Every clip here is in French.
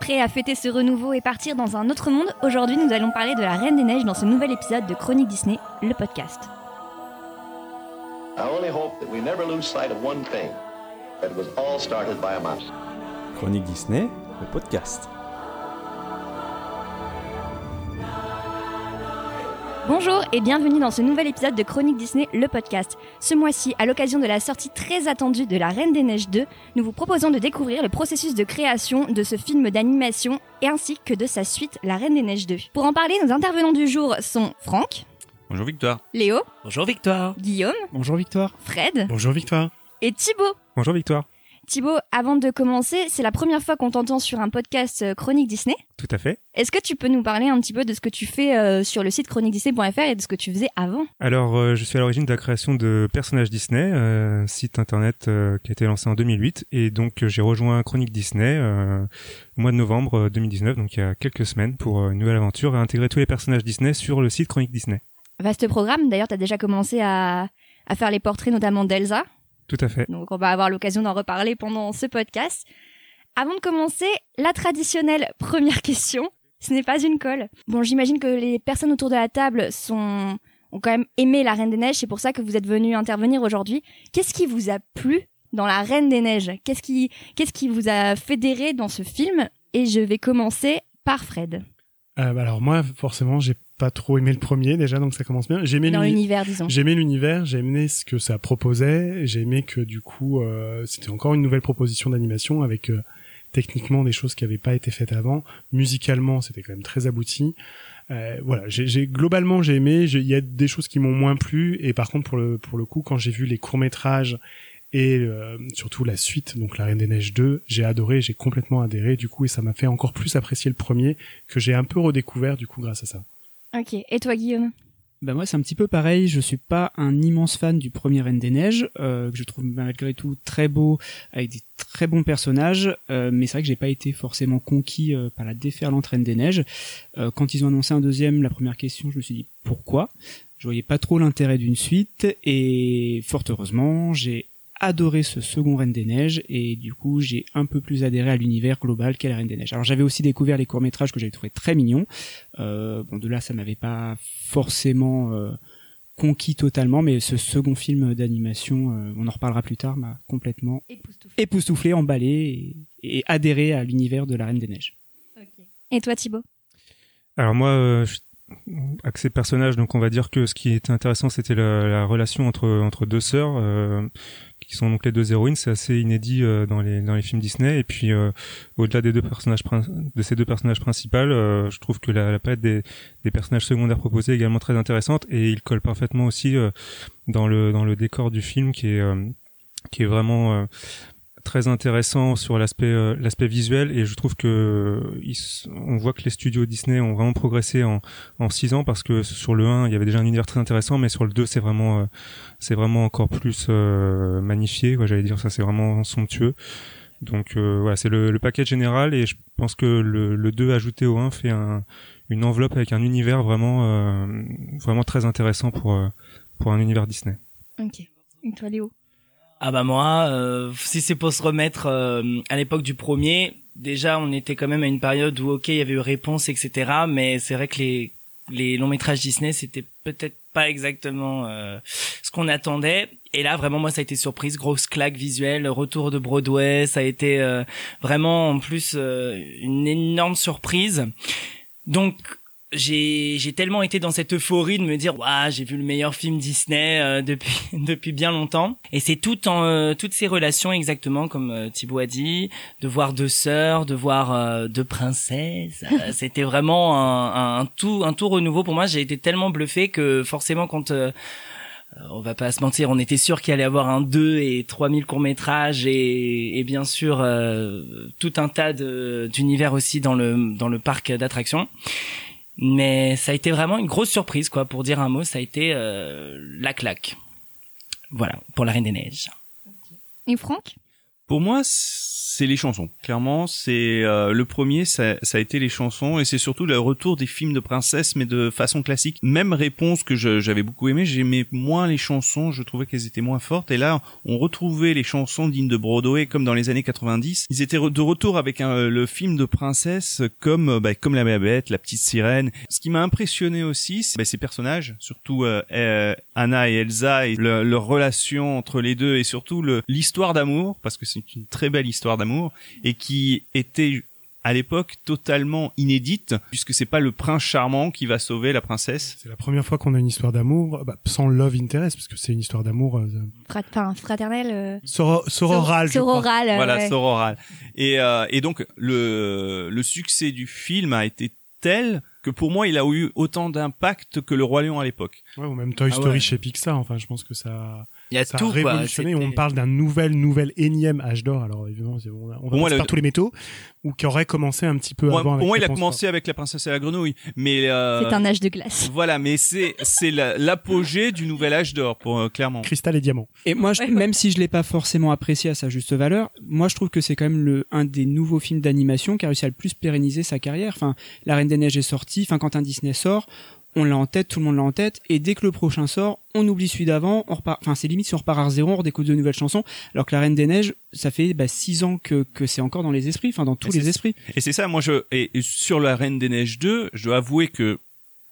Prêt à fêter ce renouveau et partir dans un autre monde, aujourd'hui nous allons parler de la Reine des Neiges dans ce nouvel épisode de Chronique Disney, le podcast. I only hope that Bonjour et bienvenue dans ce nouvel épisode de Chronique Disney, le podcast. Ce mois-ci, à l'occasion de la sortie très attendue de La Reine des Neiges 2, nous vous proposons de découvrir le processus de création de ce film d'animation et ainsi que de sa suite, La Reine des Neiges 2. Pour en parler, nos intervenants du jour sont Franck, Bonjour Victoire. Léo, Bonjour Victoire. Guillaume, Bonjour Victoire. Fred Bonjour Victoire. et Thibaut. Bonjour Victoire. Thibaut, avant de commencer, c'est la première fois qu'on t'entend sur un podcast euh, Chronique Disney. Tout à fait. Est-ce que tu peux nous parler un petit peu de ce que tu fais euh, sur le site chroniquedisney.fr et de ce que tu faisais avant? Alors, euh, je suis à l'origine de la création de Personnages Disney, euh, site internet qui a été lancé en 2008. Et donc, j'ai rejoint Chronique Disney au mois de novembre euh, 2019, donc il y a quelques semaines, pour une nouvelle aventure et intégrer tous les personnages Disney sur le site Chronique Disney. Vaste programme, d'ailleurs tu as déjà commencé à, à faire les portraits notamment d'Elsa, Tout à fait. donc on va avoir l'occasion d'en reparler pendant ce podcast. Avant de commencer, la traditionnelle première question, ce n'est pas une colle. Bon, j'imagine que les personnes autour de la table sont ont quand même aimé la Reine des Neiges, c'est pour ça que vous êtes venus intervenir aujourd'hui. Qu'est-ce qui vous a plu dans la Reine des Neiges? Qu'est-ce qui qu'est-ce qui vous a fédéré dans ce film? Et je vais commencer par Fred, Euh, bah alors moi, forcément, j'ai pas trop aimé le premier déjà, donc ça commence bien. J'ai aimé dans l'uni- l'univers, disons. J'ai aimé l'univers, j'ai aimé ce que ça proposait, j'ai aimé que du coup, euh, c'était encore une nouvelle proposition d'animation avec euh, techniquement des choses qui n'avaient pas été faites avant. Musicalement, c'était quand même très abouti. Euh, voilà, j'ai globalement j'ai aimé. Il y a des choses qui m'ont moins plu, et par contre pour le pour le coup, quand j'ai vu les courts métrages et euh, surtout la suite, donc La Reine des Neiges 2, j'ai adoré, j'ai complètement adhéré du coup, et ça m'a fait encore plus apprécier le premier que j'ai un peu redécouvert du coup grâce à ça. Ok. Et toi, Guillaume? Bah moi c'est un petit peu pareil, je suis pas un immense fan du premier Reine des Neiges, euh, que je trouve malgré tout très beau, avec des très bons personnages, euh, mais c'est vrai que j'ai pas été forcément conquis euh, par la déferlante Reine des Neiges. Euh, quand ils ont annoncé un deuxième, la première question, je me suis dit pourquoi? Je voyais pas trop l'intérêt d'une suite, et fort heureusement, j'ai adoré ce second Reine des Neiges et du coup j'ai un peu plus adhéré à l'univers global qu'est la Reine des Neiges. Alors j'avais aussi découvert les courts métrages que j'avais trouvé très mignons. Euh, bon de là ça m'avait pas forcément euh, conquis totalement, mais ce second film d'animation, euh, on en reparlera plus tard, m'a complètement époustouflé, emballé et, et adhéré à l'univers de la Reine des Neiges. Et toi, Thibaut? Alors moi, euh, je- axé personnage, donc on va dire que ce qui était intéressant, c'était la, la relation entre entre deux sœurs, euh, qui sont donc les deux héroïnes. C'est assez inédit euh, dans les dans les films Disney. Et puis euh, au-delà des deux personnages de ces deux personnages principaux, euh, je trouve que la, la palette des des personnages secondaires proposés est également très intéressante et il colle parfaitement aussi euh, dans le dans le décor du film qui est qui est vraiment très intéressant sur l'aspect euh, l'aspect visuel et je trouve que on voit que les studios Disney ont vraiment progressé en en six ans parce que sur le 1 il y avait déjà un univers très intéressant mais sur le 2 c'est vraiment euh, c'est vraiment encore plus euh, magnifié quoi j'allais dire. Ça c'est vraiment somptueux. Donc voilà c'est le, paquet général et je pense que le, le 2 ajouté au 1 fait un, une enveloppe avec un univers vraiment vraiment très intéressant pour pour un univers Disney. Ok. Et toi, Léo? Ah bah moi, euh, si c'est pour se remettre euh, à l'époque du premier, déjà on était quand même à une période où ok il y avait eu réponse etc. Mais c'est vrai que les les longs métrages Disney c'était peut-être pas exactement euh, ce qu'on attendait. Et là vraiment moi ça a été surprise, grosse claque visuelle, retour de Broadway, ça a été euh, vraiment en plus euh, une énorme surprise. Donc j'ai tellement été dans cette euphorie de me dire waouh j'ai vu le meilleur film Disney euh, depuis depuis bien longtemps. Et c'est tout en euh, toutes ces relations exactement comme euh, Thibaut a dit de voir deux sœurs de voir euh, deux princesses. Euh, c'était vraiment un, un, tout un tout renouveau pour moi. J'ai été tellement bluffé que forcément quand euh, on va pas se mentir, on était sûr qu'il allait avoir un 2 et 3000 courts-métrages et, et bien sûr euh, tout un tas d'univers aussi dans le dans le parc d'attractions. Mais ça a été vraiment une grosse surprise, quoi. Pour dire un mot, ça a été euh, la claque. Voilà, pour la Reine des Neiges. Et Franck? Pour moi, c'est les chansons. Clairement, c'est euh, le premier, ça, ça, a été les chansons et c'est surtout le retour des films de princesse, mais de façon classique. Même réponse que j'avais beaucoup aimé, j'aimais moins les chansons, je trouvais qu'elles étaient moins fortes. Et là, on retrouvait les chansons dignes de Broadway comme dans les années 90. Ils étaient de retour avec un, le film de princesse comme bah, comme la Bête, la petite sirène. Ce qui m'a impressionné aussi, c'est bah, ces personnages, surtout euh, euh, Anna et Elsa et leur relation entre les deux et surtout l'histoire d'amour, parce que c'est une très belle histoire d'amour et qui était à l'époque totalement inédite puisque c'est pas le prince charmant qui va sauver la princesse. C'est la première fois qu'on a une histoire d'amour bah, sans love interest parce que c'est une histoire d'amour euh, enfin fraternelle euh... sororal sororal voilà sororal. Et euh, et donc le le succès du film a été tel que pour moi il a eu autant d'impact que le roi lion à l'époque. Ouais, ou même Toy ah Story chez Pixar enfin je pense que ça il y a ça tout, a révolutionné. on parle d'un nouvel, nouvel énième âge d'or. Alors évidemment, on, va passer par tous les métaux, ou qui aurait commencé un petit peu avant. Pour avec moi, il a commencé avec la princesse et la grenouille, mais euh, c'est un âge de glace. Voilà, mais c'est c'est l'apogée du nouvel âge d'or, pour euh, clairement. Cristal et diamant. Et moi, je, même si je l'ai pas forcément apprécié à sa juste valeur, moi je trouve que c'est quand même le un des nouveaux films d'animation qui a réussi à le plus pérenniser sa carrière. Enfin, La Reine des Neiges est sortie. Enfin, quand un Disney sort, on l'a en tête, tout le monde l'a en tête, et dès que le prochain sort, on oublie celui d'avant, on repart, enfin c'est limite si on repart à zéro, on redécouvre de nouvelles chansons, alors que la Reine des Neiges, ça fait bah, six ans que, que c'est encore dans les esprits, enfin dans tous les esprits. Et c'est ça, moi je, et, sur la Reine des Neiges 2, je dois avouer que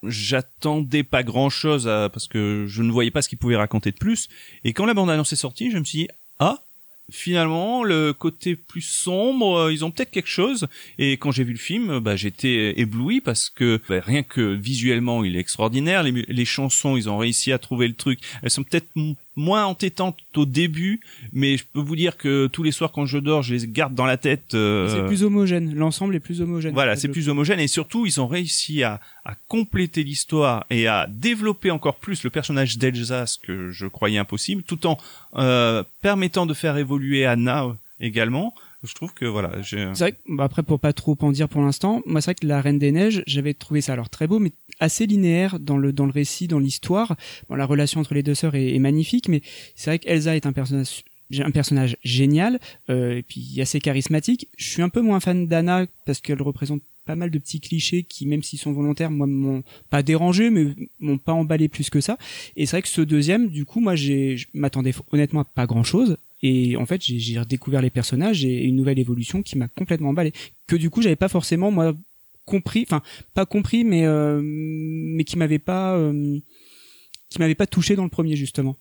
j'attendais pas grand chose parce que je ne voyais pas ce qu'il pouvait raconter de plus, et quand la bande annonce est sortie, je me suis dit, ah, finalement le côté plus sombre euh, ils ont peut-être quelque chose. Et quand j'ai vu le film bah j'étais ébloui parce que bah, rien que visuellement il est extraordinaire. Les, les chansons ils ont réussi à trouver le truc. Elles sont peut-être moins entêtantes au début, mais je peux vous dire que tous les soirs quand je dors, je les garde dans la tête. Euh, c'est plus homogène, l'ensemble est plus homogène. Voilà, c'est plus homogène et surtout ils ont réussi à, à compléter l'histoire et à développer encore plus le personnage d'Elsa, ce que je croyais impossible, tout en euh, permettant de faire évoluer Anna également je trouve que voilà c'est vrai que, bah, après pour pas trop en dire pour l'instant moi c'est vrai que la Reine des Neiges j'avais trouvé ça alors très beau mais assez linéaire dans le dans le récit, dans l'histoire. Bon, la relation entre les deux sœurs est, magnifique, mais c'est vrai qu'Elsa est un personnage un personnage génial euh, et puis assez charismatique. Je suis un peu moins fan d'Anna parce qu'elle représente pas mal de petits clichés qui, même s'ils sont volontaires, moi m'ont pas dérangé, mais m'ont pas emballé plus que ça. Et c'est vrai que ce deuxième, du coup, moi, j'ai, je m'attendais honnêtement à pas grand chose. Et en fait, j'ai redécouvert les personnages et une nouvelle évolution qui m'a complètement emballé. Que du coup, j'avais pas forcément moi compris, enfin pas compris, mais euh, mais qui m'avait pas euh, qui m'avait pas touché dans le premier justement.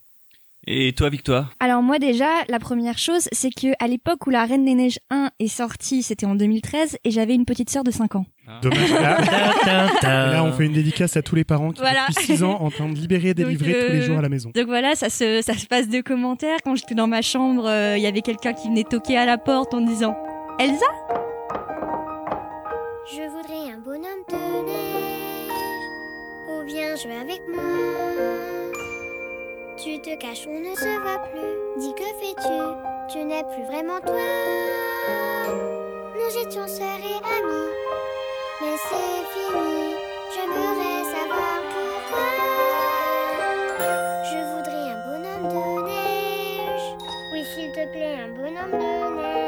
Et toi, Victoire? Alors moi déjà, la première chose, c'est que à l'époque où La Reine des Neiges 1 est sortie, c'était en 2013, et j'avais une petite sœur de 5 ans. Ah. Dommage. Là, on fait une dédicace à tous les parents qui voilà. depuis 6 ans en train de libérer et délivrer tous les euh, jours à la maison. Donc voilà, ça se, ça se passe de commentaires. Quand j'étais dans ma chambre, il y avait quelqu'un qui venait toquer à la porte en disant « Elsa ?» Je voudrais un bonhomme de neige. Ou bien jouer avec moi. Tu te caches, on ne se voit plus. Dis que fais-tu? Tu, n'es plus vraiment toi. Nous étions sœurs et amis. Mais c'est fini. J'aimerais savoir pourquoi. Je voudrais un bonhomme de neige. Oui, s'il te plaît, un bonhomme de neige.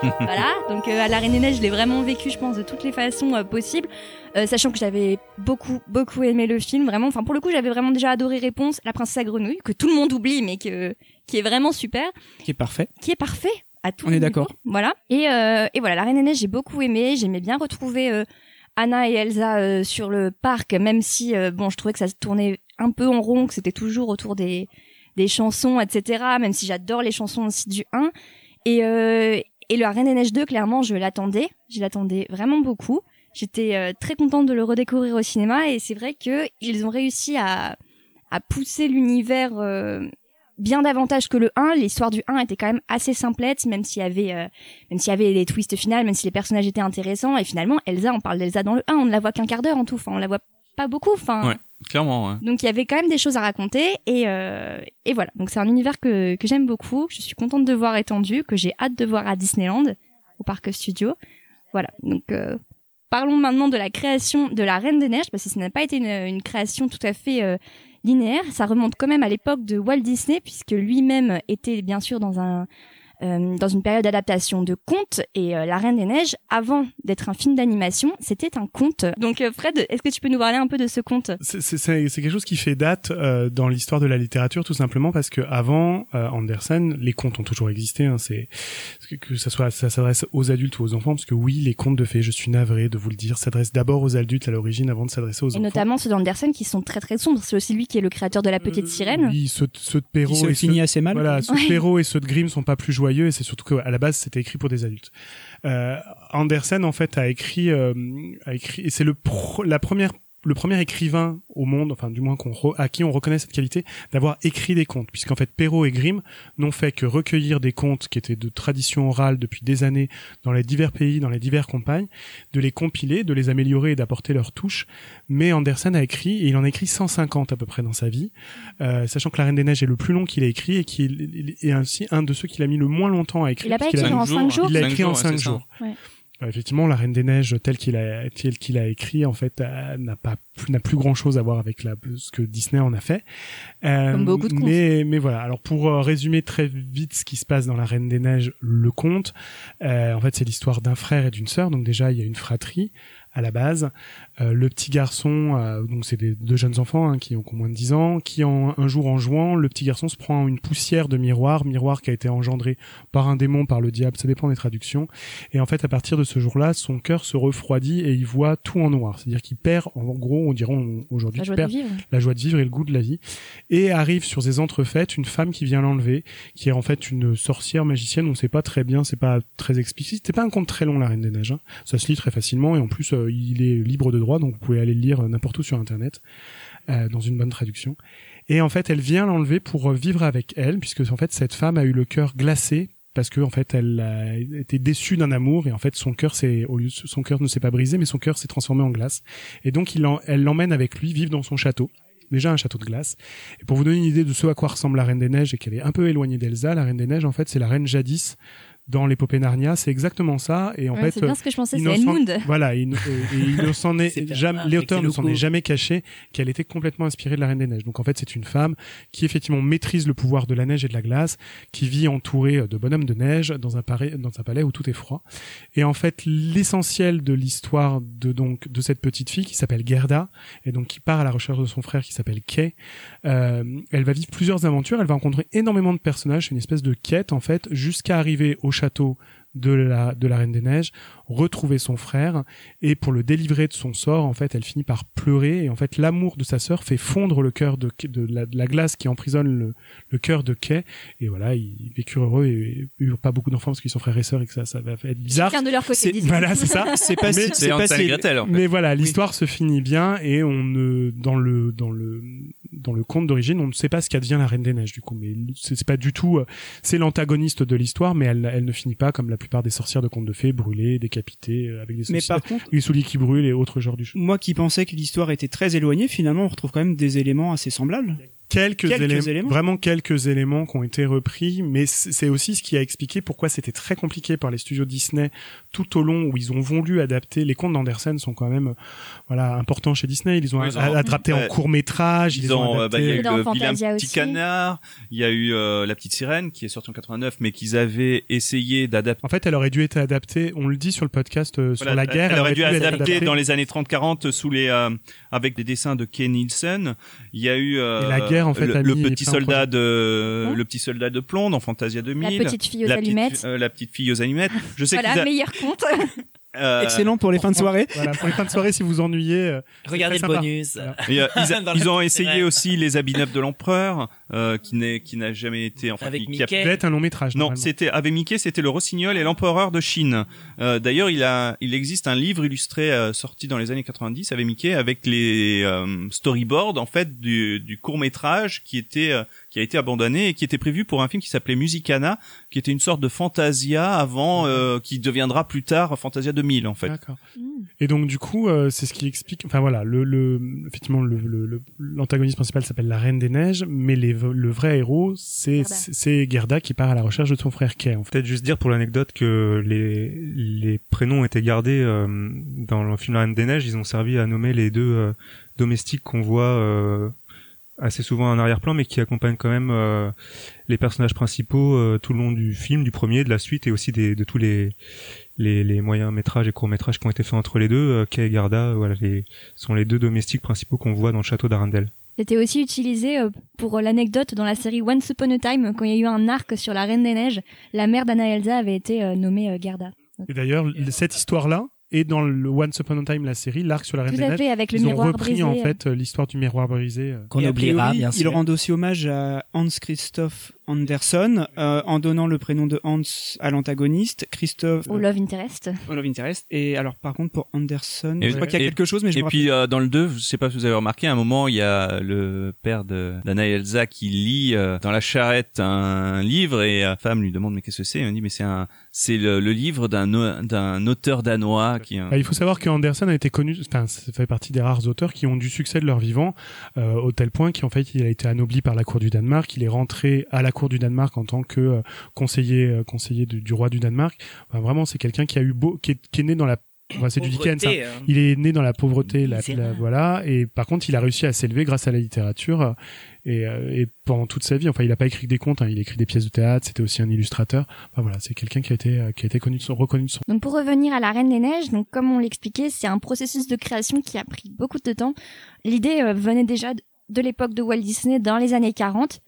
voilà, donc euh, à la Reine des Neiges, je l'ai vraiment vécu, je pense, de toutes les façons euh, possibles, euh, sachant que j'avais beaucoup, beaucoup aimé le film, vraiment. Enfin, pour le coup, j'avais vraiment déjà adoré Réponse, La Princesse à Grenouille, que tout le monde oublie, mais que qui est vraiment super. Qui est parfait. Qui est parfait. À tout On est d'accord. Voilà. Et, et voilà, La Reine des Neiges, j'ai beaucoup aimé. J'aimais bien retrouver Anna et Elsa sur le parc, même si, bon, je trouvais que ça se tournait un peu en rond, que c'était toujours autour des des chansons, etc. Même si j'adore les chansons aussi du 1. Et, euh, et le Reine des Neiges 2, clairement, je l'attendais. Je l'attendais vraiment beaucoup. J'étais euh, très contente de le redécouvrir au cinéma et c'est vrai que ils ont réussi à, à pousser l'univers euh, bien davantage que le 1. L'histoire du 1 était quand même assez simplette, même s'il y avait, euh, même s'il y avait des twists finales, même si les personnages étaient intéressants. Et finalement, Elsa, on parle d'Elsa dans le 1, on ne la voit qu'un quart d'heure en tout. Enfin, on la voit pas beaucoup. Enfin, Clairement. Ouais. Donc il y avait quand même des choses à raconter et euh, et voilà. Donc c'est un univers que que j'aime beaucoup. Je suis contente de voir étendu, que j'ai hâte de voir à Disneyland, au parc studio. Voilà. Donc euh, parlons maintenant de la création de la Reine des Neiges parce que ce n'a pas été une, une création tout à fait euh, Ça remonte quand même à l'époque de Walt Disney, puisque lui-même était bien sûr dans un dans une période d'adaptation de contes et euh, La Reine des Neiges, avant d'être un film d'animation, c'était un conte. Donc euh, Fred, est-ce que tu peux nous parler un peu de ce conte? C'est- C'est c'est- c'est quelque chose qui fait date euh, dans l'histoire de la littérature, tout simplement parce que avant euh, Andersen, les contes ont toujours existé. Hein, c'est que, que ça soit ça s'adresse aux adultes ou aux enfants, parce que oui, les contes de fées, je suis navré de vous le dire, s'adressent d'abord aux adultes à l'origine avant de s'adresser aux Et enfants. notamment ceux d'Anderson qui sont très très sombres. C'est aussi lui qui est le créateur de La Petite Sirène. Euh, Oui, ceux, de- ceux de Qui Perrault se et finit ceux, assez mal. voilà, ceux de. Perrault et ceux de Grimm sont pas plus et c'est surtout qu'à la base c'était écrit pour des adultes. Euh, Andersen en fait a écrit, euh, a écrit et c'est le pro- la première le premier écrivain au monde, enfin du moins qu'on re- à qui on reconnaît cette qualité d'avoir écrit des contes, puisqu'en fait Perrault et Grimm n'ont fait que recueillir des contes qui étaient de tradition orale depuis des années dans les divers pays, dans les diverses campagnes, de les compiler, de les améliorer et d'apporter leur touche. Mais Andersen a écrit, et il en a écrit 150 à peu près dans sa vie, euh, sachant que La Reine des Neiges est le plus long qu'il a écrit et qui est ainsi un de ceux qu'il a mis le moins longtemps à écrire. Il a pas écrit en cinq jours il l'a écrit en jours, ouais, cinq c'est ça. jours. Effectivement, La Reine des Neiges, tel qu'il a, tel qu'il a écrit, en fait, n'a pas, n'a plus grand chose à voir avec la, ce que Disney en a fait. Euh, Comme beaucoup de contes. Mais, mais voilà. Alors, pour euh, résumer très vite ce qui se passe dans La Reine des Neiges, le conte, euh, en fait, c'est l'histoire d'un frère et d'une sœur. Donc déjà, il y a une fratrie à la base. Euh, le petit garçon, euh, donc c'est des deux jeunes enfants hein, qui ont moins de 10 ans, qui en, un jour en jouant, le petit garçon se prend une poussière de miroir, miroir qui a été engendré par un démon, par le diable, ça dépend des traductions. Et en fait, à partir de ce jour-là, son cœur se refroidit et il voit tout en noir. C'est-à-dire qu'il perd, en gros, on dirait aujourd'hui, La qu'il joie de perd vivre. la joie de vivre et le goût de la vie. Et arrive sur ces entrefaites une femme qui vient l'enlever, qui est en fait une sorcière magicienne. On sait pas très bien, c'est pas très explicite. C'est pas un conte très long, La Reine des Neiges. hein. Ça se lit très facilement et en plus, euh, il est libre de droit, donc vous pouvez aller le lire euh, n'importe où sur Internet, euh, dans une bonne traduction. Et en fait, elle vient l'enlever pour euh, vivre avec elle, puisque en fait, cette femme a eu le cœur glacé parce que en fait elle a été déçue d'un amour et en fait son cœur s'est au lieu son cœur ne s'est pas brisé mais son cœur s'est transformé en glace et donc elle l'emmène avec lui vivre dans son château déjà un château de glace et pour vous donner une idée de ce à quoi ressemble la Reine des Neiges et qu'elle est un peu éloignée d'Elsa la Reine des Neiges en fait c'est la reine jadis dans l'épopée Narnia c'est exactement ça et en Ouais, fait c'est bien ce que je pensais, c'est Edmund. Voilà, et l'auteur ne s'en est jamais caché qu'elle était complètement inspirée de la Reine des Neiges. Donc en fait, c'est une femme qui effectivement maîtrise le pouvoir de la neige et de la glace, qui vit entourée de bonhommes de neige dans un palais, dans un palais où tout est froid. Et en fait, l'essentiel de l'histoire de donc de cette petite fille qui s'appelle Gerda et donc qui part à la recherche de son frère qui s'appelle Kay. Euh, elle va vivre plusieurs aventures. Elle va rencontrer énormément de personnages. Une espèce de quête en fait jusqu'à arriver au château de la Reine des Neiges, retrouver son frère et pour le délivrer de son sort, en fait, elle finit par pleurer et en fait l'amour de sa sœur fait fondre le cœur de, de, la, de la glace qui emprisonne le, le cœur de Kay et voilà, ils vécurent heureux et eurent pas beaucoup d'enfants parce qu'ils sont frères et sœurs et que ça ça va être bizarre. Chacun de leur côté. Voilà, c'est ça. C'est pas si, C'est pas si- et Gretel. en fait. Mais voilà, l'histoire se finit bien et on ne dans le dans le dans le conte d'origine, on ne sait pas ce qu'advient la Reine des Neiges du coup, mais c'est c'est pas du tout euh, c'est l'antagoniste de l'histoire mais elle elle ne finit pas comme la plupart des sorcières de contes de fées brûlées, décapitées euh, avec des Mais par contre, les souliers qui brûlent et autres genres du choses. moi qui pensais que l'histoire était très éloignée, finalement, on retrouve quand même des éléments assez semblables. Quelques, Quelques éléments, éléments. vraiment quelques éléments qui ont été repris, mais c'est aussi ce qui a expliqué pourquoi c'était très compliqué par les studios Disney tout au long où ils ont voulu adapter. Les contes d'Andersen sont quand même, euh, voilà, importants chez Disney. Ils ont adapté en court métrage. Ils, ont ont, euh, bah, il y a eu Dans le petit canard, il y a eu euh, la petite sirène qui est sortie en 89, mais qu'ils avaient essayé d'adapter. En fait, elle aurait dû être adaptée. On le dit sur le podcast euh, sur la guerre. elle aurait dû être être adaptée adaptée. dans les années 30-40 sous les euh, avec des dessins de Ken Nielsen. Il y a eu euh, Et la guerre, en fait, le, petit soldat de Hein le petit soldat de plomb dans Fantasia 2000. La petite fille aux la allumettes. Petite, euh, la petite fille aux allumettes. Je sais Voilà, a- meilleur conte. euh, Excellent pour les fins de soirée. Voilà, pour les fins de soirée, si vous ennuyez. euh, Regardez le sympa. bonus. Voilà. et, euh, ils, a- ils ont essayé aussi les habits neufs de l'empereur, euh, qui n'est qui n'a jamais été enfin Avec qui, qui a- Mickey. Ça devait être un long métrage. Non, c'était avec Mickey, c'était le Rossignol et l'empereur de Chine. Euh, D'ailleurs, il a, il existe un livre illustré euh, sorti dans les années 90 avec Mickey, avec les euh, storyboards en fait du, du court métrage qui était, euh, qui a été abandonné et qui était prévu pour un film qui s'appelait Musicana, qui était une sorte de Fantasia avant, euh, qui deviendra plus tard Fantasia 2000 en fait. D'accord. Mm. Et donc du coup, euh, c'est ce qui explique. Enfin voilà, le, le effectivement le le- le- l'antagoniste principal s'appelle la Reine des Neiges, mais les, le vrai héros c'est Gerda. c'est c'est Gerda qui part à la recherche de son frère Kay. En fait. Peut-être juste dire pour l'anecdote que les, les prénoms étaient gardés euh, dans le film La Reine des Neiges. Ils ont servi à nommer les deux euh, domestiques qu'on voit euh, assez souvent en arrière-plan, mais qui accompagne quand même euh, les personnages principaux euh, tout le long du film, du premier, de la suite, et aussi des, de tous les, les, les moyens métrages et courts métrages qui ont été faits entre les deux. Kay et Garda, voilà, les, sont les deux domestiques principaux qu'on voit dans le château d'Arundel. C'était aussi utilisé euh, pour l'anecdote dans la série Once Upon a Time, quand il y a eu un arc sur la Reine des Neiges, la mère d'Anna Elsa avait été euh, nommée euh, Garda. Et d'ailleurs, cette histoire-là est dans le Once Upon a Time, la série, l'arc sur la Reine Tout des Neiges. avec le Ils ont repris brisé. en fait euh, l'histoire du miroir brisé. euh. Qu'on Et oubliera, priori, bien Ils sûr. rendent aussi hommage à Hans Christoph Anderson euh, en donnant le prénom de Hans à l'antagoniste, Christophe Au Love Interest. au Love Interest. Et alors par contre pour Anderson, Et- je crois qu'il y a et- quelque chose, mais je Et puis euh, dans le 2, je sais pas si vous avez remarqué, à un moment, il y a le père de d'Anna et Elsa qui lit euh, dans la charrette un livre et la femme lui demande mais qu'est-ce que c'est? Elle dit mais c'est un c'est le, le livre d'un d'un auteur danois qui Bah, il faut savoir que Anderson a été connu, enfin, ça fait partie des rares auteurs qui ont du succès de leur vivant, euh, au tel point qu'en fait, il a été anobli par la cour du Danemark. Il est rentré à la cour du Danemark en tant que euh, conseiller, euh, conseiller du, du roi du Danemark. Enfin, vraiment, c'est quelqu'un qui a eu beau, qui est, qui est né dans la, enfin, c'est du Dickens. hein. Pauvreté, hein. Il est né dans la pauvreté, la- voilà. Et par contre, il a réussi à s'élever grâce à la littérature. Et, euh, et pendant toute sa vie, enfin, il a pas écrit que des contes. hein, il a écrit des pièces de théâtre. C'était aussi un illustrateur. Enfin voilà, c'est quelqu'un qui a été, euh, qui a été connu de son, reconnu de son. Donc pour revenir à la Reine des Neiges, donc comme on l'expliquait, c'est un processus de création qui a pris beaucoup de temps. L'idée euh, venait déjà de- l'époque de Walt Disney dans les années 40.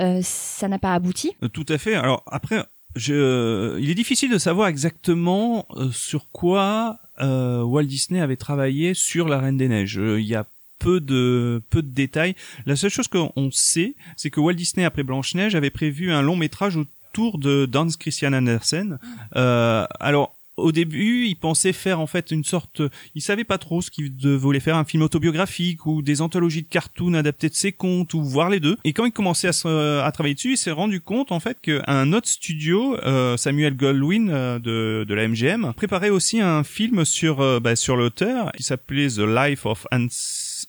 Euh, ça n'a pas abouti. Tout à fait. Alors après, je, il est difficile de savoir exactement euh, sur quoi euh, Walt Disney avait travaillé sur la Reine des Neiges. Euh, Il y a peu de peu de détails. La seule chose qu'on on sait, c'est que Walt Disney après Blanche Neige avait prévu un long métrage autour de Hans Christian Andersen. Euh, alors au début, il pensait faire en fait une sorte, il savait pas trop ce qu'il voulait faire, un film autobiographique ou des anthologies de cartoons adaptées de ses contes ou voir les deux. Et quand il commençait à, se- à travailler dessus, il s'est rendu compte en fait qu'un autre studio, euh, Samuel Goldwyn euh, de, de la MGM, préparait aussi un film sur euh, bah, sur l'auteur qui s'appelait The Life of Hans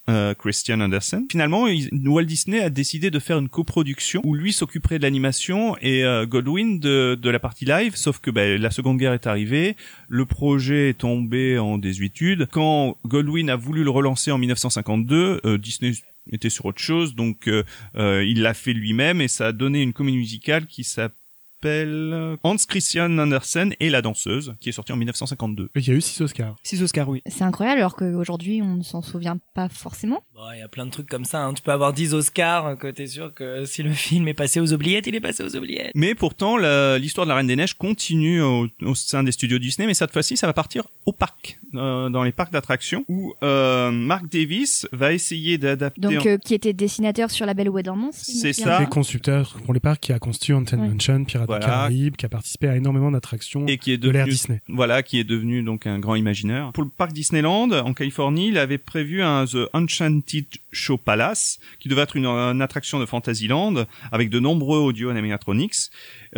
euh, Christian Andersen. Finalement, Walt Disney a décidé de faire une coproduction où lui s'occuperait de l'animation et euh, Goldwyn de, de la partie live. Sauf que bah, la Seconde Guerre est arrivée, le projet est tombé en désuétude. Quand Goldwyn a voulu le relancer en 1952, euh, Disney était sur autre chose, donc euh, euh, il l'a fait lui-même et ça a donné une comédie musicale qui s'appelle Hans Christian Andersen et la danseuse, qui est sortie en 1952. Il y a eu six Oscars. Six Oscars, oui. C'est incroyable alors qu'aujourd'hui on ne s'en souvient pas forcément. Bon, il y a plein de trucs comme ça. Hein. Tu peux avoir 10 Oscars, euh, que t'es sûr que si le film est passé aux oubliettes, il est passé aux oubliettes. Mais pourtant, l'histoire de la Reine des Neiges continue au, au sein des studios Disney, mais cette fois-ci, ça va partir au parc, euh, dans les parcs d'attractions, où euh, Mark Davis va essayer d'adapter. Donc euh, qui était dessinateur sur La Belle au Dormant. si je me C'est ça. constructeurs pour les parcs qui a conçu Haunted Ouais. Mansion, Pirates Voilà. Caraïbes, qui a participé à énormément d'attractions et qui est de l'ère devenu Disney. voilà qui est devenu donc un grand imagineur pour le parc Disneyland en Californie il avait prévu un The Enchanted Show Palace qui devait être une, attraction de Fantasyland avec de nombreux audio animatronics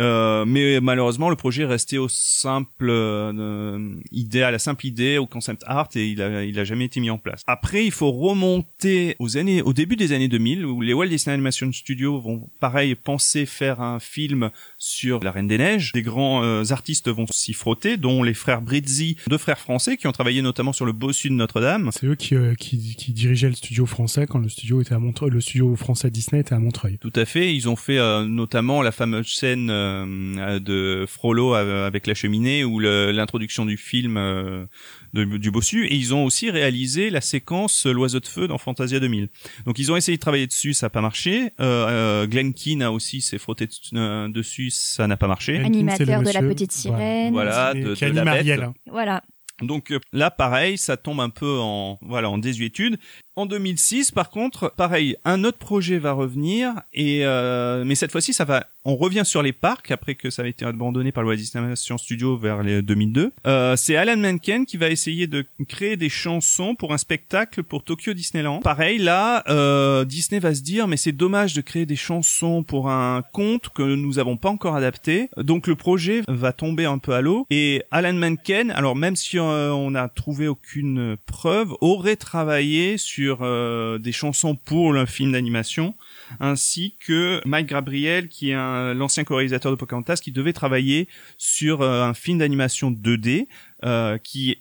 euh, mais malheureusement le projet est resté au simple euh, idée à la simple idée au concept art et il a il a jamais été mis en place après il faut remonter aux années au début des années 2000 où les Walt Disney Animation Studios vont pareil penser faire un film sur la Reine des Neiges. Des grands euh, artistes vont s'y frotter, dont les frères Brizzi, deux frères français qui ont travaillé notamment sur le bossu de Notre-Dame. C'est eux qui, euh, qui, qui dirigeaient le studio français quand le studio était à Montreuil, le studio français Disney était à Montreuil. Tout à fait. Ils ont fait euh, notamment la fameuse scène euh, de Frollo euh, avec la cheminée ou l'introduction du film euh, de- du bossu. Et ils ont aussi réalisé la séquence L'oiseau de feu dans Fantasia 2000. Donc ils ont essayé de travailler dessus, ça n'a pas marché. Euh, euh, Glenn Keane a aussi s'est frotté dessus, euh, dessus, ça n'a pas marché. Animateur de La Petite Sirène. Voilà, de, de la bête. Voilà. Donc euh, là, pareil, ça tombe un peu en voilà en désuétude. En 2006, par contre, pareil, un autre projet va revenir et euh, mais cette fois-ci, ça va, on revient sur les parcs après que ça avait été abandonné par le Walt Disney Animation Studio vers les 2002. Euh, c'est Alan Menken qui va essayer de créer des chansons pour un spectacle pour Tokyo Disneyland. Pareil, là, euh, Disney va se dire mais c'est dommage de créer des chansons pour un conte que nous avons pas encore adapté. Donc le projet va tomber un peu à l'eau et Alan Menken, alors même si euh, on n'a trouvé aucune preuve, aurait travaillé sur sur euh, des chansons pour le film d'animation, ainsi que Mike Gabriel, qui est l'ancien co-réalisateur de Pocahontas, qui devait travailler sur euh, un film d'animation 2D euh, qui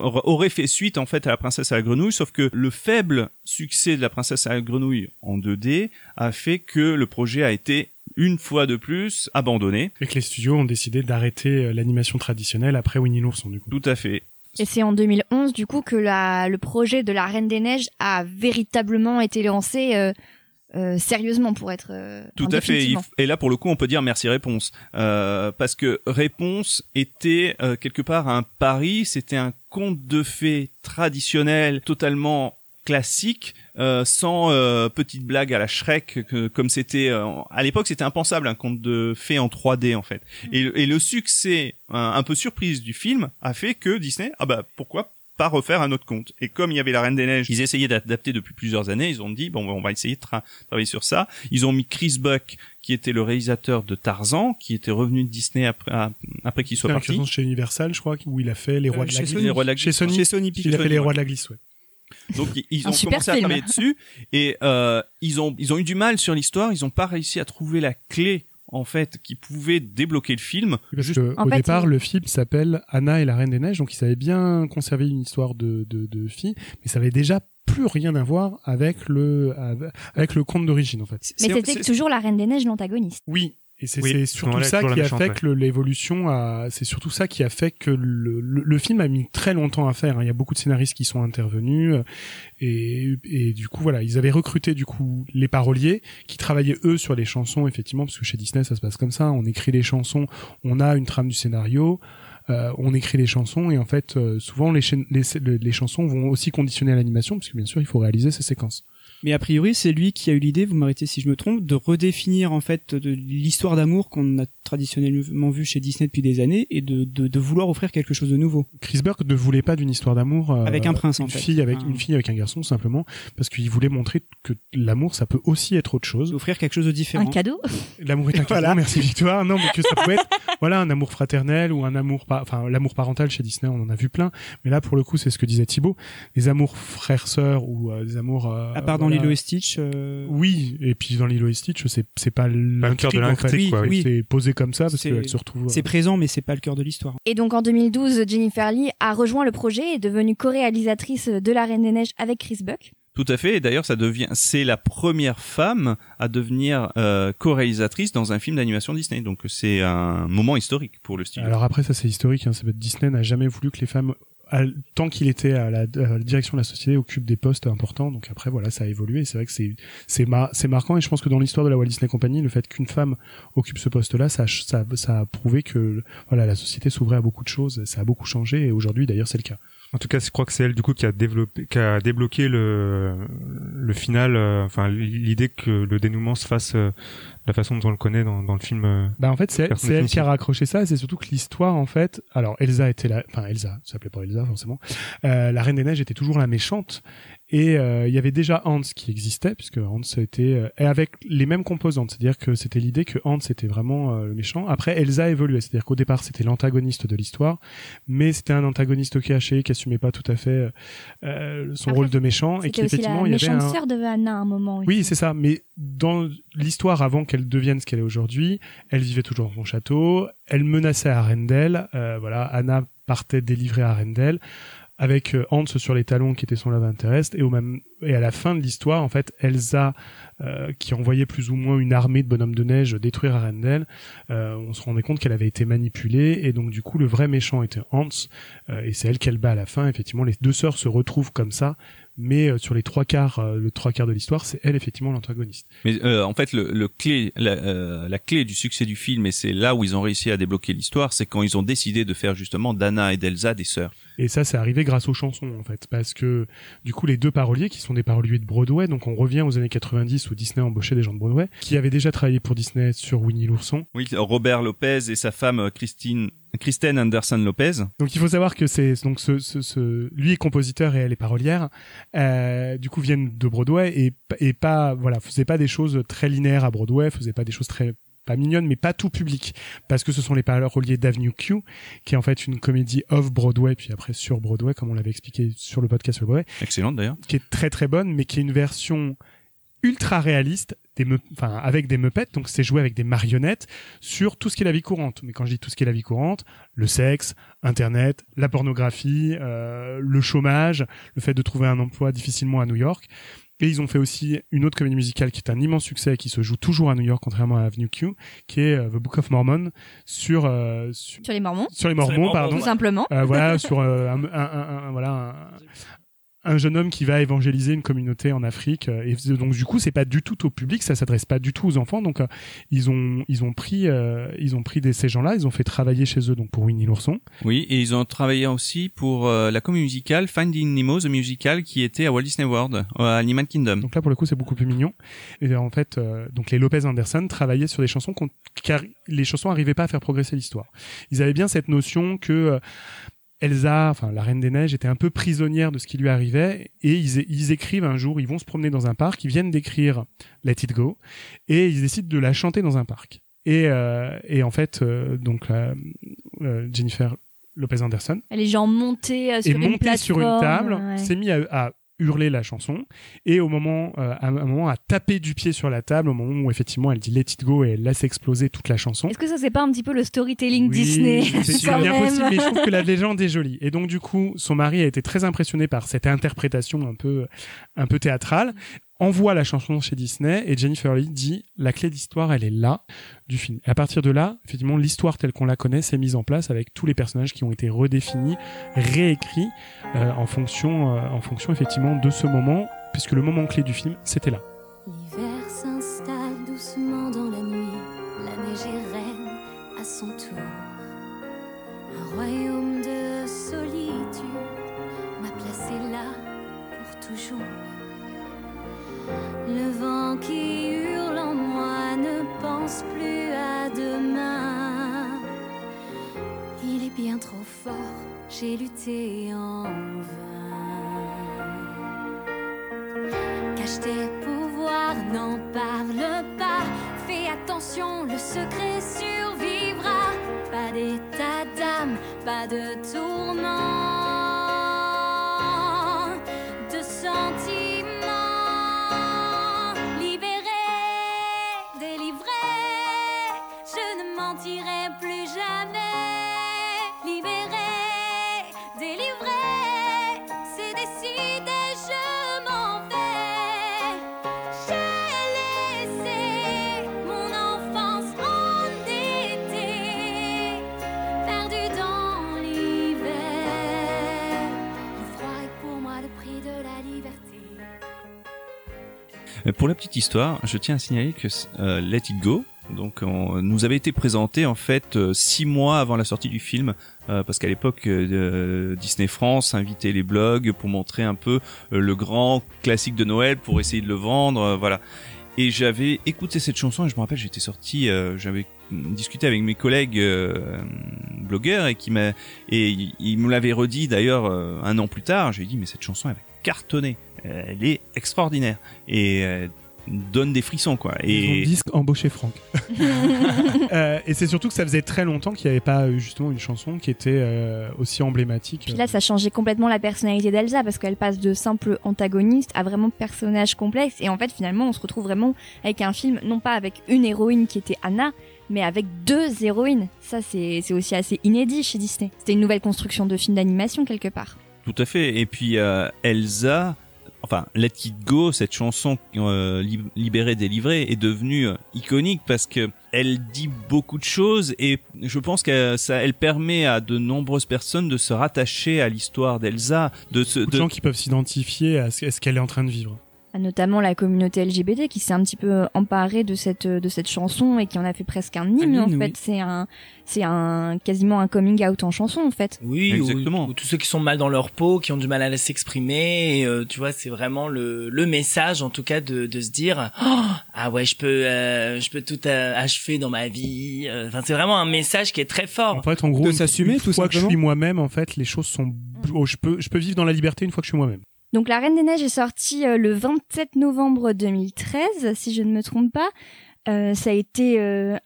aurait fait suite en fait à la princesse à la grenouille, sauf que le faible succès de la princesse à la grenouille en 2D a fait que le projet a été une fois de plus abandonné. Et que les studios ont décidé d'arrêter l'animation traditionnelle après Winnie l'ourson du coup. Tout à fait. Et c'est en 2011, du coup, que la, le projet de la Reine des Neiges a véritablement été lancé euh, euh, sérieusement pour être. euh, Tout à fait. Et là, pour le coup, on peut dire merci Réponse, euh, parce que Réponse était euh, quelque part un pari. C'était un conte de fées traditionnel, totalement classique, euh, sans euh, petite blague à la Shrek, que- comme c'était euh, à l'époque, c'était impensable un conte de fées en 3D en fait. Et, et le succès un, un peu surprise du film a fait que Disney, ah bah pourquoi pas refaire un autre conte. Et comme il y avait la Reine des Neiges, ils essayaient d'adapter depuis plusieurs années, ils ont dit bon on va essayer de tra- travailler sur ça. Ils ont mis Chris Buck qui était le réalisateur de Tarzan, qui était revenu de Disney après, à- après qu'il soit parti. chez Universal, je crois, où il a fait les rois de la chez glisse. Sony. Les Rois de la Chez. Sony. Chez Sony Il a fait les rois de la glisse, ouais. Donc ils- ont commencé à travailler dessus et euh, ils ont ils ont eu du mal sur l'histoire. Ils ont pas réussi à trouver la clé en fait qui pouvait débloquer le film. Parce Juste- que, au fait, départ, le film s'appelle Anna et la Reine des Neiges, donc ils avaient bien conservé une histoire de, de, de fille, mais ça avait déjà plus rien à voir avec le, avec le conte d'origine, en fait. Mais c'était toujours la Reine des Neiges l'antagoniste. Oui. Et c'est Oui, surtout ça qui a fait que l'évolution a, c'est surtout ça qui a fait que le, le, le film a mis très longtemps à faire. hein. Il y a beaucoup de scénaristes qui sont intervenus euh, et, et du coup voilà, ils avaient recruté du coup les paroliers qui travaillaient eux sur les chansons effectivement parce que chez Disney ça se passe comme ça. On écrit les chansons, on a une trame du scénario. euh, on écrit les chansons et en fait euh, souvent les, les, les chansons vont aussi conditionner l'animation parce que bien sûr il faut réaliser ces séquences. Mais a priori, c'est lui qui a eu l'idée, vous m'arrêtez si je me trompe, de redéfinir en fait de l'histoire d'amour qu'on a traditionnellement vu chez Disney depuis des années et de, de, de vouloir offrir quelque chose de nouveau. Chris Burke ne voulait pas d'une histoire d'amour euh, Avec un prince, en une fait. fille avec Ah. une fille avec un garçon simplement parce qu'il voulait montrer que l'amour ça peut aussi être autre chose. D'offrir quelque chose de différent. Un cadeau? L'amour est un cadeau, Voilà. merci Victoire. Non, mais que ça peut être voilà un amour fraternel ou un amour pa- enfin l'amour parental chez Disney, on en a vu plein, mais là pour le coup, c'est ce que disait Thibaut, les amours frères-sœurs ou euh, des amours euh, dans voilà. Lilo et Stitch. euh, Oui, et puis dans Lilo et Stitch, c'est c'est pas le cœur de l'intrigue, en fait. l'intrigue, quoi, oui. C'est posé comme ça parce qu'elle se retrouve euh, C'est présent, mais c'est pas le cœur de l'histoire. Et donc en 2012, Jennifer Lee a rejoint le projet et est devenue co-réalisatrice de La Reine des Neiges avec Chris Buck. Tout à fait. Et d'ailleurs, ça devient, c'est la première femme à devenir euh, co-réalisatrice dans un film d'animation Disney. Donc c'est un moment historique pour le studio. Alors après, ça c'est historique. Hein, c'est parce que Disney n'a jamais voulu que les femmes, tant qu'il était à la, direction de la société, occupent des postes importants. Donc après, voilà, ça a évolué. C'est vrai que c'est c'est mar- marquant. Et je pense que dans l'histoire de la Walt Disney Company, le fait qu'une femme occupe ce poste-là, ça, ça a prouvé que voilà, la société s'ouvrait à beaucoup de choses. Ça a beaucoup changé. Et aujourd'hui, d'ailleurs, c'est le cas. En tout cas, je crois que c'est elle du coup qui a développé, qui a débloqué le le final, euh, enfin l'idée que le dénouement se fasse euh, de la façon dont on le connaît dans, dans le film. euh. Bah en fait c'est elle définitive. qui a raccroché ça et c'est surtout que l'histoire en fait alors Elsa était là enfin Elsa ça s'appelait pas Elsa forcément euh, la Reine des Neiges était toujours la méchante et euh, il y avait déjà Hans qui existait puisque Hans était euh, et avec les mêmes composantes c'est-à-dire que c'était l'idée que Hans était vraiment euh, le méchant après Elsa évoluait c'est-à-dire qu'au départ c'était l'antagoniste de l'histoire mais c'était un antagoniste caché qui assumait pas tout à fait euh, son Après, rôle de méchant et qui effectivement il y avait un sœur de Anna à un moment. oui, c'est ça. Mais dans l'histoire, avant qu'elle devienne ce qu'elle est aujourd'hui, elle vivait toujours dans son château. Elle menaçait Arendelle. Euh, voilà, Anna partait délivrer Arendelle avec euh, Hans sur les talons qui était son love interest et au même et à la fin de l'histoire en fait Elsa euh, qui envoyait plus ou moins une armée de bonhommes de neige détruire Arendelle euh, on se rendait compte qu'elle avait été manipulée et donc du coup le vrai méchant était Hans euh, et c'est elle qu'elle bat à la fin effectivement les deux sœurs se retrouvent comme ça mais euh, sur les trois quarts euh, le trois quarts de l'histoire c'est elle effectivement l'antagoniste Mais en fait, le, le clé, la, la clé du succès du film, et c'est là où ils ont réussi à débloquer l'histoire, c'est quand ils ont décidé de faire justement d'Anna et d'Elsa des sœurs. Et ça, c'est arrivé grâce aux chansons, en fait. Parce que, du coup, les deux paroliers, qui sont des paroliers de Broadway, donc on revient aux années 90 où Disney embauchait des gens de Broadway, qui avaient déjà travaillé pour Disney sur Winnie l'ourson. Oui, Robert Lopez et sa femme euh, Christine, Kristen Anderson Lopez. Donc il faut savoir que c'est, donc ce, ce, ce, lui est compositeur et elle est parolière, euh, du coup viennent de Broadway et, et pas, voilà, faisait pas des choses très linéaires à Broadway, faisait pas des choses très pas mignonne, mais pas tout public, parce que ce sont les paroliers d'Avenue Q, qui est en fait une comédie off Broadway, puis après sur Broadway, comme on l'avait expliqué sur le podcast sur Broadway, Excellente d'ailleurs. qui est très très bonne, mais qui est une version ultra réaliste, des me- enfin avec des meupettes, donc c'est joué avec des marionnettes sur tout ce qui est la vie courante. Mais quand je dis tout ce qui est la vie courante, le sexe, Internet, la pornographie, euh, le chômage, le fait de trouver un emploi difficilement à New York. Et ils ont fait aussi une autre comédie musicale qui est un immense succès et qui se joue toujours à New York, contrairement à Avenue Q, qui est euh, The Book of Mormon sur euh, sur, Sur les Mormons, sur les Sur les Mormons, pardon. tout simplement. Euh, voilà sur euh, un, un- un- un- voilà un, un jeune homme qui va évangéliser une communauté en Afrique euh, et donc du coup c'est pas du tout au public ça s'adresse pas du tout aux enfants donc euh, ils ont ils ont pris euh, ils ont pris des, ces gens-là ils ont fait travailler chez eux donc pour Winnie l'ourson. Oui, et ils ont travaillé aussi pour euh, la comédie musicale Finding Nemo, the musical, qui était à Walt Disney World, à Animal Kingdom. donc là pour le coup c'est beaucoup plus mignon. Et en fait euh, donc les Lopez Anderson travaillaient sur des chansons car les chansons arrivaient pas à faire progresser l'histoire. Ils avaient bien cette notion que euh, Elsa, enfin la Reine des Neiges, était un peu prisonnière de ce qui lui arrivait et ils, écrivent un jour, ils vont se promener dans un parc, ils viennent d'écrire Let It Go et ils décident de la chanter dans un parc. Et, euh, et en fait, euh, donc euh, Jennifer Lopez Anderson Les gens montés euh, est sur une montée sur une table, ouais. s'est mis à, à hurler la chanson et au moment, euh, à un moment, à taper du pied sur la table au moment où effectivement elle dit Let It Go et elle laisse exploser toute la chanson. Est-ce que ça c'est pas un petit peu le storytelling Oui, Disney c'est bien possible, mais je trouve que la légende est jolie. Et donc du coup, son mari a été très impressionné par cette interprétation un peu, un peu théâtrale. Envoie la chanson chez Disney et Jennifer Lee dit la clé d'histoire elle est là du film. Et à partir de là, effectivement, l'histoire telle qu'on la connaît s'est mise en place avec tous les personnages qui ont été redéfinis, réécrits euh, en fonction, euh, en fonction effectivement de ce moment, puisque le moment clé du film c'était là. L'hiver s'installe doucement dans la nuit, la neige est reine à son tour. Vent qui hurle en moi ne pense plus à demain. Il est bien trop fort, j'ai lutté en vain. Cache tes pouvoirs, n'en parle pas. Fais attention, le secret survivra. Pas d'état d'âme, pas de tourment, Pour la petite histoire, je tiens à signaler que euh, Let It Go donc on, nous avait été présenté en fait euh, six mois avant la sortie du film euh, parce qu'à l'époque euh, Disney France invitait les blogs pour montrer un peu le grand classique de Noël pour essayer de le vendre voilà et j'avais écouté cette chanson et je me rappelle j'étais sorti euh, j'avais discuté avec mes collègues euh, blogueurs et qui m'a et il, il me l'avait redit d'ailleurs euh, un an plus tard. J'ai dit mais cette chanson elle va cartonner. Elle est extraordinaire. Et euh, donne des frissons quoi Ils ont et disque embauché Franck. Euh, et c'est surtout que ça faisait très longtemps qu'il n'y avait pas eu justement une chanson qui était euh, aussi emblématique. Puis là, ça changeait complètement la personnalité d'Elsa parce qu'elle passe de simple antagoniste à vraiment personnage complexe. Et en fait, finalement, on se retrouve vraiment avec un film, non pas avec une héroïne qui était Anna, mais avec deux héroïnes. Ça, c'est c'est aussi assez inédit chez Disney. C'était une nouvelle construction de film d'animation quelque part. Tout à fait. Et puis euh, Elsa, enfin Let It Go, cette chanson euh, lib- libérée délivrée est devenue euh, iconique parce que elle dit beaucoup de choses et je pense que ça, elle permet à de nombreuses personnes de se rattacher à l'histoire d'Elsa, de se, de gens qui peuvent s'identifier à ce qu'elle est en train de vivre. Notamment la communauté LGBT qui s'est un petit peu emparée de cette de cette chanson et qui en a fait presque un hymne. Un en hymne, fait, oui. c'est un c'est un quasiment un coming out en chanson en fait. Oui, ou- Exactement. Ou, tous ceux qui sont mal dans leur peau, qui ont du mal à s'exprimer. euh, tu vois, c'est vraiment le, le message, en tout cas, de, de se dire Oh, ah ouais, je peux euh, je peux tout euh, achever dans ma vie. Euh, Enfin, c'est vraiment un message qui est très fort. En fait, en gros, De s'assumer, une tout fois que je suis moi-même, en fait, les choses sont. oh, je peux, je peux vivre dans la liberté une fois que je suis moi-même. Donc La Reine des Neiges est sortie euh, le 27 novembre 2013, si je ne me trompe pas. Euh, ça a été euh,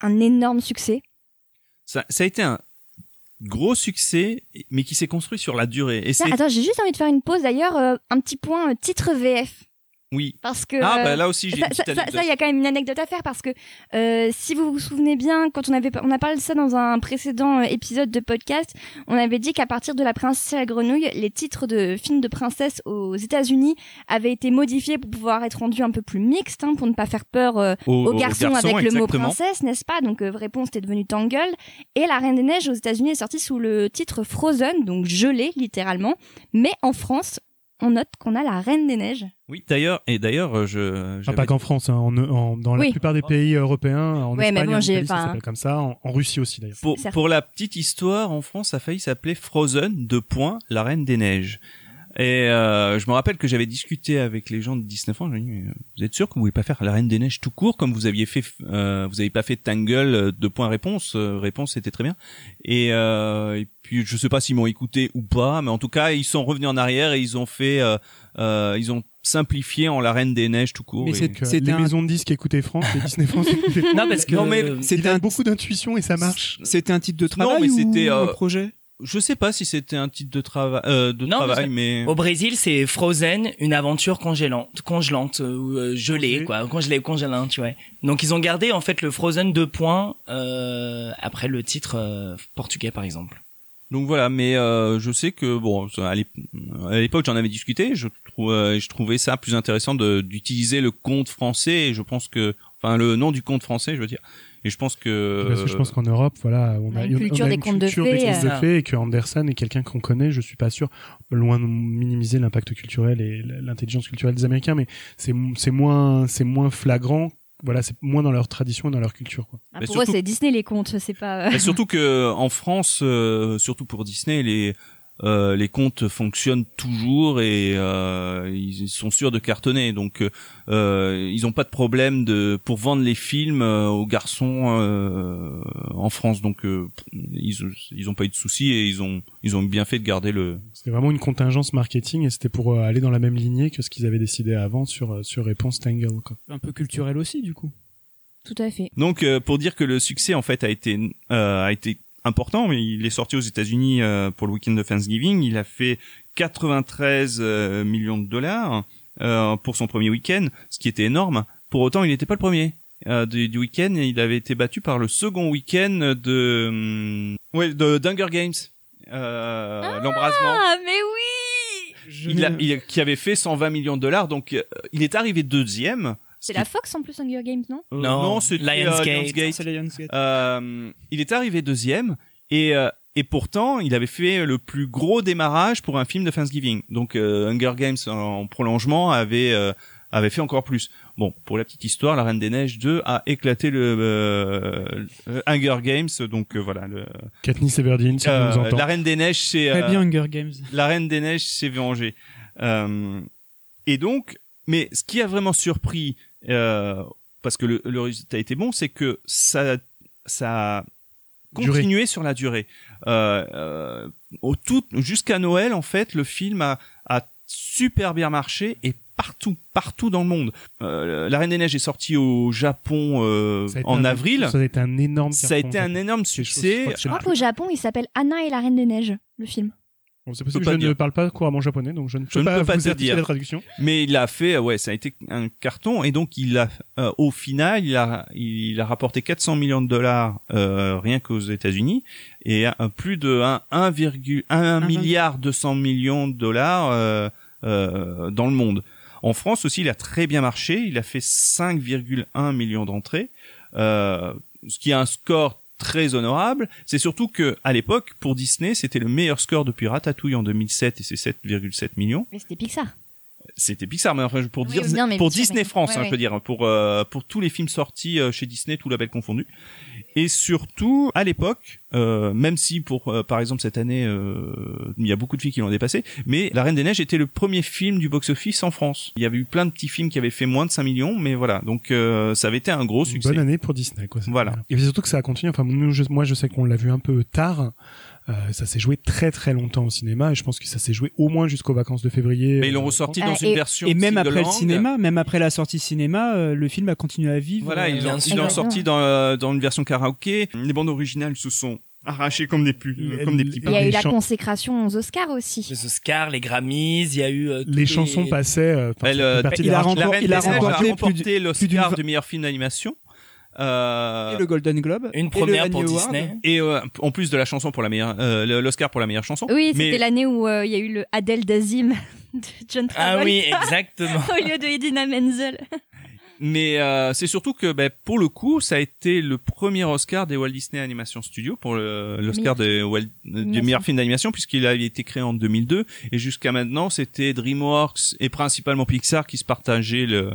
un énorme succès. Ça, ça a été un gros succès, mais qui s'est construit sur la durée. Et attends, j'ai juste envie de faire une pause d'ailleurs, un petit point titre VF. Oui. Parce que. Ah euh, bah là aussi j'ai ça, une ça, il y a quand même une anecdote à faire parce que euh, si vous vous souvenez bien, quand on avait on a parlé de ça dans un précédent euh, épisode de podcast, on avait dit qu'à partir de La Princesse et la Grenouille, les titres de films de princesse aux États-Unis avaient été modifiés pour pouvoir être rendus un peu plus mixtes, hein, pour ne pas faire peur euh, Aux- aux, aux garçons avec le mot princesse, n'est-ce pas? Donc euh, réponse était devenue Tangle. Et La Reine des Neiges aux États-Unis est sortie sous le titre Frozen, donc gelé littéralement. Mais en France, on note qu'on a La Reine des Neiges. Oui, d'ailleurs, et d'ailleurs, euh, je. Ah, pas qu'en France, hein, en, en- dans la plupart des pays européens, en Ouais, mais Espagne, bon, en j'ai- Italie, ça enfin- s'appelle comme ça, en, en Russie aussi d'ailleurs. Pour, pour la petite histoire, en France, ça a failli s'appeler Frozen, deux points, la Reine des Neiges. Et euh, je me rappelle que j'avais discuté avec les gens de Disney France. J'ai dit, mais, vous êtes sûr que vous voulez pas faire la Reine des Neiges tout court comme vous aviez fait euh, Vous avez pas fait Tangle euh, deux points réponse. euh, réponse c'était très bien. Et, euh, et puis je sais pas s'ils m'ont écouté ou pas, mais en tout cas ils sont revenus en arrière et ils ont fait, euh, euh, ils ont simplifié en la Reine des Neiges tout court. Mais Et- c'est- euh, les un- maisons de disques écoutaient France, les Disney France écoutaient France. Non, parce que Non, mais euh, C'était a un, beaucoup d'intuition et ça marche. c'était un titre de Non, travail mais ou c'était, euh, un projet? je sais pas si c'était un titre de travail, euh, de Non, travail, mais Au Brésil, c'est Frozen, une aventure congélante, congelante euh, ou euh, gelée, quoi, congelée, congélante, tu vois. Donc ils ont gardé en fait le Frozen deux points euh, après le titre euh, portugais par exemple. Donc voilà, mais euh, je sais que bon, à l'ép- à l'époque j'en avais discuté, je trouvais, je trouvais ça plus intéressant de d'utiliser le compte français. Et je pense que, enfin le nom du compte français, je veux dire. Et je pense que. Parce que je pense qu'en Europe, voilà, on On a, a une culture des contes de culture fées, des contes de euh. fées et que Anderson est quelqu'un qu'on connaît. Je suis pas sûr, loin de minimiser l'impact culturel et l'intelligence culturelle des Américains, mais c'est c'est moins c'est moins flagrant. Voilà, c'est moins dans leur tradition et dans leur culture. Quoi. Ah, pour surtout- eux, c'est Disney les contes, c'est pas. euh, surtout que en France, euh, surtout pour Disney, les euh, les comptes fonctionnent toujours et euh, ils sont sûrs de cartonner. Donc euh, ils ont pas de problème de pour vendre les films euh, aux garçons euh, en France. Donc euh, ils ils ont pas eu de soucis et ils ont ils ont bien fait de garder le C'était vraiment une contingence marketing et c'était pour aller dans la même lignée que ce qu'ils avaient décidé avant sur sur Réponse Tangle. Quoi. Un peu culturel aussi, du coup. Tout à fait. Donc euh, pour dire que le succès en fait a été euh, a été important, mais il est sorti aux États-Unis euh, pour le week-end de Thanksgiving. Il a fait 93 euh, millions de dollars euh, pour son premier week-end, ce qui était énorme. Pour autant, il n'était pas le premier. euh, du, du week-end, il avait été battu par le second week-end de hum, ouais de d'Hunger Games, euh, l'embrasement. Ah, mais oui Il a, il- qui avait fait 120 millions de dollars, donc euh, il est arrivé deuxième. C'est la Fox en plus, Hunger Games, non Euh, Non, Lionsgate. euh, Lionsgate. C'est Lionsgate. Euh, il est arrivé deuxième et euh, et pourtant il avait fait le plus gros démarrage pour un film de Thanksgiving. Donc euh, Hunger Games en prolongement avait euh, avait fait encore plus. Bon, pour la petite histoire, La Reine des Neiges 2 a éclaté le euh, Hunger Games. Donc euh, voilà, le, Katniss Everdeen, si euh, nous entend. La Reine des Neiges, c'est Très euh, bien, Hunger Games. la Reine des Neiges s'est vengée. Euh, et donc, mais ce qui a vraiment surpris, euh, parce que le, le résultat était bon, c'est que ça, ça a Durée. continué sur la durée. Euh, euh, au tout, jusqu'à Noël, en fait, le film a, a super bien marché et partout, partout dans le monde. Euh, la Reine des Neiges est sortie au Japon euh, en un- avril. Ça a été un énorme Ça a été un énorme C'est chaud, succès. je crois Je le crois qu'au Japon, il s'appelle Anna et la Reine des Neiges, le film. Bon, c'est peux possible pas que je dire. ne parle pas couramment japonais, donc je ne peux Je ne pas peux pas vous te dire. la traduction. Mais il a fait, ouais, ça a été un carton et donc il a, euh, au final, il a, il a rapporté 400 millions de dollars euh, rien qu'aux États-Unis et un- plus de 1, 1,1 Un milliard 200 millions de dollars euh, euh, dans le monde. En France aussi, il a très bien marché. Il a fait 5,1 millions d'entrées, euh, ce qui est un score très honorable. C'est surtout que à l'époque, pour Disney, c'était le meilleur score depuis Ratatouille en 2007 et c'est 7,7 millions Mais c'était Pixar. c'était Pixar, mais enfin, pour, Oui, dire, non, mais pour Disney mais- France, ouais, hein, ouais. je veux dire, pour euh, pour tous les films sortis euh, chez Disney, tout label confondu. Et surtout, à l'époque, Euh, même si pour euh, par exemple cette année euh, il y a beaucoup de films qui l'ont dépassé mais La Reine des Neiges était le premier film du box-office en France il y avait eu plein de petits films qui avaient fait moins de 5 millions mais voilà donc euh, ça avait été un gros Une succès bonne année pour Disney, quoi. Voilà. Et surtout que ça a continué. Enfin, nous, je- moi, je sais qu'on l'a vu un peu tard. Euh, ça s'est joué très très longtemps au cinéma et je pense que ça s'est joué au moins jusqu'aux vacances de février. mais ils l'ont Euh, ressorti Ah, dans et- une version Et même après le cinéma, même après la sortie cinéma, euh, le film a continué à vivre. Voilà, ils l'ont sorti dans, dans une version karaoké. Les bandes originales se sont arrachées comme des, pu- comme des petits Il y a les eu la consécration aux Oscars aussi. Les Oscars, les Grammys, il y a eu euh, Les chansons passaient. euh, Elle, euh, il a remporté- il a remporté plus l'Oscar du meilleur film d'animation. Euh, et le Golden Globe. Une et première le pour Award. Disney. et euh, en plus de la chanson pour la meilleure, euh, l'Oscar pour la meilleure chanson. Oui, Mais- c'était l'année où euh, il y a eu le Adèle Dazim de John Ah Travolta oui, exactement. au lieu de Idina Menzel. Mais euh, c'est surtout que ben, pour le coup, ça a été le premier Oscar des Walt Disney Animation Studios pour l'Oscar des Walt- du meilleur film d'animation puisqu'il avait été créé en 2002 et jusqu'à maintenant c'était DreamWorks et principalement Pixar qui se partageaient le,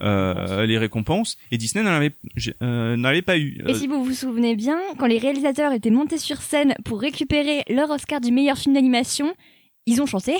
euh, les récompenses et Disney n'en avait, euh, n'en avait pas eu. Et Euh, si vous vous souvenez bien, quand les réalisateurs étaient montés sur scène pour récupérer leur Oscar du meilleur film d'animation, ils ont chanté.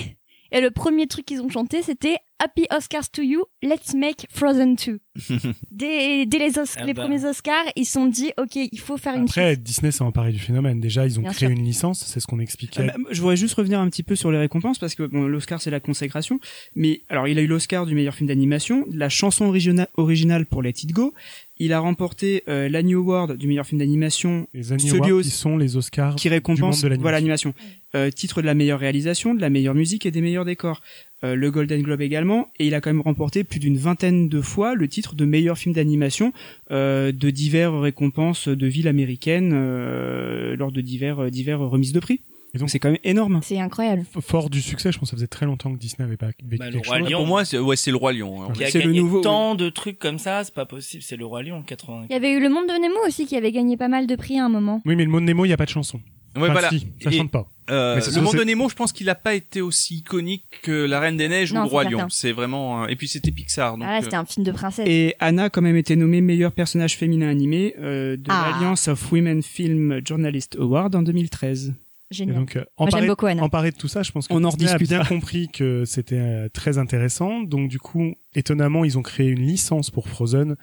Et le premier truc qu'ils ont chanté, c'était Happy Oscars to you, let's make Frozen 2. dès, dès les, Os- Ah les bah. premiers Oscars, ils se sont dit, ok, il faut faire une Après. Disney s'est emparé du phénomène. Déjà, ils ont Bien créé sûr. une licence, c'est ce qu'on expliquait. Ah bah, je voudrais juste revenir un petit peu sur les récompenses parce que bon, l'Oscar c'est la consécration, mais alors il a eu l'Oscar du meilleur film d'animation, la chanson origina- originale pour Let It Go, il a remporté euh, l'Annie Award du meilleur film d'animation les Annie Awards, qui sont les Oscars qui du monde récompense de l'animation. voilà l'animation, Euh, titre de la meilleure réalisation, de la meilleure musique et des meilleurs décors. Euh, le Golden Globe également, et il a quand même remporté plus d'une vingtaine de fois le titre de meilleur film d'animation euh, de divers récompenses de villes américaines euh, lors de divers divers remises de prix. Et donc- c'est quand même énorme. C'est incroyable. Fort du succès, je pense que ça faisait très longtemps que Disney avait pas vécu Bah, le quelque Roi chose. Lion. pour moi, c'est, ouais, c'est le roi lion. hein. Qui a C'est le gagné nouveau, tant de trucs comme ça, c'est pas possible. C'est le Roi Lion 80. Il y avait eu Le Monde de Nemo aussi qui avait gagné pas mal de prix à un moment. Oui, mais le mot de Nemo, il n'y a pas de chanson. Ouais, Enfin, voilà. si, ça Et- chante pas. Euh, le monde de Nemo, je pense qu'il n'a pas été aussi iconique que La Reine des Neiges Non, ou le Roi Lion. C'est vraiment. Et puis c'était Pixar. Donc, Ah là, c'était un film de princesse. Et Anna a quand même été nommée meilleur personnage féminin animé euh, de Ah. l'Alliance of Women Film Journalist Award en 2013. Et Génial. donc, euh, beaucoup Anna. emparé de tout ça, je pense que On en a bien compris que c'était euh, très intéressant. Donc, du coup, étonnamment, ils ont créé une licence pour Frozen,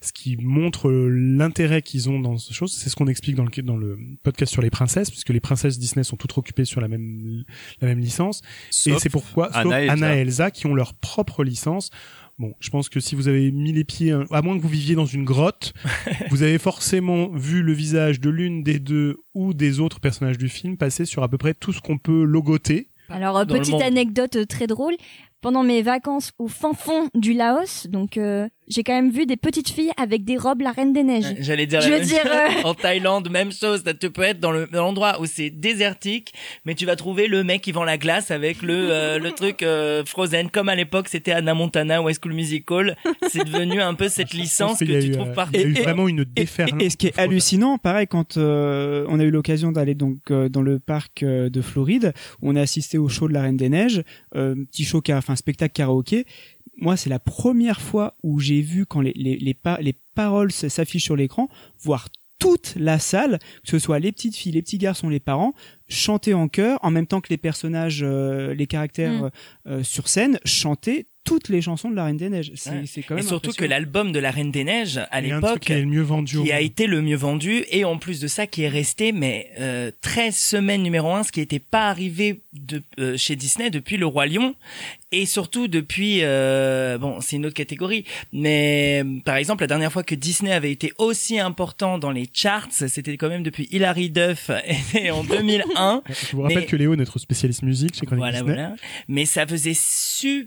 ce qui montre euh, l'intérêt qu'ils ont dans ce chose. C'est ce qu'on explique dans le, dans le podcast sur les princesses, puisque les princesses Disney sont toutes occupées sur la même, la même licence. et c'est pourquoi, sauf Anna et Elsa. Anna et Elsa, qui ont leur propre licence. Bon, je pense que si vous avez mis les pieds, à moins que vous viviez dans une grotte, vous avez forcément vu le visage de l'une des deux ou des autres personnages du film passer sur à peu près tout ce qu'on peut logoter. Alors, euh, petite anecdote euh, très drôle. Pendant mes vacances au fin fond du Laos, donc euh, j'ai quand même vu des petites filles avec des robes la Reine des Neiges. J'allais dire Je veux dire, euh, en Thaïlande, même chose. Tu peux être dans le dans l'endroit où c'est désertique, mais tu vas trouver le mec qui vend la glace avec le euh, le truc euh, Frozen, comme à l'époque c'était Anna Montana ou High School Musical. C'est devenu un peu cette licence que tu eu, trouves euh, partout. Il y a eu Et- vraiment une déferlante. et- et ce qui est hallucinant, pareil, quand euh, on a eu l'occasion d'aller donc euh, dans le parc euh, de Floride, où on a assisté au show de la Reine des Neiges, euh, petit show, enfin spectacle karaoké. Moi, c'est la première fois où j'ai vu quand les les les, pa- les paroles s'affichent sur l'écran, voir toute la salle, que ce soit les petites filles, les petits garçons, les parents, chanter en chœur, en même temps que les personnages, euh, les caractères Mm. euh, sur scène, chanter toutes les chansons de la Reine des Neiges. C'est Ouais. c'est quand Et même surtout que l'album de la Reine des Neiges à l'époque qui est le mieux vendu. qui a été le mieux vendu et en plus de ça qui est resté mais euh, 13 semaines numéro 1 ce qui n'était pas arrivé de, euh, chez Disney depuis le roi lion et surtout depuis euh, bon c'est une autre catégorie mais par exemple la dernière fois que Disney avait été aussi important dans les charts c'était quand même depuis Hilary Duff et en 2001 Je vous rappelle Mais- que Léo est notre spécialiste musique chez Chronique voilà, Disney. voilà. Mais ça faisait super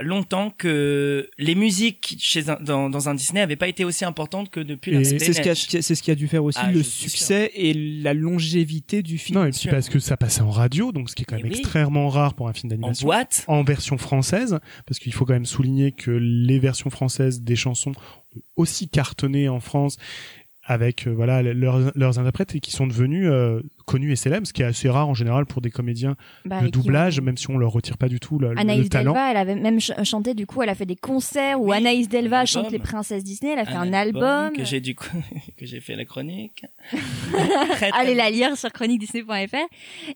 longtemps que les musiques chez un, dans, dans un Disney n'avaient pas été aussi importantes que depuis C'est ce, qui a, ce qui a dû faire aussi Ah, le succès et la longévité du film. Non, et puis parce que ça passait en radio, donc ce qui est quand même Eh oui. extrêmement rare pour un film En d'animation. boîte. en version française, parce qu'il faut quand même souligner que les versions françaises des chansons ont aussi cartonné en France avec euh, voilà leurs, leurs interprètes et qui sont devenus euh, connus et célèbres, ce qui est assez rare en général pour des comédiens Bah, de qui doublage, même si on leur retire pas du tout le, le Anaïs talent. Delva, elle avait même ch- chanté, du coup, elle a fait des concerts où Oui, Anaïs Delva chante les princesses Disney, elle a fait un, album. que j'ai du coup que j'ai fait la chronique. Allez la lire sur chroniquedisney.fr.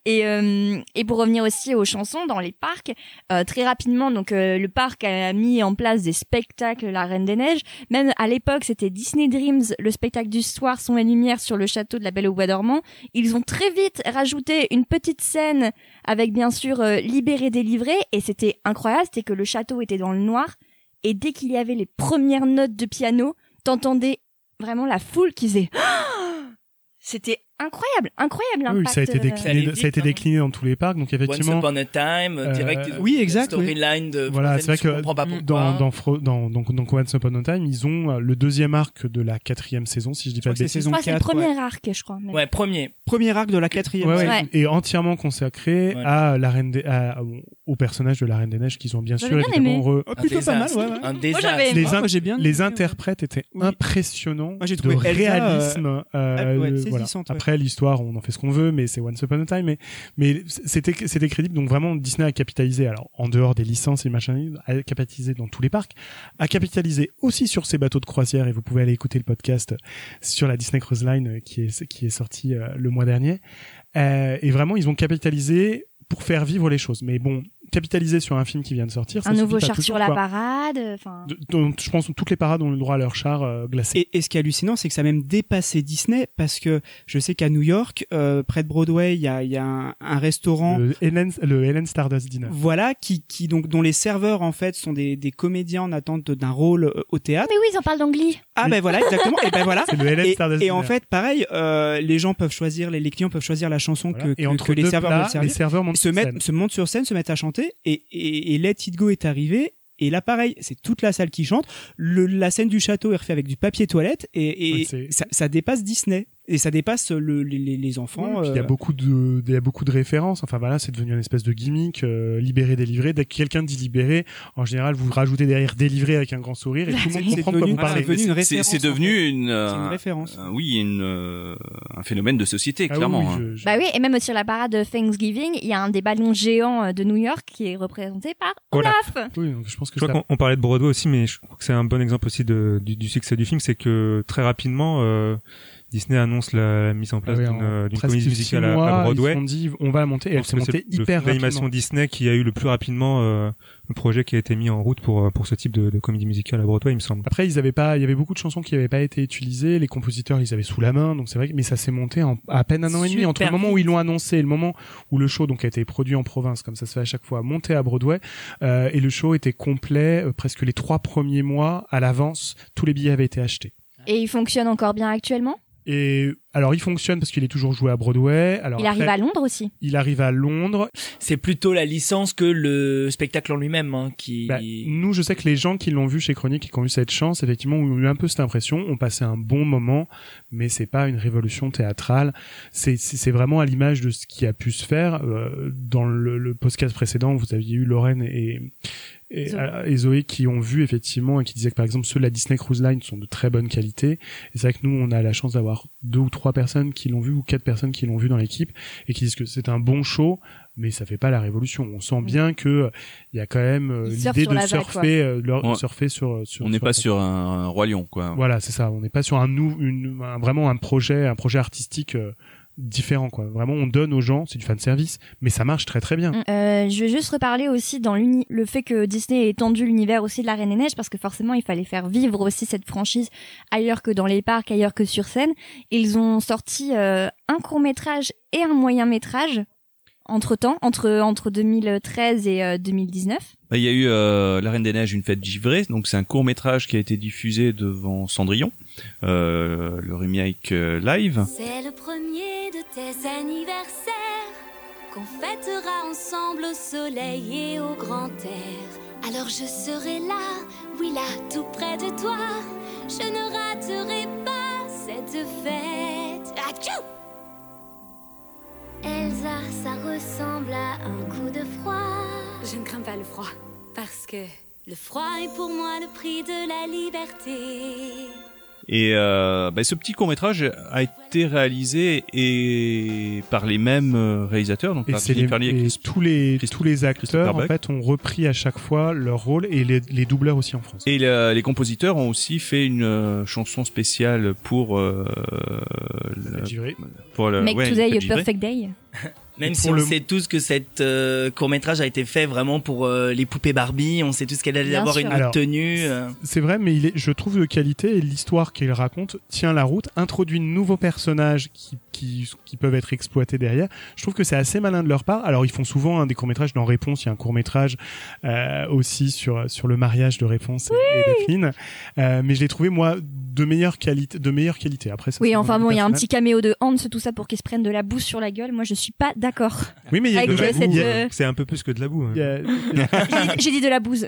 Et, euh, et pour revenir aussi aux chansons dans les parcs, euh, très rapidement, donc euh, le parc a mis en place des spectacles La Reine des Neiges. Même à l'époque, c'était Disney Dreams, le spectacle du soir, son et lumière sur le château de la Belle au Bois dormant. Ils ont très vite rajouté une petite scène avec bien sûr euh, Libéré délivré et c'était incroyable, c'était que le château était dans le noir et dès qu'il y avait les premières notes de piano, t'entendais vraiment la foule qui faisait c'était incroyable, incroyable Oui, l'impact. ça a été euh, décliné, ça a été hein. décliné dans tous les parcs, donc Once effectivement. Upon a Time, Euh, direct. ont oui, exact, oui. Storyline de. Voilà, c'est vrai que pas dans, dans, Fro- dans, donc, donc Once Upon a Time, ils ont euh, le deuxième arc de la quatrième saison, si je dis pas de bêtises. je crois que c'est le 4, premier ouais. arc, je crois. même. Ouais, premier. Premier arc de la quatrième. Ouais, ouais, Ouais. Et entièrement consacré à la reine des, à- au personnage de la Reine des Neiges qu'ils ont bien sûr évidemment aimé. re- Oh, plutôt pas mal, ouais. Un Moi, désastre. j'avais aimé. les, Ah, in- j'ai bien les interprètes étaient Oui. impressionnants Moi, j'ai de trouvé réalisme. euh, ah, euh, voilà. L'histoire, on en fait ce qu'on veut, mais c'est Once Upon a Time. Mais, mais c'était c'était crédible. Donc vraiment, Disney a capitalisé. Alors en dehors des licences et machin, a capitalisé dans tous les parcs, a capitalisé aussi sur ses bateaux de croisière. Et vous pouvez aller écouter le podcast sur la Disney Cruise Line euh, qui est qui est sorti euh, le mois dernier. Euh, et vraiment, ils ont capitalisé pour faire vivre les choses. Mais bon, capitaliser sur un film qui vient de sortir, ça Un nouveau char sur la quoi. parade. Enfin, donc, je pense que toutes les parades ont le droit à leur char euh, glacé. Et, et ce qui est hallucinant, c'est que ça a même dépassé Disney parce que je sais qu'à New York, euh, près de Broadway, il y a, il y a un, un restaurant. le Helen, le Helen Stardust Dinner. Voilà, qui, qui donc dont les serveurs en fait sont des, des comédiens en attente d'un rôle euh, au théâtre. mais oui, ils en parlent d'Angly. Ah ben voilà, exactement. et ben voilà. C'est le Helen Et, Stardust et Dinner. en fait, pareil, euh, les gens peuvent choisir, les, les clients peuvent choisir la chanson Voilà. que, et que- entre que les serveurs plats, veulent servir. les serveurs montent se mettent, se montent sur scène, se mettent à chanter, et, et, et Let It Go est arrivé. Et là, pareil, c'est toute la salle qui chante. Le, la scène du château est refaite avec du papier toilette, et, et Oui, c'est- ça, ça dépasse Disney, et ça dépasse le, les, les- les enfants. Il y a euh, beaucoup de, il y a beaucoup de références. Enfin voilà, c'est devenu une espèce de gimmick, euh, libéré, délivré. Dès que quelqu'un dit libéré, en général, vous rajoutez derrière délivré avec un grand sourire et tout le monde C'est comprend quoi devenu- vous parlez. c'est devenu une C'est- référence, C'est en devenu fait. une, euh, une référence. euh, oui, une, euh, un phénomène de société, Ah clairement. oui, hein. je- je- Bah oui, et même sur la parade de Thanksgiving, il y a un des ballons géants de New York qui est représenté par. Olaf. oui, donc je pense que Je crois ça- qu'on on parlait de Broadway aussi, mais je crois que c'est un bon exemple aussi de, du, du succès du film, c'est que très rapidement, euh, Disney annonce la, la mise en place Ah ouais, d'une comédie musicale à, mois, à Broadway. Ils dit, on va la monter, et elle s'est montée hyper rapidement. Disney qui a eu le plus rapidement euh, le projet qui a été mis en route pour euh, pour ce type de, de comédie musicale à Broadway, il me semble. Après, ils avaient pas, il y avait beaucoup de chansons qui n'avaient pas été utilisées. Les compositeurs, ils avaient sous la main, donc c'est vrai. que- Mais ça s'est monté en à peine un an et demi entre le moment où ils l'ont annoncé et le moment où le show donc a été produit en province, comme ça se fait à chaque fois, monté à Broadway. euh, et le show était complet euh, presque les trois premiers mois à l'avance. Tous les billets avaient été achetés. Et il fonctionne encore bien actuellement? Et alors, il fonctionne parce qu'il est toujours joué à Broadway. Alors il après, arrive à Londres aussi. il arrive à Londres. C'est plutôt la licence que le spectacle en lui-même hein, qui. Bah, nous, je sais que les gens qui l'ont vu chez Chronique et qui ont eu cette chance, effectivement, ont eu un peu cette impression, ont passé un bon moment, mais c'est pas une révolution théâtrale. C'est c'est c'est vraiment à l'image de ce qui a pu se faire euh, dans le, le podcast précédent. Vous aviez eu Lorraine et et, Zoé. euh, et Zoé qui ont vu effectivement et qui disaient que par exemple ceux de la Disney Cruise Line sont de très bonne qualité. Et c'est vrai que nous, on a la chance d'avoir deux ou trois personnes qui l'ont vu ou quatre personnes qui l'ont vu dans l'équipe et qui disent que c'est un bon show, mais ça fait pas la révolution. On sent bien que euh, il y a quand même euh, l'idée de vague, surfer, euh, de leur- Ouais. surfer sur, sur. On n'est pas sur un, un roi lion, quoi. Voilà, c'est ça. On n'est pas sur un nou, une, un- vraiment un projet, un projet artistique euh, différent, quoi. Vraiment, on donne aux gens, c'est du fan service, mais ça marche très très bien. Euh, je vais juste reparler aussi dans l'uni- le fait que Disney ait étendu l'univers aussi de la Reine des Neiges parce que forcément il fallait faire vivre aussi cette franchise ailleurs que dans les parcs, ailleurs que sur scène. Ils ont sorti euh, un court métrage et un moyen métrage entre temps, entre entre 2013 et euh, 2019. Bah, Il y a eu euh, La Reine des Neiges, une fête givrée, donc c'est un court métrage qui a été diffusé devant Cendrillon, euh, le remake euh, live. C'est le premier de tes anniversaires qu'on fêtera ensemble au soleil et au grand air. Alors je serai là, oui là, tout près de toi. Je ne raterai pas cette fête. Atchou Elsa, ça ressemble à un coup de froid. Je ne crains pas le froid, parce que le froid est pour moi le prix de la liberté. Et euh, bah, ce petit court métrage a été réalisé et par les mêmes euh, réalisateurs, donc Et, les, Farley et et Chris- tous les tous les acteurs en fait ont repris à chaque fois leur rôle et les, les doubleurs aussi en France. Et le- les compositeurs ont aussi fait une euh, chanson spéciale pour euh, le, pour le Make ouais, Today a. Perfect Day. Même si on le- sait tous que cette court métrage a été fait vraiment pour euh, les poupées Barbie, on sait tous qu'elle allait Bien avoir sûr. une Alors, tenue. euh. C'est vrai, mais il est, je trouve de qualité et l'histoire qu'il raconte tient la route, introduit de nouveaux personnages qui, qui, qui peuvent être exploités derrière. Je trouve que c'est assez malin de leur part. Alors ils font souvent hein, des courts métrages dans Réponse. Il y a un court métrage euh, aussi sur sur le mariage de Réponse et- et de Flynn. Euh, mais je l'ai trouvé moi de meilleure qualité, de meilleure qualité. Après ça, Oui, enfin bon, il y a un petit caméo de Hans, tout ça pour qu'il se prenne de la boue sur la gueule. Moi, je suis pas d'accord. Oui, mais il y a, de la boue. euh, C'est un peu plus que de la boue. hein. J'ai dit- de la bouse.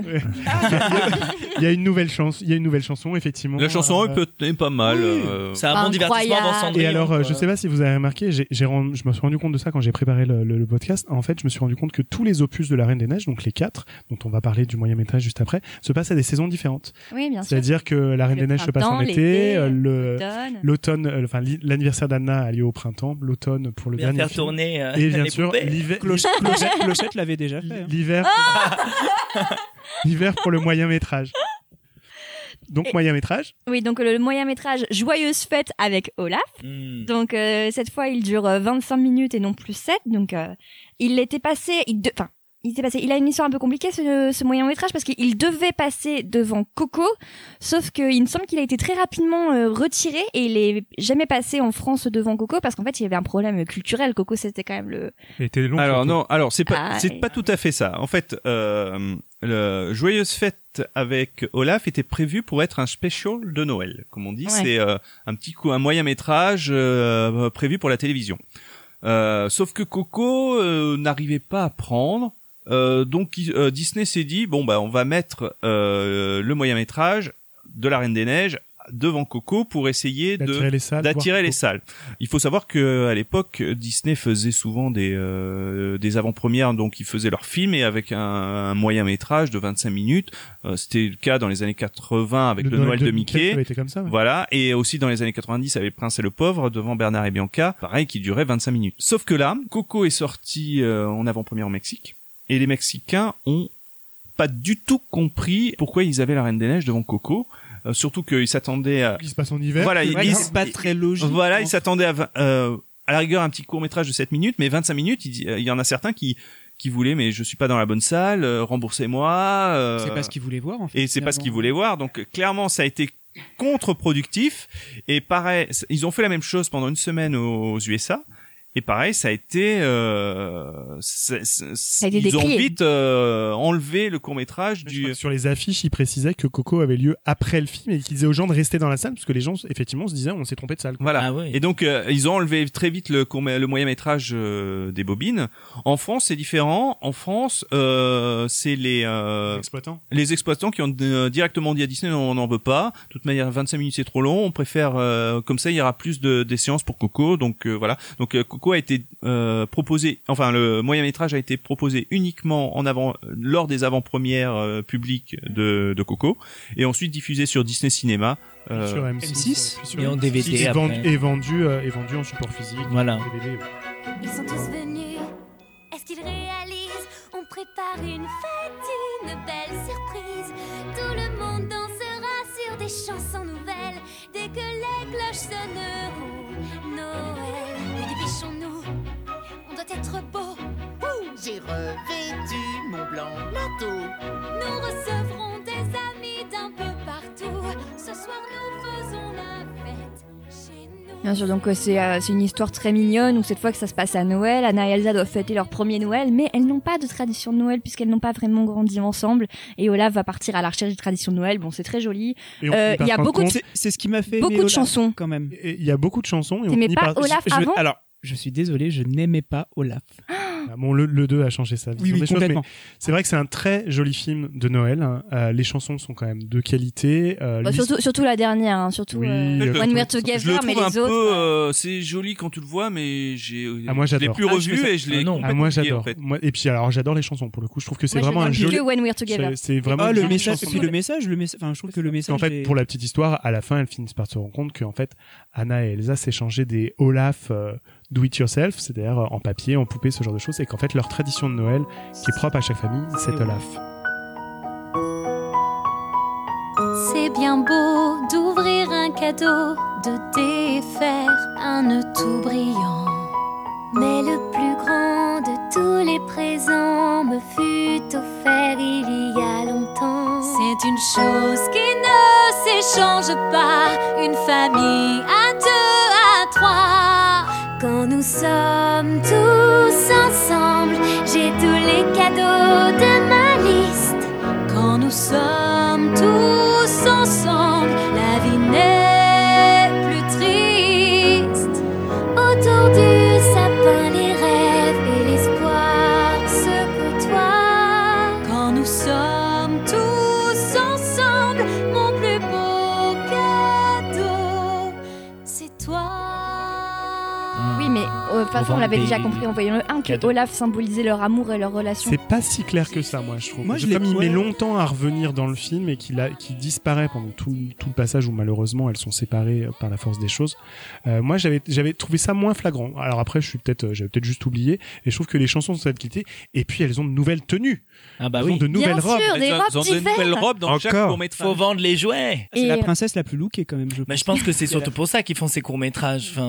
il y a une nouvelle chance. Il y a une nouvelle chanson effectivement. La chanson Euh, est pas mal. oui. euh, C'est un bon divertissement Incroyable. Cendrillon. Et alors, euh, je sais pas si vous avez remarqué, rendu- je me suis rendu compte de ça quand j'ai préparé le, le- le podcast. En fait, je me suis rendu compte que tous les opus de La Reine des Neiges, donc les quatre, dont on va parler du moyen métrage juste après, se passent à des saisons différentes. Oui, bien sûr. C'est-à-dire que La Reine Le des Neiges se passe en été, euh, l'automne, euh, enfin l'anniversaire d'Anna a lieu au printemps, l'automne pour le bien dernier faire film. tourner euh, Et bien les sûr, l'hiver, Clochette, Clochette, Clochette l'avait déjà fait. hein. l'hiver, l'hiver pour le moyen métrage. Donc Et- moyen métrage. Oui, donc le moyen métrage Joyeuse fête avec Olaf. Hmm. Donc euh, cette fois, il dure euh, 25 minutes et non plus 7. Donc euh, il était passé, il enfin, il était passé. Il a une histoire un peu compliquée ce, ce moyen métrage parce qu'il devait passer devant Coco, sauf qu'il me semble qu'il a été très rapidement euh, retiré et il est jamais passé en France devant Coco parce qu'en fait il y avait un problème culturel. Coco c'était quand même le. Il était long. Alors non, alors c'est pas Ah, c'est et- pas tout à fait ça. En fait, euh, le Joyeuse fête avec Olaf était prévu pour être un special de Noël, comme on dit. Ouais. C'est euh, un petit coup, un moyen métrage euh, prévu pour la télévision. Euh, sauf que Coco euh, n'arrivait pas à prendre. Euh, donc Disney s'est dit bon bah on va mettre euh, le moyen métrage de la Reine des Neiges devant Coco pour essayer D'attirer les salles. les. Il faut savoir que à l'époque Disney faisait souvent des euh, des avant-premières donc ils faisaient leurs films et avec un, un moyen métrage de 25 minutes, Euh, c'était le cas dans les années 80 avec le, Noël de Mickey. Ça comme ça. ouais. Voilà, et aussi dans les années 90 avec Prince et le Pauvre devant Bernard et Bianca, pareil qui durait 25 minutes. Sauf que là, Coco est sorti euh, en avant-première au Mexique et les Mexicains ont pas du tout compris pourquoi ils avaient la Reine des Neiges devant Coco, Euh, surtout qu'ils s'attendaient à Qui se passe en hiver. Voilà, Ouais, ils- c'est pas très logique. voilà, en ils s'attendaient à, euh, à la rigueur un petit court métrage de 7 minutes, mais 25 minutes, il, dit- euh, il y en a certains qui qui voulaient, mais je suis pas dans la bonne salle, euh, remboursez-moi. euh, C'est pas ce qu'ils voulaient voir, en fait. et c'est pas ce qu'ils voulaient voir. Donc clairement, ça a été contre-productif. Et pareil, ils ont fait la même chose pendant une semaine aux USA. Et pareil, ça a été, euh, c'est- c'est- a été ils ont vite euh, enlevé le court métrage du. Sur les affiches, il précisait que Coco avait lieu après le film et qu'il disait aux gens de rester dans la salle parce que les gens, effectivement, se disaient on s'est trompé de salle. Voilà. Ah ouais. Et donc euh, ils ont enlevé très vite le, court- le moyen métrage euh, des bobines. En France, c'est différent. En France, euh, c'est les euh, Exploitant. les exploitants qui ont euh, directement dit à Disney on n'en veut pas. De toute manière, 25 minutes c'est trop long. On préfère euh, comme ça, il y aura plus de des séances pour Coco. Donc euh, voilà. Donc euh, Coco a été euh, proposé, enfin le moyen métrage a été proposé uniquement en avant lors des avant-premières euh, publiques de, de Coco et ensuite diffusé sur Disney Cinéma. euh, sur M6. M6, puis sur et en M6, DVD et après. vendu, et vendu, euh, et vendu en support physique. Voilà. DVD, ouais. Ils sont tous venus. Est-ce qu'ils réalisent? On prépare une fête, une belle surprise. Tout le monde dansera sur des chansons nouvelles dès que les cloches sonneront. Noël, doit être beau. J'ai revêtu mon blanc manteau. Nous recevrons des amis d'un peu partout. Ce soir, nous faisons la fête chez nous. Bien sûr, donc euh, c'est euh, c'est une histoire très mignonne où cette fois que ça se passe à Noël, Anna et Elsa doivent fêter leur premier Noël, mais elles n'ont pas de tradition de Noël puisqu'elles n'ont pas vraiment grandi ensemble. Et Olaf va partir à la recherche des traditions de Noël. Bon, c'est très joli. Euh, il y a beaucoup de- compte- C'est- C'est ce qui m'a fait Beaucoup de Olaf, chansons. quand même. Il y a beaucoup de chansons et on pas par. Olaf Je- avant? Alors, je suis désolé, je n'aimais pas Olaf. Ah, Bon, le, le 2 a changé sa vision Oui, oui, des choses, c'est vrai que c'est un très joli film de Noël. Euh, les chansons sont quand même de qualité. Euh, Bah, surtout, surtout la dernière, hein, surtout Oui, euh, euh, When We're Je le Together, mais les un autres. peu, euh, euh, c'est joli quand tu le vois, mais j'ai, Ah, moi, je l'ai j'adore. plus Ah, je revu et je l'ai Ah, non. Ah, moi j'adore. en fait. Et puis alors j'adore les chansons pour le coup. Je trouve que c'est vraiment un joli. que When We're Together. C'est vraiment Ah, le message, et puis le message, le message, enfin, je trouve que le message. En fait, pour la petite histoire, à la fin, elles finissent par se rendre compte qu'en fait, Anna et Elsa s'échangeaient des Olaf euh, do it yourself, c'est-à-dire euh, en papier, en poupée, ce genre de choses, et qu'en fait, leur tradition de Noël, qui est propre à chaque famille, c'est Olaf. C'est bien beau d'ouvrir un cadeau, de défaire un nœud tout brillant. Mais le plus grand de tous les présents me fut offert il y a longtemps. C'est une chose qui ne s'échange pas, une famille Quand nous façon, on l'avait déjà compris en voyant le 1 que. Olaf symbolisait leur amour et leur relation. C'est pas si clair que ça, moi, je trouve. Moi, je Comme l'ai- il met ouais. longtemps à revenir dans le film et qu'il a, qu'il disparaît pendant tout, tout le passage où malheureusement elles sont séparées euh, par la force des choses. Euh, moi, j'avais, j'avais trouvé ça moins flagrant. Alors après, je suis peut-être, euh, j'avais peut-être juste oublié. Et je trouve que les chansons sont de qualité. Et puis elles ont de nouvelles tenues. Ah bah elles ont oui. de nouvelles Bien robes. sûr, des Elles ont- robes ont de nouvelles robes dans chaque Encore. court métrage. Faut vendre les jouets. C'est la princesse la plus lookée quand même, je Mais pense. je pense que c'est surtout pour ça qu'ils font ces courts métrages. Enfin,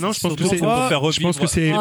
Non, je pense que c'est- pour- faire je pense que c'est-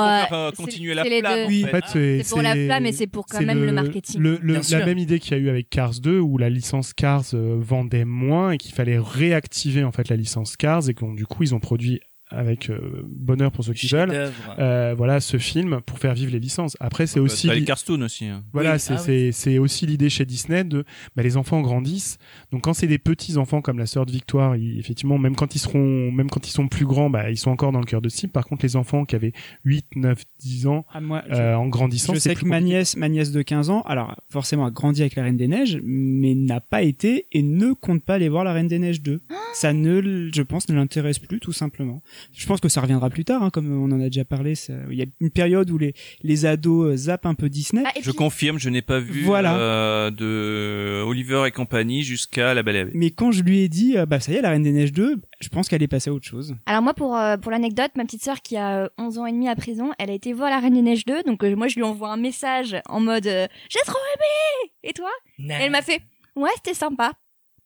continuer la les flamme. deux. en Oui, en fait. C'est pour la flamme et c'est pour quand même le marketing. le- le- Bien la sûr. même idée qu'il y a eu avec Cars 2 où la licence Cars euh, vendait moins et qu'il fallait réactiver en fait la licence Cars et que du coup ils ont produit avec euh, bonheur pour ceux qui veulent euh, voilà ce film pour faire vivre les licences. Après c'est aussi les cartoons aussi. hein. voilà, Oui, c'est ah oui. c'est c'est aussi l'idée chez Disney de bah, les enfants grandissent. Donc quand c'est des petits enfants comme la sœur de Victoire, ils- effectivement même quand ils seront même quand ils sont plus grands, bah ils sont encore dans le cœur de cible. Par contre les enfants qui avaient 8, 9, 10 ans Ah, moi, je- euh, en grandissant, je c'est sais plus que ma nièce, ma nièce de 15 ans, alors forcément a grandi avec la Reine des Neiges, mais n'a pas été et ne compte pas aller voir la Reine des Neiges 2. Ça ne, je pense, ne l'intéresse plus tout simplement. Je pense que ça reviendra plus tard, hein, comme on en a déjà parlé. ça- Il y a une période où les les ados euh, zappent un peu Disney. Ah, Je confirme, je n'ai pas vu Voilà. euh, de Oliver et compagnie jusqu'à La Belle et la Bête. Mais quand je lui ai dit, euh, bah ça y est, la Reine des Neiges 2, je pense qu'elle est passée à autre chose. Alors moi, pour, euh, pour l'anecdote, ma petite sœur qui a euh, 11 ans et demi à présent, elle a été voir La Reine des Neiges 2, donc euh, moi je lui envoie un message en mode euh, J'ai trop aimé !» Et toi? Et elle m'a fait « Ouais, c'était sympa.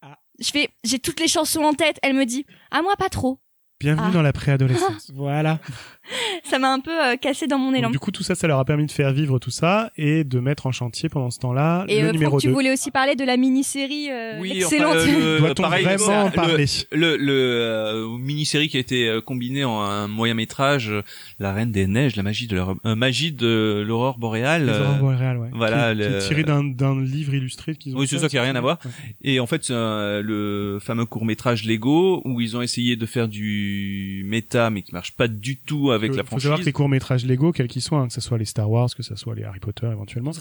Ah. Je fais « J'ai toutes les chansons en tête. » Elle me dit « Ah, moi, pas trop. Bienvenue Ah. dans la préadolescence. Voilà. » Ça m'a un peu euh, cassé dans mon élan. Donc, du coup, tout ça, ça leur a permis de faire vivre tout ça et de mettre en chantier pendant ce temps-là Et le euh, numéro Franck, tu 2. voulais aussi parler de la mini-série euh, Oui, excellente. enfin, le- le- Doit-on vraiment ça, en le- parler le, le euh, mini-série qui a été euh, combinée en un moyen métrage, euh, La Reine des Neiges, la magie de l'horreur, euh, magie de l'aurore boréale. Les euh, aurores boréales, ouais. voilà, Qui, qui le- est tiré d'un, d'un livre illustré qu'ils ont Oui, c'est ça qui a rien à voir. Ouais. Et en fait, c'est euh, le fameux court métrage Lego où ils ont essayé de faire du méta, mais qui marche pas du tout avec Il la faut savoir que franchise. les courts-métrages Lego, quels qu'ils soient, hein, que ce soit les Star Wars, que ce soit les Harry Potter éventuellement,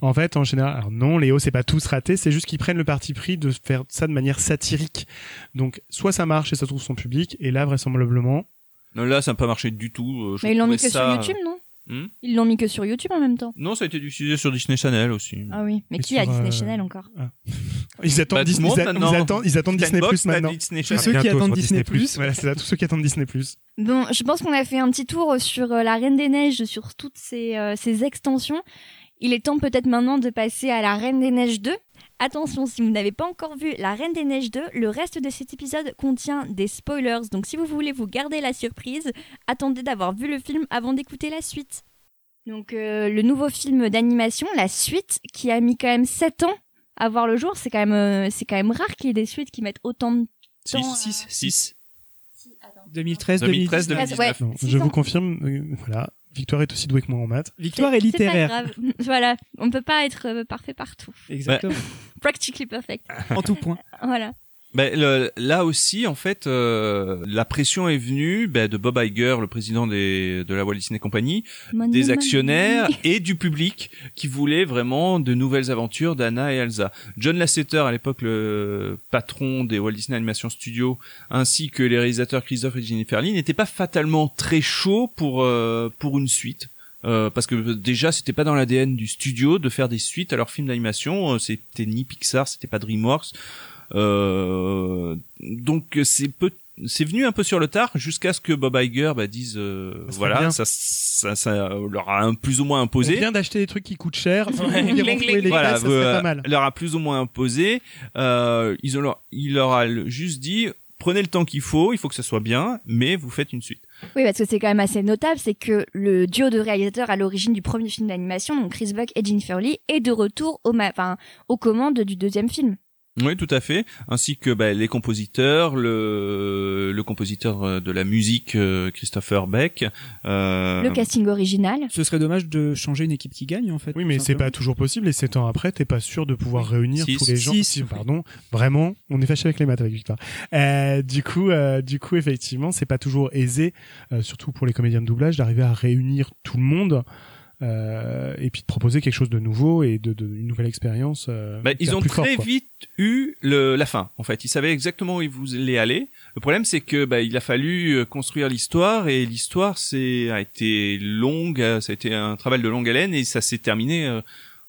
en fait, en général, alors non, Léo, c'est pas tous raté, c'est juste qu'ils prennent le parti pris de faire ça de manière satirique. Donc, soit ça marche et ça trouve son public, et là, vraisemblablement, Non, là, ça n'a pas marché du tout. euh, je Mais ils l'ont mis que ça- sur YouTube, non? Hmm Ils l'ont mis que sur YouTube en même temps. Non, ça a été diffusé sur Disney Channel aussi. Ah oui, mais Et qui a sur, Disney euh, Channel encore ils attendent Bah, tout le Disney, ils, a- maintenant. ils attendent, ils attendent Disney Plus maintenant. Disney Tous ceux qui attendent Disney+. Disney+. Voilà, c'est ça, tous ceux qui attendent Disney Plus. Bon, je pense qu'on a fait un petit tour sur euh, la Reine des Neiges, sur toutes ces, euh, ces extensions. Il est temps peut-être maintenant de passer à la Reine des Neiges 2. Attention, si vous n'avez pas encore vu la Reine des Neiges 2, le reste de cet épisode contient des spoilers. Donc si vous voulez vous garder la surprise, attendez d'avoir vu le film avant d'écouter la suite. Donc euh, le nouveau film d'animation, la suite, qui a mis quand même 7 ans à voir le jour, c'est quand même euh, c'est quand même rare qu'il y ait des suites qui mettent autant de temps. à- 6, 6. 2013, 2013, 2013. Ouais, Non, six je vous confirme, euh, voilà, Victoire est aussi douée que moi en maths. Victoire est pas littéraire. grave. voilà, on peut pas être euh, parfait partout. Exactement. Practically perfect. en tout point. Voilà. Ben, le- là aussi, en fait, euh, la pression est venue ben, de Bob Iger, le président des, de la Walt Disney Company, Money, des money. actionnaires et du public qui voulaient vraiment de nouvelles aventures d'Anna et Elsa. John Lasseter, à l'époque le patron des Walt Disney Animation Studios, ainsi que les réalisateurs Christophe et Jennifer Lee, n'étaient pas fatalement très chauds pour euh, pour une suite. Euh, parce que déjà c'était pas dans l'ADN du studio de faire des suites à leurs films d'animation, Euh, c'était ni Pixar, c'était pas DreamWorks. Euh, donc c'est peu c'est venu un peu sur le tard jusqu'à ce que Bob Iger bah, dise euh, Ça voilà ça, ça ça leur a un, plus ou moins On imposé vient d'acheter des trucs qui coûtent cher. Ouais. les voilà ça serait euh, pas mal. leur a plus ou moins imposé euh, ils ont leur, il leur a juste dit prenez le temps qu'il faut il faut que ça soit bien mais vous faites une suite Oui, parce que c'est quand même assez notable, c'est que le duo de réalisateurs à l'origine du premier film d'animation, donc Chris Buck et Jennifer Lee, est de retour au ma- enfin, aux commandes du deuxième film. Oui, tout à fait. Ainsi que bah, les compositeurs, le, le compositeur euh, de la musique euh, Christopher Beck. Euh, Le casting original. Ce serait dommage de changer une équipe qui gagne en fait. Oui, mais c'est pas toujours possible et sept ans après, t'es pas sûr de pouvoir réunir Si, tous les si, gens. si, Si, pardon, vraiment, on est fâché avec les maths avec Victoire. Euh, du coup, euh, du coup, effectivement, c'est pas toujours aisé, euh, surtout pour les comédiens de doublage, d'arriver à réunir tout le monde. Euh, et puis de proposer quelque chose de nouveau et de, de une nouvelle expérience. euh, bah, ils a ont fort, très vite eu le, la fin. En fait, ils savaient exactement où ils voulaient aller. Le problème, c'est que bah, il a fallu euh, construire l'histoire et l'histoire, c'est a été longue. euh, Ça a été un travail de longue haleine et ça s'est terminé. euh,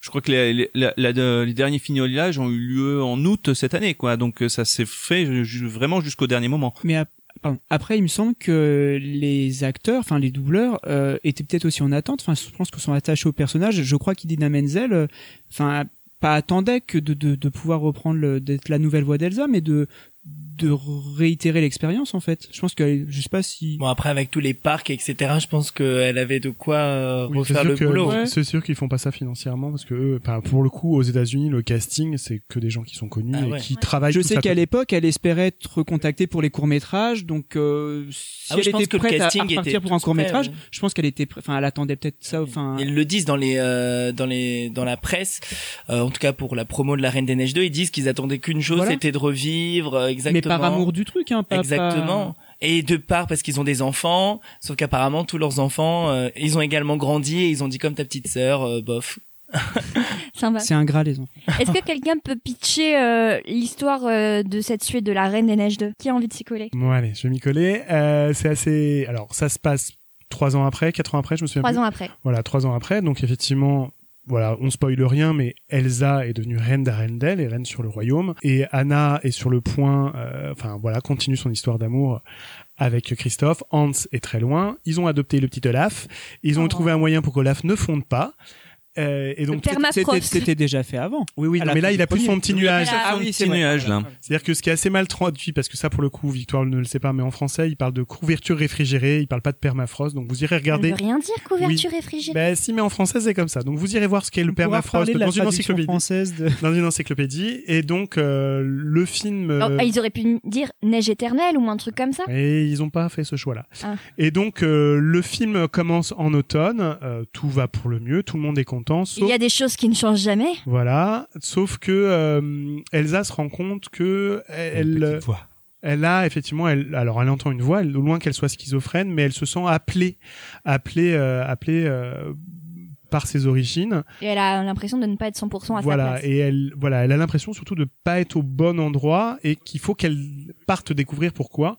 je crois que les, les, la- la- les derniers fignolages ont eu lieu en août cette année, quoi. Donc euh, ça s'est fait vraiment jusqu'au dernier moment. Mais pardon. après, il me semble que les acteurs, enfin les doubleurs, euh, étaient peut-être aussi en attente. Enfin, je pense qu'ils sont attachés au personnage. Je crois qu'Idina Menzel, euh, enfin, pas attendait que de, de, de pouvoir reprendre d'être la nouvelle voix d'Elsa, mais de de réitérer l'expérience en fait. Je pense que je sais pas si Bon après avec tous les parcs etc. Je pense qu'elle avait de quoi euh, Oui, refaire sûr le que- boulot. Ouais. C'est sûr qu'ils font pas ça financièrement parce que eux, enfin, pour le coup, aux États-Unis, le casting, c'est que des gens qui sont connus Ah et ouais. qui travaillent. Je sais qu'à l'époque, elle espérait être contactée pour les courts métrages, donc euh, si Ah elle était que le prête à- était pour un court métrage, je pense qu'elle était, prête- enfin, elle attendait peut-être ça. Enfin, Ils le disent dans les euh, dans les dans la presse, euh, en tout cas pour la promo de la Reine des Neiges 2, ils disent qu'ils attendaient qu'une chose, Voilà. c'était de revivre exactement. mais par amour du truc, hein, pas Exactement. Et de part parce qu'ils ont des enfants, sauf qu'apparemment tous leurs enfants, euh, ils ont également grandi et ils ont dit comme ta petite sœur, euh, bof. C'est un gras les enfants. Est-ce que quelqu'un peut pitcher euh, l'histoire euh, de cette suite de la Reine des Neiges 2 Qui a envie de s'y coller? Bon, allez, je vais m'y coller. Euh, c'est assez. Alors, ça se passe trois ans après, quatre ans après, je me souviens Trois plus. ans après. Voilà, trois ans après. Donc effectivement, voilà, on spoile rien, mais Elsa est devenue reine d'Arendelle et reine sur le royaume. Et Anna est sur le point, euh, enfin voilà, continue son histoire d'amour avec Christophe. Hans est très loin. Ils ont adopté le petit Olaf. Ils ont Oh. trouvé un moyen pour qu'Olaf ne fonde pas. Euh, et donc. C'était c'était déjà fait avant. oui, oui, non, mais là, il a plus son petit nuage. Ah oui, c'est nuage là. C'est-à-dire que ce qui est assez mal traduit, parce que ça, pour le coup, Victoire ne le sait pas, mais en français, il parle de couverture réfrigérée, il parle pas de permafrost. Donc vous irez Ça regarder. ne veut rien dire, couverture réfrigérée. Ben si, mais en français c'est comme ça. Donc vous irez voir ce qu'est le permafrost dans une encyclopédie. française de. Dans une encyclopédie. Et donc euh, le film. euh, Oh, ils auraient pu dire Neige éternelle ou un truc comme ça. Et ils ont pas fait ce choix-là. Ah. Et donc euh, le film commence en automne. euh, tout va pour le mieux. Tout le monde est content. Il Sauf y a des choses qui ne changent jamais. voilà. Sauf que euh, Elsa se rend compte que elle. Petite voix. Elle a effectivement, elle, alors elle entend une voix, elle, au loin qu'elle soit schizophrène, mais elle se sent appelée, appelée, euh, appelée euh, par ses origines. Et elle a l'impression de ne pas être 100% à sa voilà, place. et elle, voilà, elle a l'impression surtout de pas être au bon endroit et qu'il faut qu'elle parte découvrir pourquoi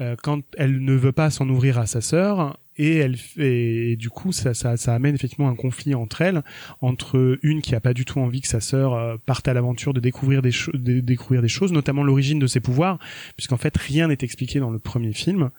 euh, quand elle ne veut pas s'en ouvrir à sa sœur. Et elle fait, et du coup, ça, ça, ça amène effectivement un conflit entre elles, entre une qui a pas du tout envie que sa sœur euh, parte à l'aventure de découvrir des choses, de découvrir des choses, notamment l'origine de ses pouvoirs, puisqu'en fait rien n'est expliqué dans le premier film.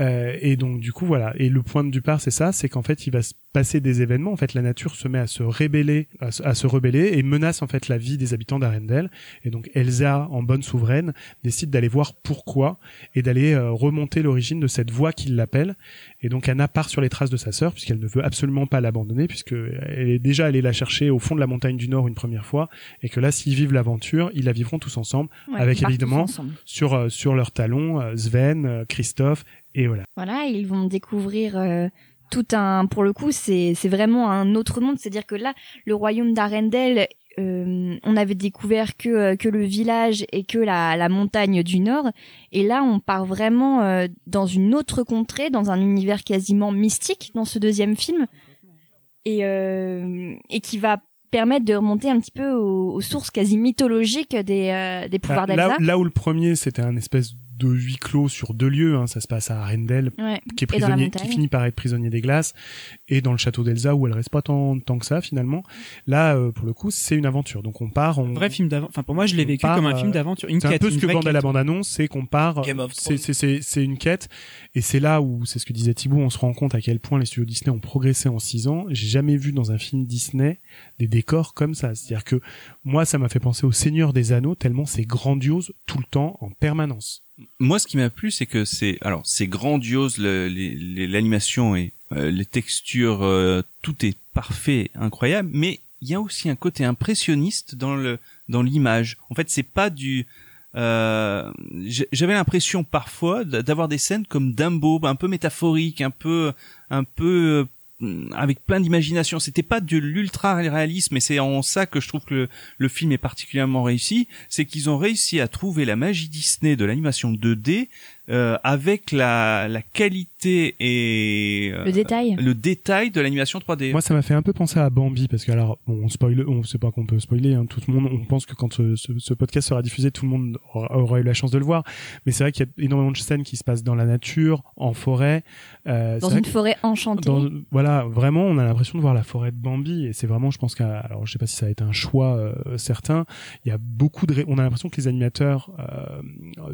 Euh, et donc du coup voilà. Et le point de départ c'est ça, c'est qu'en fait il va se passer des événements. En fait la nature se met à se rébeller, à se, à se rebeller et menace en fait la vie des habitants d'Arendelle. Et donc Elsa, en bonne souveraine, décide d'aller voir pourquoi et d'aller euh, remonter l'origine de cette voix qui l'appelle. Et donc Anna part sur les traces de sa sœur puisqu'elle ne veut absolument pas l'abandonner puisque elle est déjà allée la chercher au fond de la montagne du Nord une première fois et que là s'ils vivent l'aventure, ils la vivront tous ensemble Ouais, avec évidemment- ensemble. sur euh, sur leurs talons euh, Sven, Christophe et voilà. Voilà, ils vont découvrir euh, tout un. Pour le coup, c'est c'est vraiment un autre monde. C'est-à-dire que là, le royaume d'Arendelle euh, on avait découvert que euh, que le village et que la, la montagne du nord et là on part vraiment euh, dans une autre contrée dans un univers quasiment mystique dans ce deuxième film et euh, et qui va permettre de remonter un petit peu aux, aux sources quasi mythologiques des euh, des pouvoirs Bah, là, là où le premier c'était un espèce de huis clos sur deux lieux, hein, ça se passe à Arendelle, Ouais. qui est prisonnier, qui finit par être prisonnier des glaces, et dans le château d'Elsa où elle reste pas tant, tant que ça finalement. Là, euh, pour le coup, c'est une aventure. Donc on part, on, Vrai film d'aventure. Enfin, pour moi, je l'ai vécu part, comme un euh, film d'aventure. Une c'est un quête. peu ce que vendait la bande annonce, c'est qu'on part, Game of c'est Thrones. c'est c'est c'est une quête, et c'est là où c'est ce que disait Thibaut, on se rend compte à quel point les studios Disney ont progressé en six ans. J'ai jamais vu dans un film Disney des décors comme ça. C'est-à-dire que moi, ça m'a fait penser au Seigneur des Anneaux tellement c'est grandiose tout le temps en permanence. Moi, ce qui m'a plu, c'est que c'est alors c'est grandiose l'animation et euh, les textures, euh, tout est parfait, incroyable. Mais il y a aussi un côté impressionniste dans le dans l'image. En fait, c'est pas du euh, j'avais l'impression parfois d'avoir des scènes comme Dumbo, un peu métaphoriques, un peu un peu euh, avec plein d'imagination. C'était pas de l'ultra réalisme, et c'est en ça que je trouve que le, le film est particulièrement réussi. C'est qu'ils ont réussi à trouver la magie Disney de l'animation 2D euh, avec la, la qualité et euh, le détail le détail de l'animation 3D. Moi, ça m'a fait un peu penser à Bambi parce que alors, bon, on spoil, on sait pas qu'on peut spoiler. Hein, tout le monde, on pense que quand ce, ce- ce podcast sera diffusé, tout le monde aura, aura eu la chance de le voir. Mais c'est vrai qu'il y a énormément de scènes qui se passent dans la nature, en forêt. Euh, dans une forêt enchantée dans- voilà, vraiment, on a l'impression de voir la forêt de Bambi et c'est vraiment, je pense qu'à, alors je sais pas si ça a été un choix euh, certain. Il y a beaucoup de, ré- on a l'impression que les animateurs euh,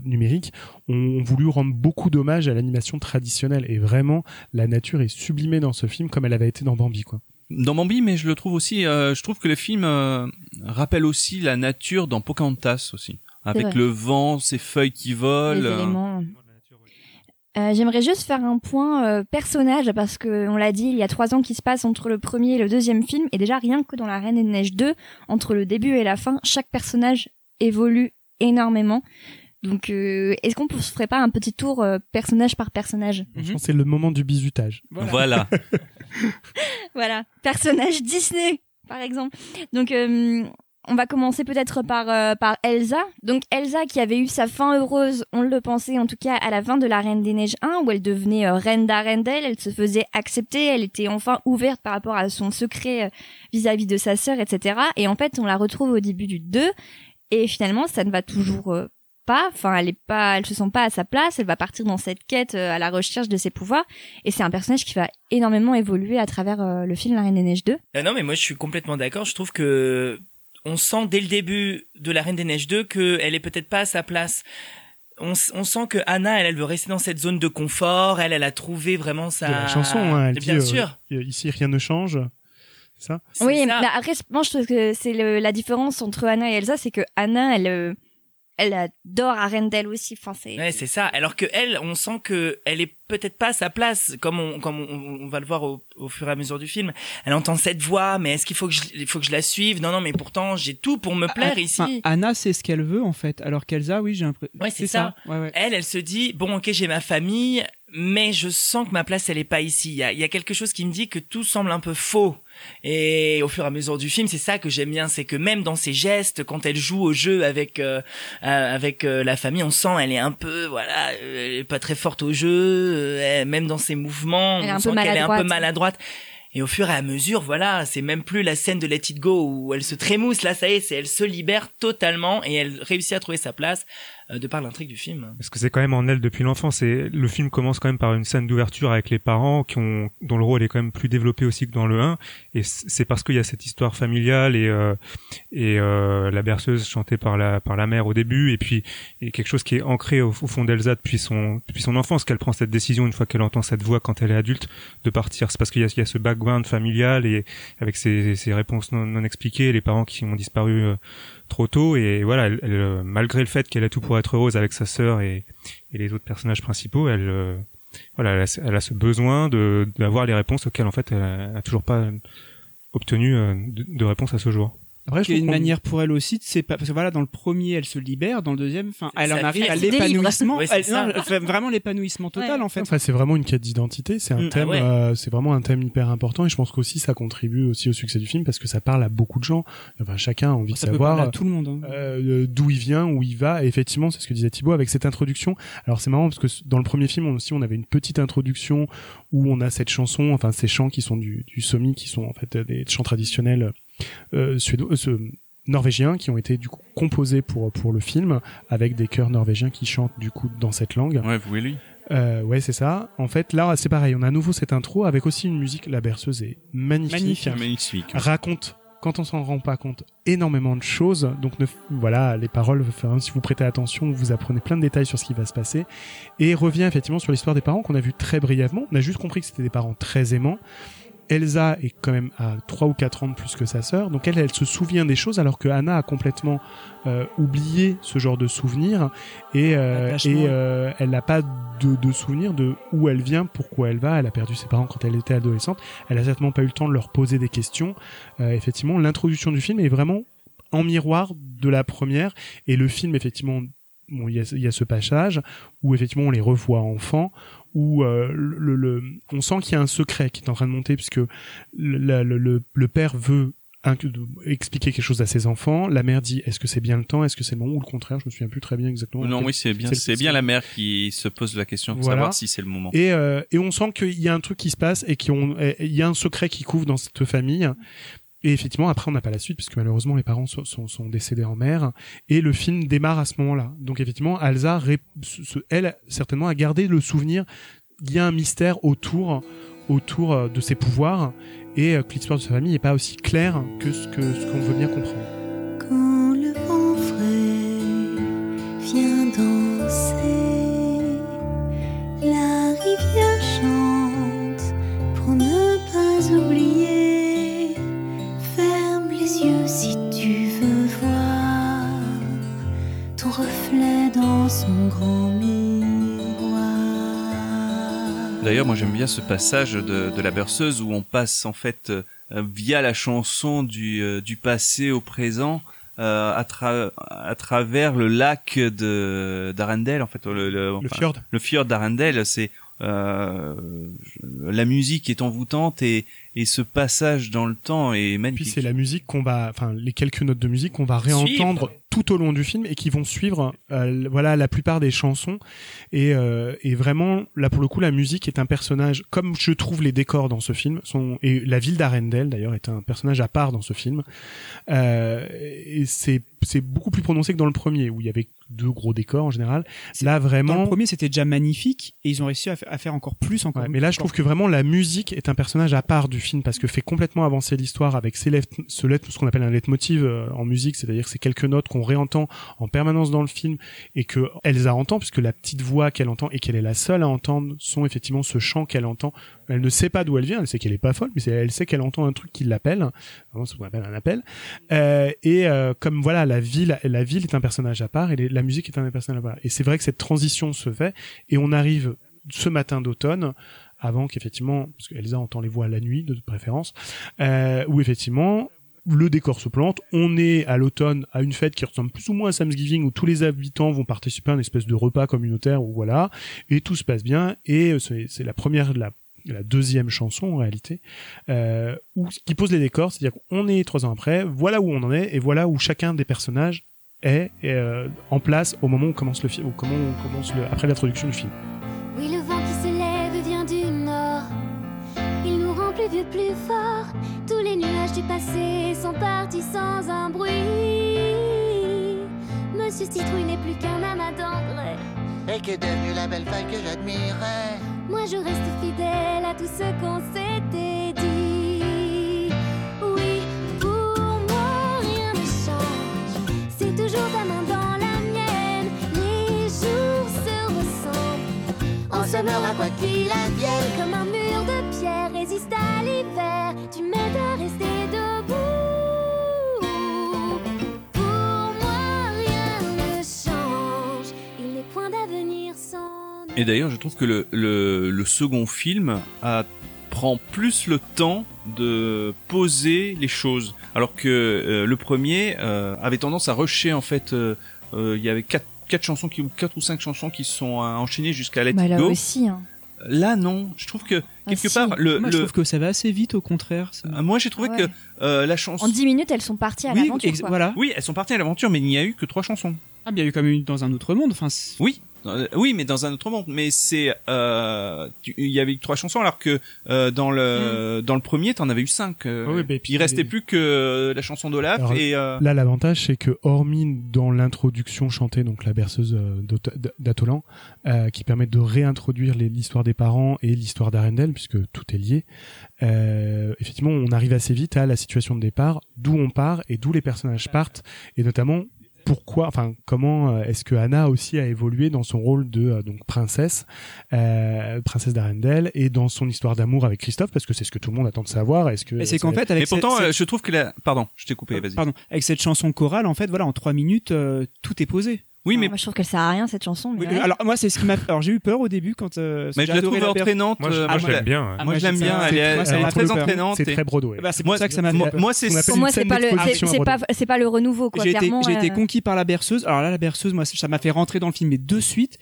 numériques ont voulu rendre beaucoup d'hommage à l'animation traditionnelle et vraiment, la nature est sublimée dans ce film comme elle avait été dans Bambi, quoi. Dans Bambi, mais je le trouve aussi, euh, je trouve que le film euh, rappelle aussi la nature dans Pocahontas aussi, avec vrai. le vent, ces feuilles qui volent. les euh, éléments. Euh, J'aimerais juste faire un point euh, personnage parce que on l'a dit, il y a trois ans qui se passent entre le premier et le deuxième film et déjà rien que dans La Reine des Neiges 2, entre le début et la fin, chaque personnage évolue énormément. Donc, euh, est-ce qu'on se ferait pas un petit tour euh, personnage par personnage? Je pense que c'est le moment du bizutage. Voilà. Voilà, personnage Disney, par exemple. Donc, euh, on va commencer peut-être par euh, par Elsa. Donc Elsa qui avait eu sa fin heureuse, on le pensait en tout cas à la fin de la Reine des Neiges 1 où elle devenait euh, reine d'Arendelle, elle se faisait accepter, elle était enfin ouverte par rapport à son secret euh, vis-à-vis de sa sœur, etc. Et en fait, on la retrouve au début du 2 et finalement, ça ne va toujours euh, pas. Enfin, elle est pas, elle se sent pas à sa place. Elle va partir dans cette quête euh, à la recherche de ses pouvoirs. Et c'est un personnage qui va énormément évoluer à travers euh, le film La Reine des Neiges 2. Ah non, mais moi je suis complètement d'accord. Je trouve que on sent dès le début de La Reine des Neiges 2 qu'elle est peut-être pas à sa place. On, sent que Anna, elle, elle veut rester dans cette zone de confort. Elle, elle a trouvé vraiment sa. De la chanson, hein, elle Bien dit, euh, sûr. ici rien ne change. C'est ça? Oui, ça. mais après, moi je trouve que c'est la différence entre Anna et Elsa, c'est que Anna, elle, euh, elle adore Arendelle aussi. Enfin, c'est. Ouais, c'est ça. Alors que elle, on sent que elle est peut-être pas à sa place, comme on, comme on, on va le voir au, au fur et à mesure du film. Elle entend cette voix, mais est-ce qu'il faut que je, il faut que je la suive? Non, non, mais pourtant j'ai tout pour me plaire Ah, ici. enfin, Anna sait ce qu'elle veut en fait, alors qu'Elsa, oui, j'ai l'impression. Ouais, c'est ça. Ouais, ouais. Elle, elle se dit bon, ok, j'ai ma famille, mais je sens que ma place, elle est pas ici. Il y a, il y a quelque chose qui me dit que tout semble un peu faux. Et au fur et à mesure du film, c'est ça que j'aime bien, c'est que même dans ses gestes, quand elle joue au jeu avec euh, euh, avec euh, la famille, on sent elle est un peu voilà, elle est pas très forte au jeu. euh, elle- même dans ses mouvements, Elle est on un sent peu qu'elle est un peu maladroite. Et au fur et à mesure, voilà, c'est même plus la scène de Let It Go où elle se trémousse. Là, ça y est, c'est elle se libère totalement et elle réussit à trouver sa place de par l'intrigue du film. Parce que c'est quand même en elle depuis l'enfance. Et le film commence quand même par une scène d'ouverture avec les parents qui ont, dont le rôle est quand même plus développé aussi que dans le 1. Et c'est parce qu'il y a cette histoire familiale et, euh, et euh, la berceuse chantée par la, par la mère au début. Et puis, quelque chose qui est ancré au, fond d'Elsa depuis son, depuis son enfance qu'elle prend cette décision une fois qu'elle entend cette voix quand elle est adulte de partir. C'est parce qu'il y y a ce background familial et avec ses, ses réponses non, non expliquées, les parents qui ont disparu euh, trop tôt et voilà euh, malgré le fait qu'elle a tout pour être heureuse avec sa sœur et, les autres personnages principaux elle euh, voilà elle a, ce- besoin de d'avoir les réponses auxquelles en fait elle a, a toujours pas obtenu euh, de, de réponse à ce jour Après, je une manière pour elle aussi de sépa- parce que voilà dans le premier elle se libère dans le deuxième enfin elle en arrive à l'épanouissement c'est vraiment l'épanouissement total Ouais. en fait Enfin, c'est vraiment une quête d'identité. C'est un Mm, thème, ah ouais. euh, c'est vraiment un thème hyper important. Et je pense qu'aussi ça contribue aussi au succès du film parce que ça parle à beaucoup de gens. Enfin, chacun a envie de ça savoir à tout le monde hein. euh, d'où il vient, où il va. Et effectivement, c'est ce que disait Thibaut avec cette introduction. Alors c'est marrant parce que dans le premier film on- aussi on avait une petite introduction où on a cette chanson, enfin ces chants qui sont du, du somi, qui sont en fait euh, des chants traditionnels euh, suédois, euh, ce- norvégiens qui ont été du coup composés pour pour le film avec des chœurs norvégiens qui chantent du coup dans cette langue. Ouais, vous et lui. Euh, ouais, c'est ça. En fait, là, c'est pareil. On a à nouveau cette intro avec aussi une musique. La berceuse est magnifique. Magnifique. Magnifique. Raconte, quand on s'en rend pas compte, énormément de choses. Donc, ne, voilà, les paroles, enfin, si vous prêtez attention, vous apprenez plein de détails sur ce qui va se passer. Et revient effectivement sur l'histoire des parents qu'on a vu très brièvement. On a juste compris que c'était des parents très aimants. Elsa est quand même à 3 ou 4 ans de plus que sa sœur, donc elle, elle se souvient des choses alors que Anna a complètement euh, oublié ce genre de souvenirs et, euh, et euh, elle n'a pas de, de souvenir de où elle vient, pourquoi elle va. Elle a perdu ses parents quand elle était adolescente. Elle a certainement pas eu le temps de leur poser des questions. Euh, effectivement, l'introduction du film est vraiment en miroir de la première et le film effectivement bon, il y, a, y a ce passage où effectivement on les revoit enfants où euh, le, le- on sent qu'il y a un secret qui est en train de monter puisque le, le, le, le père veut expliquer quelque chose à ses enfants la mère dit est-ce que c'est bien le temps? Est-ce que c'est le moment? Ou le contraire je me souviens plus très bien exactement Non, oui, c'est bien, c'est bien la mère qui se pose la question de Voilà. savoir si c'est le moment. et, euh, et on sent qu'il y a un truc qui se passe et qu'il y a un secret qui couvre dans cette famille. Et effectivement, après, on n'a pas la suite puisque malheureusement les parents sont, décédés en mer. Et le film démarre à ce moment-là. Donc effectivement, se- elle, certainement, a gardé le souvenir. Il y a un mystère autour autour euh, de ses pouvoirs et euh, que l'histoire de sa famille n'est pas aussi claire que ce que ce qu'on veut bien comprendre. Quand le vent frais vient danser, la rivière chante pour ne pas oublier. Reflet dans son grand miroir. D'ailleurs, moi j'aime bien ce passage de, de la berceuse où on passe en fait euh, via la chanson du, euh, du passé au présent euh, à, tra- à travers le lac de d'Arendelle en fait le, le, Le enfin, fjord. le fjord d'Arendelle c'est euh, la musique est envoûtante et, et ce passage dans le temps est Puis magnifique. c'est la musique qu'on va, enfin les quelques notes de musique qu'on va réentendre Suivre. tout au long du film et qui vont suivre, euh, voilà la plupart des chansons et, euh, et vraiment là pour le coup la musique est un personnage comme je trouve les décors dans ce film sont et la ville d'Arendelle d'ailleurs est un personnage à part dans ce film euh, et c'est c'est beaucoup plus prononcé que dans le premier où il y avait deux gros décors en général. Là dans vraiment le premier c'était déjà magnifique et ils ont réussi à, fa- à faire encore plus encore Ouais, mais là, je trouve que vraiment la musique est un personnage à part du film parce que fait complètement avancer l'histoire avec ses let- ce, let- ce qu'on appelle un leitmotiv euh, en musique, c'est-à-dire que c'est quelques notes qu'on réentend en permanence dans le film et que Elsa entend puisque la petite voix qu'elle entend et qu'elle est la seule à entendre sont effectivement ce chant qu'elle entend. Elle ne sait pas d'où elle vient, elle sait qu'elle est pas folle, mais elle sait qu'elle entend un truc qui l'appelle, vraiment ce qu'on appelle un appel. Euh, et euh, comme voilà, la ville, la ville est un personnage à part et les- la musique est un personnage à part. Et c'est vrai que cette transition se fait et on arrive ce matin d'automne avant qu'effectivement, parce qu'Elsa entend les voix la nuit de préférence, euh, où effectivement le décor se plante, on est à l'automne à une fête qui ressemble plus ou moins à Thanksgiving où tous les habitants vont participer à une espèce de repas communautaire où voilà, et tout se passe bien, et c'est c'est la première, la, la deuxième chanson en réalité, euh, où, qui pose les décors, c'est-à-dire qu'on est trois ans après, voilà où on en est, et voilà où chacun des personnages est euh, en place au moment où commence le film, ou comment on commence le, après l'introduction du film. Oui, le vent qui se lève vient du nord. Il nous rend plus vieux, plus fort. Tous les nuages du passé sont partis sans un bruit. Monsieur Citrouille n'est plus qu'un amas d'engrais. Et qu'est devenue la belle femme que j'admirais Moi, je reste fidèle à tout ce qu'on s'était toujours ta main dans la mienne. Les jours se ressemblent. On s'aimera quoi qu'il advienne Comme un mur de pierre résiste à l'hiver, tu m'aides à rester debout. Pour moi, rien ne change. Il n'est point d'avenir sans. Et d'ailleurs, je trouve que le, le, second film a, prend plus le temps de poser les choses, alors que euh, le premier euh, avait tendance à rusher en fait. euh, euh, Il y avait quatre quatre chansons qui ou quatre ou cinq chansons qui sont euh, enchaînées jusqu'à Let Bah, It là Go. aussi. Hein. Là non, je trouve que Ah, quelque si. part le, Moi, je le- trouve que ça va assez vite, au contraire. ça. euh, moi j'ai trouvé Ouais. que euh, la chanson En 10 minutes, elles sont parties à oui, l'aventure. ex- voilà. oui elles sont parties à l'aventure mais il n'y a eu que trois chansons. Ah, bien, il y a eu quand même une dans un autre monde. Enfin, Oui, euh, oui, mais dans un autre monde. Mais c'est, euh, il y avait eu trois chansons alors que euh, dans le dans le premier, t'en avais eu cinq. euh, Ah oui, bah, et puis il restait les- plus que euh, la chanson d'Olaf Alors, et euh, Là, l'avantage, c'est que hormis dans l'introduction chantée, donc la berceuse euh, d'Atolan, euh, qui permet de réintroduire les- l'histoire des parents et l'histoire d'Arendelle, puisque tout est lié, euh, effectivement, on arrive assez vite à la situation de départ, d'où on part et d'où les personnages partent, et notamment pourquoi, enfin, comment euh, est-ce que Anna aussi a évolué dans son rôle de euh, donc princesse, euh, princesse d'Arendelle, et dans son histoire d'amour avec Christophe, parce que c'est ce que tout le monde attend de savoir. Est-ce que Mais c'est qu'en fait, avec mais pourtant, cette- je trouve que la, pardon, je t'ai coupé, vas-y. Pardon, avec cette chanson chorale, en fait, voilà, en trois minutes, euh, tout est posé. Oui, mais Moi, je trouve qu'elle sert à rien cette chanson. Mais Oui, ouais. alors moi, c'est ce qui m'a. Alors j'ai eu peur au début quand. euh, mais je la trouve entraînante. Moi, je, euh, moi, je l'aime bien. Ah, moi, je l'aime bien. c'est- Elle est, moi, elle très peur. entraînante. c'est et- très Broadway. Bah, c'est Moi, ça que ça m'a fait moi, peur. moi, c'est Pour moi, c'est pas le, c'est c'est pas, c'est pas le renouveau quoi. J'ai été, j'ai été euh, conquis par la berceuse. Alors là, la berceuse, moi, ça m'a fait rentrer dans le film, mais de suite.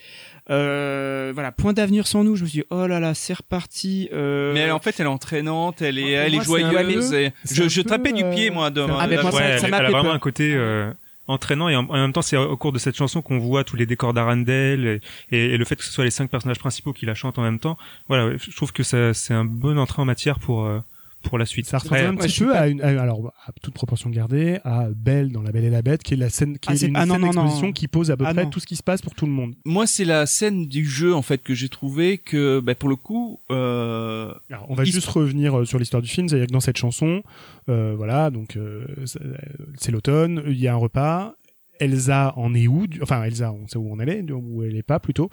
Euh, voilà, point d'avenir sans nous. Je me suis dit, oh là là, c'est reparti. Euh... Mais elle, en fait, elle est entraînante, elle est, elle est joyeuse. peu- et c'est je, je peu, tapais du pied, euh, moi, de, Ah, moi, Ouais, ça- ça elle a vraiment peur. un côté euh, entraînant et en, même temps c'est au cours de cette chanson qu'on voit tous les décors d'Arendelle et, le fait que ce soit les cinq personnages principaux qui la chantent en même temps. Voilà, je trouve que c'est un bon entrée en matière pour euh, pour la suite. Ça ressemble un petit peu à une, à- alors à toute proportion gardée, à Belle dans La Belle et la Bête, qui est la scène, qui Ah, est une ah, non, scène non, non. d'exposition qui pose à peu Ah, près tout ce qui se passe pour tout le monde. Moi, c'est la scène du jeu, en fait, que j'ai trouvé que, bah, pour le coup, euh, Alors, on va Il juste revenir euh, sur l'histoire du film, c'est-à-dire que dans cette chanson, euh, voilà, donc euh, c'est- c'est l'automne, il y a un repas. Elsa en est où Enfin, Elsa, on sait où on est, où elle est pas plutôt.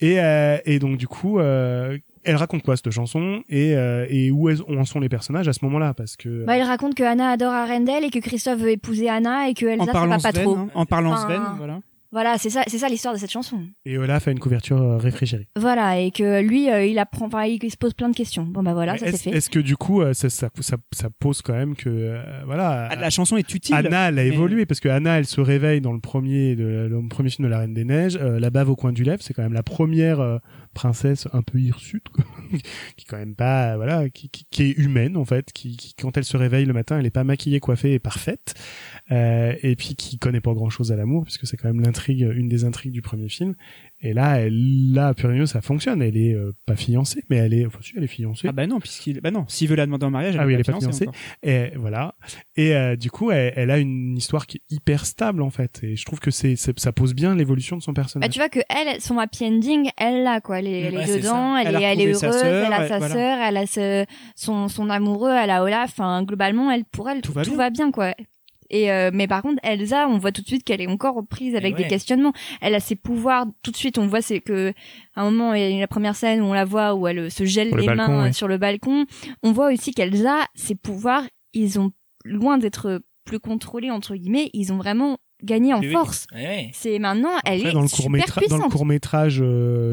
Et, euh, et donc du coup, euh, elle raconte quoi cette chanson? Et, euh, et où est- où en sont les personnages à ce moment-là? Parce que Bah, il raconte que Anna adore Arendelle et que Christophe veut épouser Anna et que Elsa en ça va pas Sven, trop. hein, en parlant Enfin, Sven, voilà. Voilà, c'est ça, c'est ça l'histoire de cette chanson. et Olaf a une couverture euh, réfrigérée. Voilà, et que lui, euh, il apprend, enfin, il se pose plein de questions. Bon bah voilà, Mais ça c'est est-ce, fait. est-ce que du coup, euh, ça, ça, ça, ça pose quand même que euh, voilà, Ah, La chanson est utile. Anna, elle a mais- évolué parce que Anna, elle se réveille dans le premier, de, le premier film de La Reine des Neiges. Euh, la bave au coin du lèvre, c'est quand même la première euh, princesse un peu hirsute, quoi. qui est quand même pas, voilà, qui, qui, qui est humaine en fait, qui, qui quand elle se réveille le matin, elle est pas maquillée, coiffée et parfaite, euh, et puis qui connaît pas grand chose à l'amour puisque c'est quand même l'intrigue, une des intrigues du premier film. Et là, elle, là, Purieux, ça fonctionne. Elle est euh, pas fiancée, mais elle est, enfin si, elle est fiancée. Ah bah non, puisqu'il, bah non, s'il veut la demander en mariage, Ah oui, elle est pas fiancée. Et voilà. Et euh, du coup, elle, elle a une histoire qui est hyper stable en fait. Et je trouve que c'est, ça pose bien l'évolution de son Bah, personnage. tu vois que elle, son happy ending, elle l'a quoi. Elle est, elle est Ouais, dedans, elle, Elle est, elle est heureuse, elle a ouais, sa voilà. sœur, elle a ce, son, son amoureux, elle a Olaf. Enfin, globalement, elle, pour elle, Tout tout, va tout bien. va bien quoi. Et euh, mais par contre, Elsa, on voit tout de suite qu'elle est encore prise avec ouais. des questionnements. Elle a ses pouvoirs. Tout de suite, on voit c'est que à un moment, il y a la première scène où on la voit où elle se gèle le les balcon, mains ouais. euh, sur le balcon. On voit aussi qu'Elsa, ses pouvoirs, ils ont loin d'être plus contrôlés entre guillemets, ils ont vraiment gagné en Oui, force. C'est maintenant, elle Après, est dans le super court métrage, dans le puissante. court métrage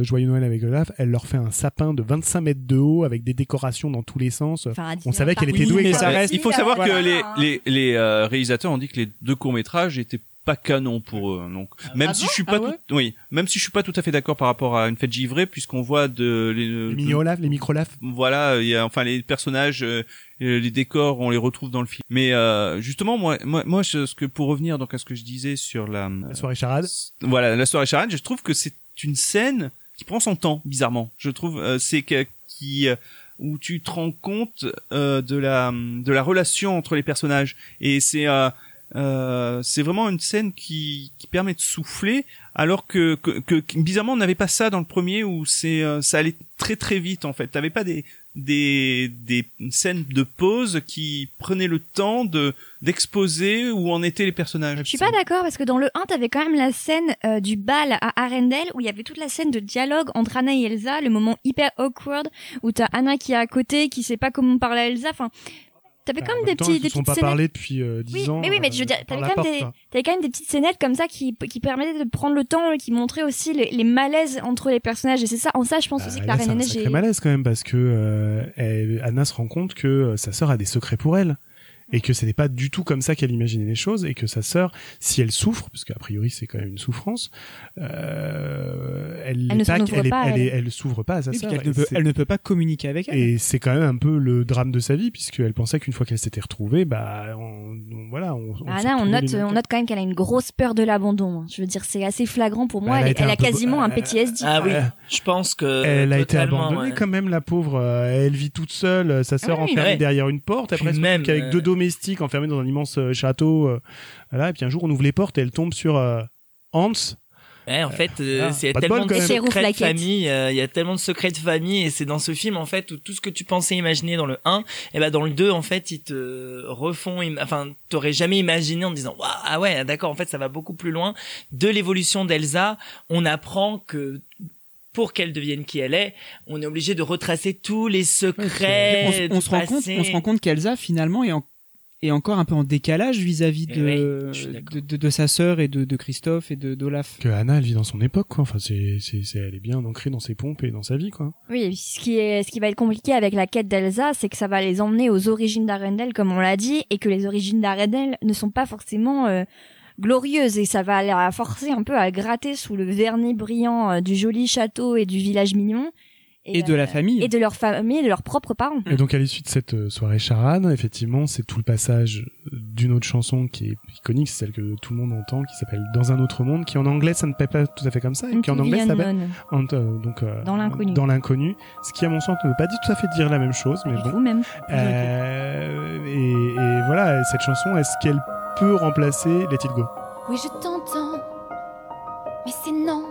Joyeux Noël avec Olaf, elle leur fait un sapin de 25 mètres de haut avec des décorations dans tous les sens. Enfin, On savait qu'elle était Oui, douée. mais ça reste- il faut savoir Voilà. que les, les, les euh, réalisateurs ont dit que les deux courts métrages étaient pas canon pour eux. Donc même ah si bon je suis pas Ah ouais tout, oui, même si je suis pas tout à fait d'accord par rapport à une fête givrée puisqu'on voit de les, Les mini Olaf, les micro Olaf. voilà, il y a enfin les personnages, euh, euh, les décors, on les retrouve dans le film. Mais euh, justement, moi, moi, moi, ce ce que pour revenir donc à ce que je disais sur la, La soirée charade. voilà, la soirée charade, je trouve que c'est une scène qui prend son temps, bizarrement. Je trouve euh, c'est que qui euh, où tu te rends compte euh, de la de la relation entre les personnages et c'est euh, euh, c'est vraiment une scène qui, qui permet de souffler alors que, que, que bizarrement on n'avait pas ça dans le premier où c'est euh, ça allait très très vite en fait t'avais pas des des des scènes de pause qui prenaient le temps de d'exposer où en étaient les personnages Je suis pas d'accord parce que dans le 1, t'avais quand même la scène euh, du bal à Arendelle où il y avait toute la scène de dialogue entre Anna et Elsa, le moment hyper awkward où t'as Anna qui est à côté, qui sait pas comment parler à Elsa. Enfin, t'avais Bah, quand même des petits, des petites pas parlé depuis euh, 10 Oui, ans. mais oui, mais je veux euh, dire, t'avais quand, même des, quand même des petites scénettes comme ça qui, qui permettaient de prendre le temps et qui montraient aussi les, les malaises entre les personnages. Et c'est ça, en ça, je pense aussi Euh, que la c'est Reine des Neiges sacré est- malaise quand même parce que euh, Anna se rend compte que sa sœur a des secrets pour elle et que c'était pas du tout comme ça qu'elle imaginait les choses et que sa sœur, si elle souffre, parce qu'a priori c'est quand même une souffrance, euh, elle, Elle ne pas- elle, pas, elle, est- elle. elle s'ouvre pas à sa Oui, sœur. ne peut, elle ne peut pas communiquer avec elle. Et c'est quand même un peu le drame de sa vie puisqu'elle pensait qu'une fois qu'elle s'était retrouvée, bah, on, on- voilà, on, on Ah là, on note, on note quand même qu'elle a une grosse peur de l'abandon. hein. Je veux dire, c'est assez flagrant pour moi. Elle a Elle, a quasiment un PTSD. Ah oui, je pense que Elle a été abandonnée ouais. quand même, la pauvre. Euh, Elle vit toute seule, euh, sa sœur Ah oui, enfermée ouais. derrière une porte. Après, même, avec euh, deux domestiques enfermés dans un immense euh, château. euh, voilà. Et puis un jour, on ouvre les portes et elle tombe sur euh, Hans. Ouais, en fait, euh, Ah, c'est de tellement de secrets de famille, euh, il y a tellement de secrets de famille et c'est dans ce film en fait où tout ce que tu pensais imaginer dans le 1, et ben dans le 2 en fait, ils te refont im- enfin, t'aurais jamais imaginé en te disant "Waouh, ah ouais, d'accord, en fait, ça va beaucoup plus loin de l'évolution d'Elsa, on apprend que pour qu'elle devienne qui elle est, on est obligé de retracer tous les secrets on, se- on du se rend compte, on se rend compte qu'Elsa finalement est, en- est encore un peu en décalage vis-à-vis Eh de, oui, de, de, de sa sœur et de, de Christophe et de d'Olaf. Que Anna, elle vit dans son époque, quoi. Enfin, c'est, c'est, c'est, elle est bien ancrée dans ses pompes et dans sa vie, quoi. Oui, ce qui est, ce qui va être compliqué avec la quête d'Elsa, c'est que ça va les emmener aux origines d'Arendelle, comme on l'a dit, et que les origines d'Arendelle ne sont pas forcément euh, glorieuses, et ça va la forcer un peu à gratter sous le vernis brillant euh, du joli château et du village mignon. Et de la famille. Et de leur famille, et de leurs propres parents. Et donc, à l'issue de cette euh, soirée charade, effectivement, c'est tout le passage d'une autre chanson qui est iconique, c'est celle que tout le monde entend, qui s'appelle Dans un autre monde, qui en anglais, ça ne paie pas tout à fait comme ça, et qui en anglais s'appelle euh, donc, euh, Dans l'inconnu. Dans l'inconnu. Ce qui, à mon sens, ne veut pas tout à fait dire la même chose, mais bon. Vous même. Euh, et, et voilà, cette chanson, est-ce qu'elle peut remplacer Let It Go? Oui, je t'entends, mais c'est non,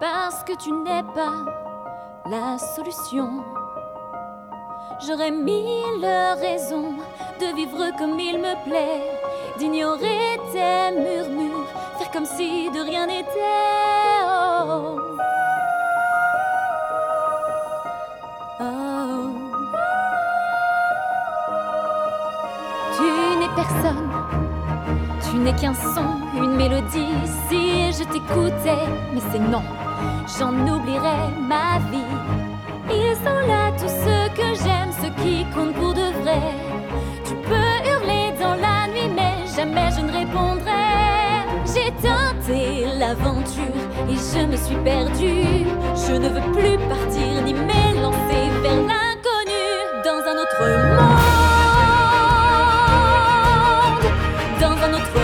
parce que tu n'es pas la solution. J'aurais mille raisons de vivre comme il me plaît, d'ignorer tes murmures, faire comme si de rien n'était. Oh. Oh. Tu n'es personne. Tu n'es qu'un son, une mélodie. Si je t'écoutais, mais c'est non, j'en oublierais ma vie. Ils sont là tous ceux que j'aime, ceux qui comptent pour de vrai. Tu peux hurler dans la nuit, mais jamais je ne répondrai. J'ai tenté l'aventure et je me suis perdue. Je ne veux plus partir ni m'élancer vers l'inconnu dans un autre monde. Dans un autre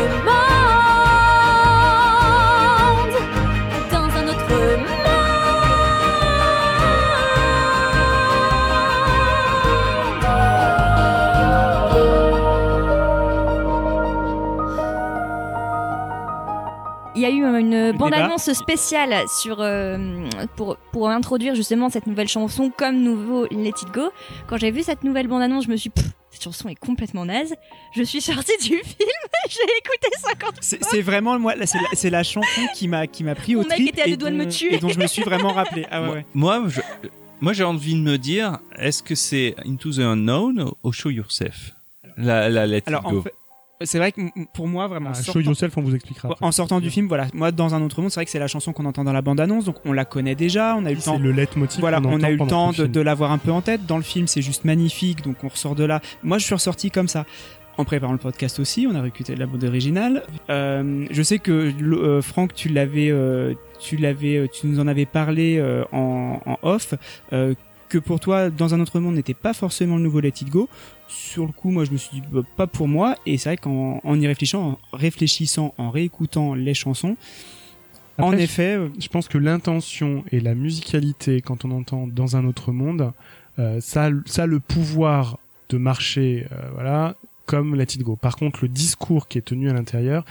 une bande-annonce spéciale sur euh, pour pour introduire justement cette nouvelle chanson comme nouveau Let It Go. Quand j'ai vu cette nouvelle bande-annonce, je me suis Pff, cette chanson est complètement naze. Je suis sortie du film, j'ai écouté 50 C'est c'est vraiment moi, c'est la, c'est la chanson qui m'a qui m'a pris Mon au mec trip était à et deux doigts de me dont- tuer. et dont je me suis vraiment rappelé. Ah ouais, moi, ouais. moi, je- moi, j'ai envie de me dire, est-ce que c'est Into the Unknown ou Show Yourself? La, la Let It Go. en fait, c'est vrai que pour moi vraiment. Ah, Show sortant- Yourself, on vous expliquera. après. En sortant du film, voilà, moi dans un autre monde, c'est vrai que c'est la chanson qu'on entend dans la bande-annonce, donc on la connaît déjà, on a eu le C'est temps le leitmotiv. Voilà, on a eu le temps de, de l'avoir un peu en tête. Dans le film, c'est juste magnifique, donc on ressort de là. Moi, je suis ressorti comme ça. En préparant le podcast aussi, on a réécouté la bande originale. Euh, je sais que euh, Franck, tu l'avais, euh, tu l'avais, tu nous en avais parlé en, en off. Que pour toi, dans un autre monde, n'était pas forcément le nouveau Let It Go. Sur le coup, moi, je me suis dit bah, pas pour moi. Et c'est vrai qu'en en y réfléchissant, en réfléchissant, en réécoutant les chansons, en effet, euh, je pense que l'intention et la musicalité, quand on entend dans un autre monde, euh, ça, a- ça a le pouvoir de marcher, euh, voilà, comme Let It Go. Par contre, le discours qui est tenu à l'intérieur,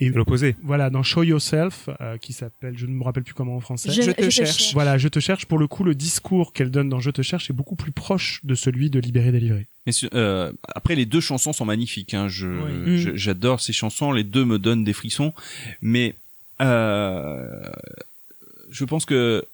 et L'opposé. voilà, dans Show Yourself, euh, qui s'appelle, je ne me rappelle plus comment en français. Je, Je te cherche. Voilà, je te cherche. Pour le coup, le discours qu'elle donne dans Je te cherche est beaucoup plus proche de celui de Libéré délivré. Mais euh, après, les deux chansons sont magnifiques. Hein. Je, Oui. je- j'adore ces chansons. Les deux me donnent des frissons. Mais euh, je pense que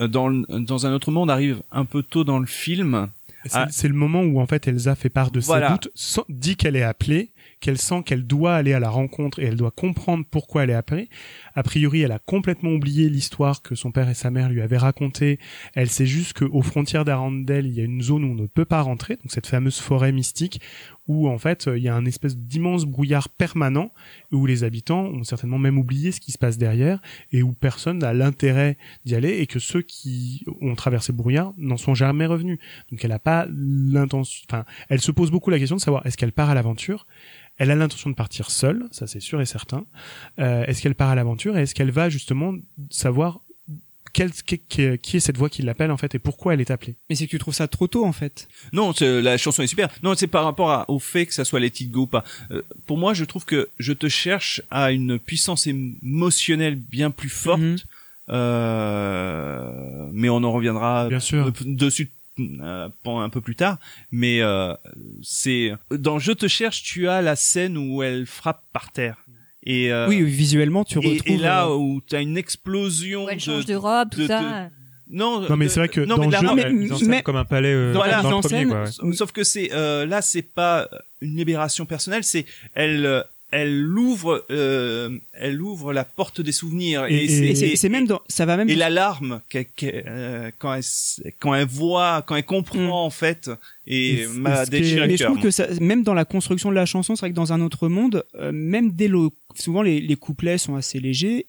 dans le- dans un autre monde, on arrive un peu tôt dans le film. C'est Ah. le moment où en fait Elsa fait part de Voilà. ses doutes, sans- dit qu'elle est appelée, qu'elle sent qu'elle doit aller à la rencontre et elle doit comprendre pourquoi elle est appelée. A priori, elle a complètement oublié l'histoire que son père et sa mère lui avaient racontée. Elle sait juste qu'aux frontières d'Arendelle, il y a une zone où on ne peut pas rentrer, donc cette fameuse forêt mystique où en fait il y a un espèce d'immense brouillard permanent où les habitants ont certainement même oublié ce qui se passe derrière et où personne n'a l'intérêt d'y aller et que ceux qui ont traversé le brouillard n'en sont jamais revenus. Donc elle n'a pas l'intention, enfin, elle se pose beaucoup la question de savoir est-ce qu'elle part à l'aventure? Elle a l'intention de partir seule, ça c'est sûr et certain. Euh, est-ce qu'elle part à l'aventure et est-ce qu'elle va justement savoir quel, qui, qui- qui est cette voix qui l'appelle en fait et pourquoi elle est appelée? Mais c'est que tu trouves ça trop tôt en fait. Non, c'est- la chanson est super. Non, c'est par rapport à- au fait que ça soit Let It Go ou pas. Euh, pour moi, je trouve que Je te cherche à une puissance émotionnelle bien plus forte. Mhm. Euh, mais on en reviendra Bien sûr. euh, dessus euh, un peu plus tard. Mais euh, c'est dans Je te cherche, tu as la scène où elle frappe par terre. Et euh, oui, visuellement tu et, retrouves. et là euh, où tu as une explosion elle de, change de robe, tout de- ça. non Non, mais de- c'est vrai que non, dans mais de le jeu- mais- en scène mais- comme un palais euh, Voilà. dans le Mise en premier, scène, quoi, ouais. Sauf- Sauf que c'est euh, là, c'est pas une libération personnelle, c'est elle, euh, elle ouvre, euh, elle ouvre la porte des souvenirs. Et, Et- c'est- et même dans, ça va même et l'alarme qu'elle, euh, quand elle quand elle voit, quand elle comprend en fait, et, m'a déchiré mais je trouve que ça, même dans la construction de la chanson, c'est vrai que dans un autre monde, euh, même dès le, souvent les, les couplets sont assez légers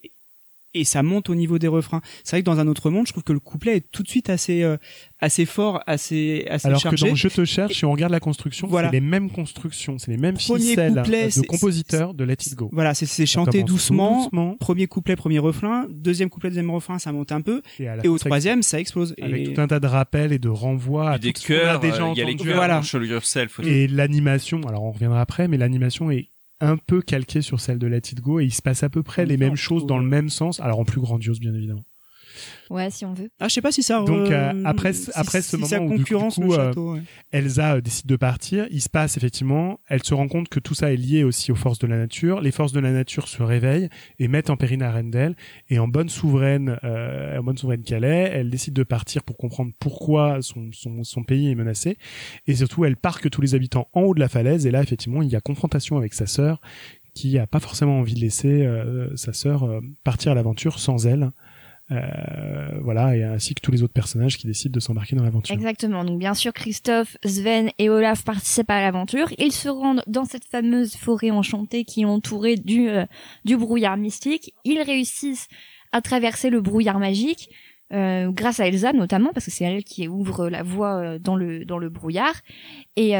et ça monte au niveau des refrains. C'est vrai que dans un autre monde, je trouve que le couplet est tout de suite assez, euh, assez fort, assez, assez Alors chargé. que dans Je te cherche, si on regarde la construction, Voilà. c'est les mêmes constructions, c'est les mêmes Premier ficelles couplet, de compositeurs de Let It Go. Voilà, c'est chanté doucement. doucement, Premier couplet, premier refrain. Deuxième couplet, deuxième refrain, ça monte un peu. et, à la Et au troisième, ça explose. avec Et- tout un tas de rappels et de renvois à des tout ce qu'on a cœurs, déjà euh, il y a les cœurs Voilà. Yourself aussi. Et l'animation, alors on reviendra après, mais l'animation est un peu calquée sur celle de Let It Go et il se passe à peu près les Encore, mêmes choses dans le même sens, alors en plus grandiose bien évidemment. Ouais, si on veut. Ah, je sais pas si ça. Donc, euh, euh, après ce- si- après ce si ça moment où, du concurrence coup, le euh, château. ouais. Elsa décide de partir, il se passe effectivement, elle se rend compte que tout ça est lié aussi aux forces de la nature, les forces de la nature se réveillent et mettent en péril Arendelle, et en bonne souveraine, euh, en bonne souveraine qu'elle est, elle décide de partir pour comprendre pourquoi son, son, son pays est menacé, et surtout elle parque tous les habitants en haut de la falaise, et là effectivement il y a confrontation avec sa sœur, qui a pas forcément envie de laisser euh, sa sœur euh, partir à l'aventure sans elle. Euh, voilà, et ainsi que tous les autres personnages qui décident de s'embarquer dans l'aventure. Exactement. Donc bien sûr, Christophe, Sven et Olaf participent à l'aventure. Ils se rendent dans cette fameuse forêt enchantée qui est entourée du euh, du brouillard mystique. Ils réussissent à traverser le brouillard magique euh, grâce à Elsa notamment parce que c'est elle qui ouvre la voie euh, dans le dans le brouillard et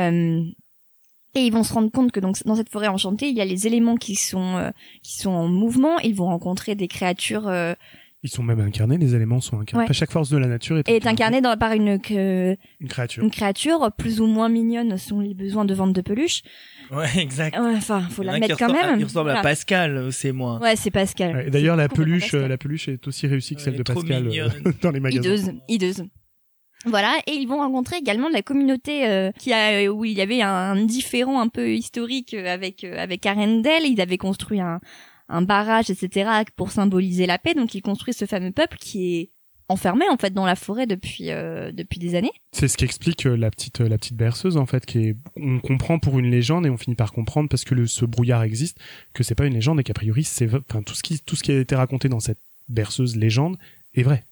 et ils vont se rendre compte que donc dans cette forêt enchantée, il y a les éléments qui sont qui sont en mouvement. Ils vont rencontrer des créatures Ils sont même incarnés, les éléments sont incarnés. Ouais. Chaque force de la nature est, est incarnée dans, par une que- une créature. une créature plus ou moins mignonne selon les besoins de vente de peluche. Ouais, exact. Ouais, Enfin, faut la mettre quand à- même. Il ressemble à. Pascal, euh, c'est moi. Ouais, c'est Pascal. Ouais, D'ailleurs, la peluche, Pascal. euh, la peluche est aussi réussie que celle elle de Pascal euh, dans les magasins. Hideuse, hideuse. Voilà, et ils vont rencontrer également de la communauté euh, qui a où il y avait un, un différent un peu historique euh, avec euh, avec Arendelle. Ils avaient construit un un barrage, etc. pour symboliser la paix. Donc ils construisent ce fameux peuple qui est enfermé en fait dans la forêt depuis euh, depuis des années. C'est ce qui explique euh, la petite, euh, la petite berceuse en fait, qui est, on comprend pour une légende et on finit par comprendre parce que ce brouillard existe que c'est pas une légende et qu'a priori c'est, enfin tout ce qui, tout ce qui a été raconté dans cette berceuse légende est vrai.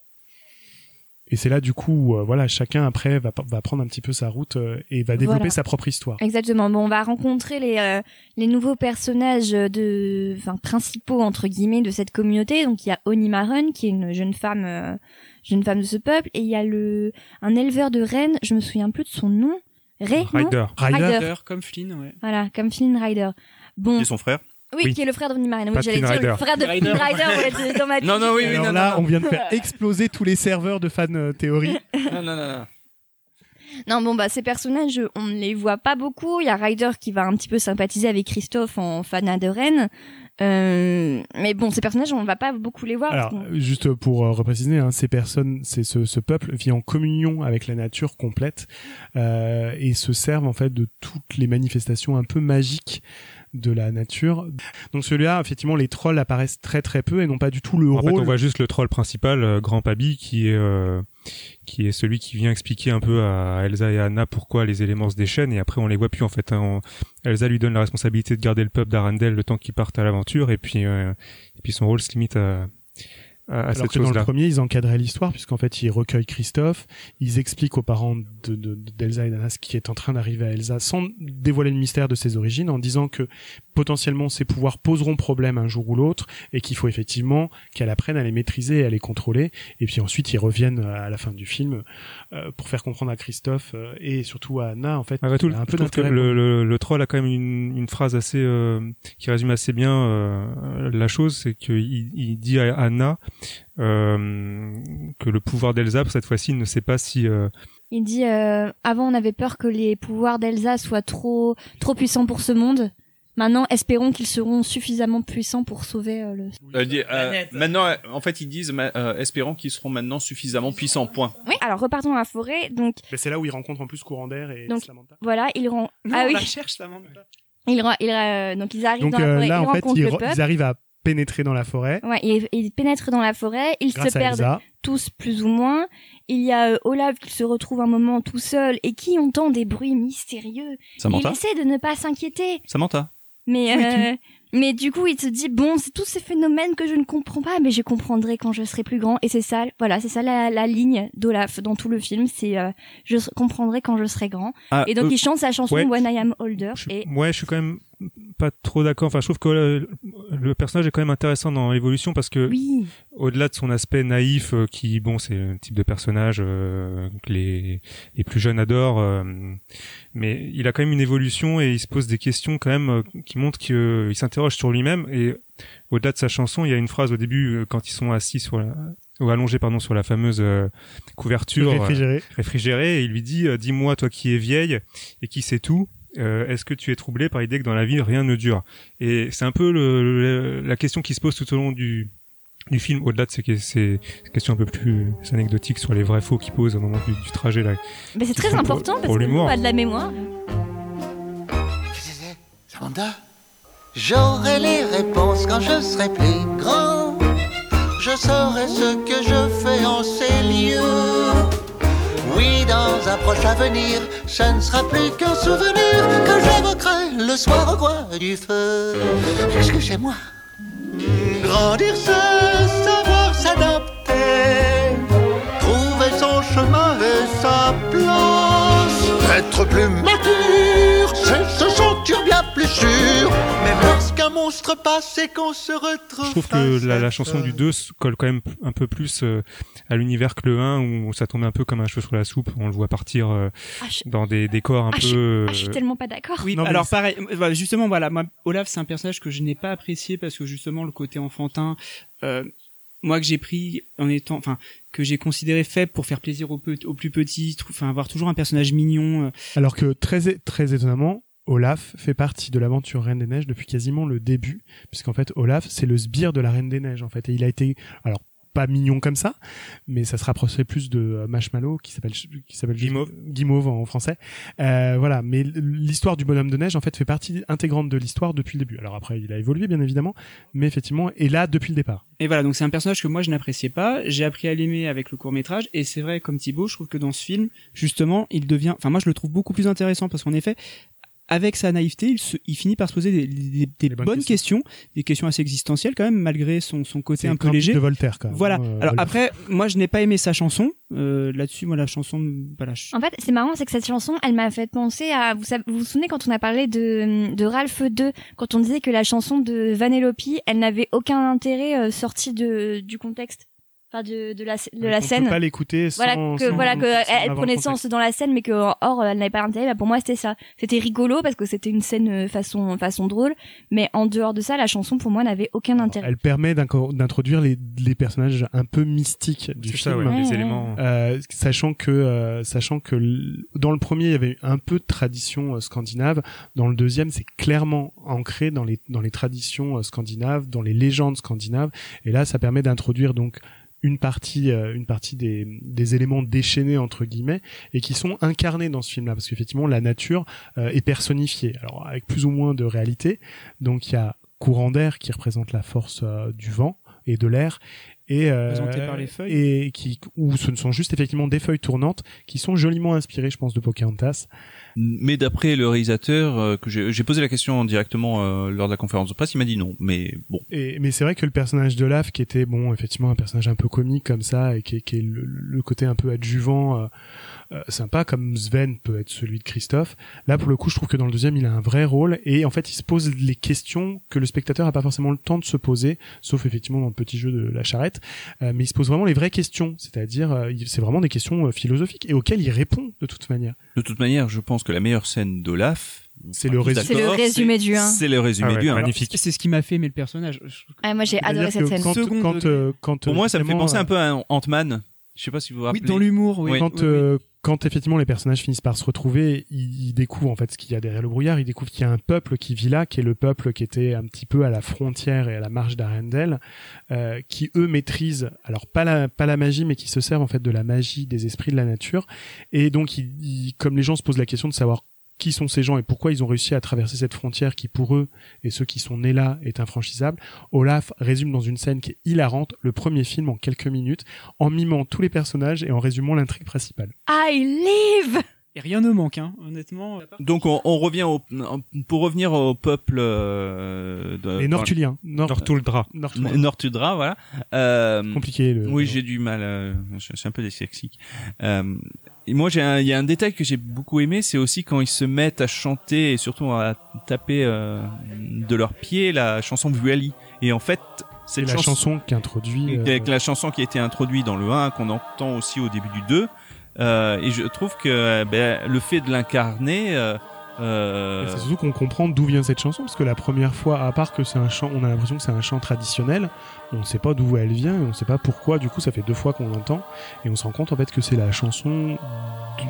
Et c'est là du coup, euh, voilà, chacun après va, va prendre un petit peu sa route euh, et va développer Voilà. sa propre histoire. Exactement. Bon, on va rencontrer les euh, les nouveaux personnages de, enfin principaux entre guillemets de cette communauté. Donc il y a Onimaren qui est une jeune femme, euh, jeune femme de ce peuple, et il y a le un éleveur de rennes. Je me souviens plus de son nom. Ray, Rider. Ryder, Ryder. Rider, comme Flynn, ouais. Voilà, comme Flynn Rider. Bon, Et son frère. Oui, Oui. qui est le frère d'Onimaren. Oui, Pas j'allais dire le frère de Rider. Rider. ouais, dans ma Non, non, oui, oui, Alors non, là, non, on vient de faire exploser tous les serveurs de fan euh, théorie. non, non, non, non. Non, bon, bah, ces personnages, on ne les voit pas beaucoup. Il y a Ryder qui va un petit peu sympathiser avec Christophe en fanat de Rennes. Euh, mais bon, ces personnages, on ne va pas beaucoup les voir. Alors, juste pour euh, repréciser, hein, ces personnes, c'est ce, ce peuple vit en communion avec la nature complète euh, et se servent en fait de toutes les manifestations un peu magiques de la nature. Donc celui-là, effectivement, les trolls apparaissent très très peu et n'ont pas du tout le En fait, rôle. on voit juste le troll principal, euh, Grand Pabi, qui est euh, qui est celui qui vient expliquer un peu à Elsa et à Anna pourquoi les éléments se déchaînent et après on les voit plus en fait. hein. On- Elsa lui donne la responsabilité de garder le peuple d'Arendelle le temps qu'ils partent à l'aventure et puis euh, et puis son rôle se limite à à, Alors cette que dans le premier, ils encadraient l'histoire, puisqu'en fait, ils recueillent Christophe, ils expliquent aux parents de, de- d'Elsa et d'Anna ce qui est en train d'arriver à Elsa, sans dévoiler le mystère de ses origines, en disant que potentiellement ses pouvoirs poseront problème un jour ou l'autre, et qu'il faut effectivement qu'elle apprenne à les maîtriser et à les contrôler. Et puis ensuite, ils reviennent à la fin du film euh, pour faire comprendre à Christophe euh, et surtout à Anna, en fait, Malgré tout, qu'il y a un peu d'intérêt. le, le, le troll a quand même une, une phrase assez euh, qui résume assez bien euh, la chose, c'est qu'il il dit à Anna que le pouvoir d'Elsa cette fois-ci il ne sait pas si euh, Il dit euh, avant on avait peur que les pouvoirs d'Elsa soient trop trop puissants pour ce monde. Maintenant, espérons qu'ils seront suffisamment puissants pour sauver euh, le. Euh, dit, euh, maintenant, euh, en fait, ils disent, euh, espérons qu'ils seront maintenant suffisamment puissants. Point. Oui. Alors repartons dans la forêt. Donc Mais c'est là où ils rencontrent en plus Courant d'air et Donc, Samantha. voilà, ils rend. ah oui. cherche Samantha. Ils, euh, donc ils arrivent Donc dans la euh, forêt. là, ils en fait, rencontrent ils, le re- peuple. ils arrivent à pénétrer dans la forêt Ouais, ils, ils pénètrent dans la forêt. Ils grâce se perdent Elsa. tous plus ou moins. Il y a euh, Olaf qui se retrouve un moment tout seul et qui entend des bruits mystérieux. Il Samantha essaie de ne pas s'inquiéter. Samantha Mais, Oui, euh, mais du coup, il se dit, bon, c'est tous ces phénomènes que je ne comprends pas, mais je comprendrai quand je serai plus grand. Et c'est ça, voilà, c'est ça la, la ligne d'Olaf dans tout le film, c'est euh, je comprendrai quand je serai grand. Ah, Et donc, euh, il chante sa chanson ouais. When I Am Older. je, Et ouais, je suis quand même pas trop d'accord. Enfin, je trouve que le personnage est quand même intéressant dans l'évolution parce que oui, au-delà de son aspect naïf, euh, qui bon, c'est un type de personnage euh, que les les plus jeunes adorent, euh, mais il a quand même une évolution et il se pose des questions quand même euh, qui montrent qu'il s'interroge sur lui-même. Et au-delà de sa chanson, il y a une phrase au début euh, quand ils sont assis sur la ou allongés pardon sur la fameuse euh, couverture euh, réfrigéré. réfrigérée et il lui dit euh, dis-moi toi qui es vieille et qui sais tout euh, est-ce que tu es troublé par l'idée que dans la vie rien ne dure? Et c'est un peu le, le- la question qui se pose tout au long du du film au-delà de ces, que- ces questions un peu plus anecdotiques sur les vrais faux qu'il pose au moment du, du trajet là mais c'est très important pour parce que a de la mémoire. Qu'est-ce que c'est Samantha? J'aurai les réponses quand je serai plus grand. Je saurai ce que je fais en ces lieux. Oui, dans un proche avenir, ce ne sera plus qu'un souvenir que j'évoquerai le soir au coin du feu. Qu'est-ce que c'est moi? Grandir, c'est savoir s'adapter. Trouver son chemin et sa place. Être plus mature, c'est se sentir bien plus sûr. Monstre passe et qu'on se retrouve. je trouve que la, la chanson du 2 se colle quand même un peu plus euh, à l'univers que le 1 où ça tombe un peu comme un cheveu sur la soupe on le voit partir euh, Ah, je, dans des décors un ah, je- peu ah, je suis euh, tellement pas d'accord. Oui, Non, mais alors pareil, euh, voilà, justement, voilà, moi, Olaf, c'est un personnage que je n'ai pas apprécié parce que justement, le côté enfantin, euh, moi que j'ai pris en étant, enfin, que j'ai considéré faible pour faire plaisir aux, pe- aux plus petits, enfin, avoir toujours un personnage mignon. euh, Alors que très, très étonnamment, Olaf fait partie de l'aventure Reine des Neiges depuis quasiment le début, puisqu'en fait Olaf c'est le sbire de la Reine des Neiges en fait, et il a été alors pas mignon comme ça, mais ça se rapprocherait plus de euh, Marshmallow qui s'appelle qui s'appelle Guimauve. Guimauve en français. Euh, voilà, mais l'histoire du bonhomme de neige en fait fait partie intégrante de l'histoire depuis le début. Alors après il a évolué bien évidemment, mais effectivement est là depuis le départ. Et voilà, donc c'est un personnage que moi je n'appréciais pas. J'ai appris à l'aimer avec le court métrage, et c'est vrai, comme Thibaut, je trouve que dans ce film, justement, il devient, enfin moi je le trouve beaucoup plus intéressant parce qu'en effet, avec sa naïveté, il, se, il finit par se poser des, des- des bonnes, bonnes questions. des questions assez existentielles quand même, malgré son, son côté un peu léger. de Voltaire quand même. Voilà. Euh, Alors après, moi je n'ai pas aimé sa chanson. Euh, Là-dessus, moi la chanson, voilà. je- En fait, c'est marrant, c'est que cette chanson, elle m'a fait penser à. Vous, savez- vous vous souvenez quand on a parlé de, de Ralph 2, quand on disait que la chanson de Vanellope, elle n'avait aucun intérêt euh, sorti de, du contexte, enfin de, de la, de la On scène. peut pas l'écouter sans. Voilà que sans- voilà que sans elle, prenait sens dans la scène mais que hors elle n'avait pas d'intérêt bah, pour moi c'était ça c'était rigolo parce que c'était une scène euh, façon façon drôle mais en dehors de ça la chanson pour moi n'avait aucun intérêt Elle permet d'introduire les, les personnages un peu mystiques du c'est film. ça ouais, Ouais, les ouais. éléments Euh, sachant que euh, sachant que dans le premier il y avait un peu de tradition euh, scandinave dans le deuxième c'est clairement ancré dans les dans les traditions euh, scandinaves dans les légendes scandinaves et là ça permet d'introduire donc une partie euh, une partie des, des éléments déchaînés entre guillemets et qui sont incarnés dans ce film là parce qu'effectivement la nature euh, est personnifiée alors avec plus ou moins de réalité donc il y a courant d'air qui représente la force euh, du vent et de l'air et euh, par les feuilles. et qui où ce ne sont juste effectivement des feuilles tournantes qui sont joliment inspirées, je pense, de Pocahontas. Mais d'après le réalisateur, euh, que j'ai posé la question directement euh, lors de la conférence de presse, il m'a dit non. Mais bon, Et, mais c'est vrai que le personnage de Olaf, qui était bon, effectivement un personnage un peu comique comme ça, et qui qui est le, le côté un peu adjuvant, euh, euh, sympa, comme Sven peut être celui de Christophe. Là, pour le coup, je trouve que dans le deuxième, il a un vrai rôle, et en fait, il se pose les questions que le spectateur a pas forcément le temps de se poser, sauf effectivement dans le petit jeu de la charrette. Euh, mais il se pose vraiment les vraies questions, c'est-à-dire, euh, c'est vraiment des questions euh, philosophiques et auxquelles il répond de toute manière. de toute manière, je pense que la meilleure scène d'Olaf, C'est le résumé. C'est le d'accord, résumé du un. C'est le résumé Ah ouais, du 1. magnifique. C'est ce qui m'a fait aimer le personnage. Ah, moi, j'ai adoré cette scène. Quand, quand, euh, quand, Pour moi, ça me fait penser euh, un peu à Ant-Man. Je sais pas si vous vous Oui, rappelez. dans l'humour, oui. Oui. quand Oui, oui. euh, quand effectivement les personnages finissent par se retrouver, ils, découvrent en fait ce qu'il y a derrière le brouillard. Ils découvrent qu'il y a un peuple qui vit là, qui est le peuple qui était un petit peu à la frontière et à la marge d'Arendelle, euh, qui eux maîtrisent alors pas la pas la magie, mais qui se servent en fait de la magie des esprits de la nature. Et donc, ils, ils- comme les gens se posent la question de savoir qui sont ces gens et pourquoi ils ont réussi à traverser cette frontière qui pour eux et ceux qui sont nés là est infranchissable. Olaf résume dans une scène qui est hilarante le premier film en quelques minutes en mimant tous les personnages et en résumant l'intrigue principale. I live Et rien ne manque, hein, honnêtement. Donc on, on revient au, pour revenir au peuple euh, de, Les Nortuliens. Nord, Nortuldra. Nortuliens. Nortudra, voilà. Euh, Compliqué. Le, Oui, j'ai du mal. euh, je suis un peu dyslexique. Euh, et moi, j'ai un- il y a un détail que j'ai beaucoup aimé, c'est aussi quand ils se mettent à chanter et surtout à taper euh, de leurs pieds la chanson Vuali. Et en fait, C'est la chanson, chanson qui introduit. euh, avec la chanson qui a été introduite dans le 1, qu'on entend aussi au début du 2. Euh, et je trouve que euh, ben, le fait de l'incarner, euh, euh, C'est surtout qu'on comprend d'où vient cette chanson, parce que la première fois, à part que c'est un chant, on a l'impression que c'est un chant traditionnel, on ne sait pas d'où elle vient, et on ne sait pas pourquoi, du coup ça fait deux fois qu'on l'entend, et on se rend compte en fait que c'est la chanson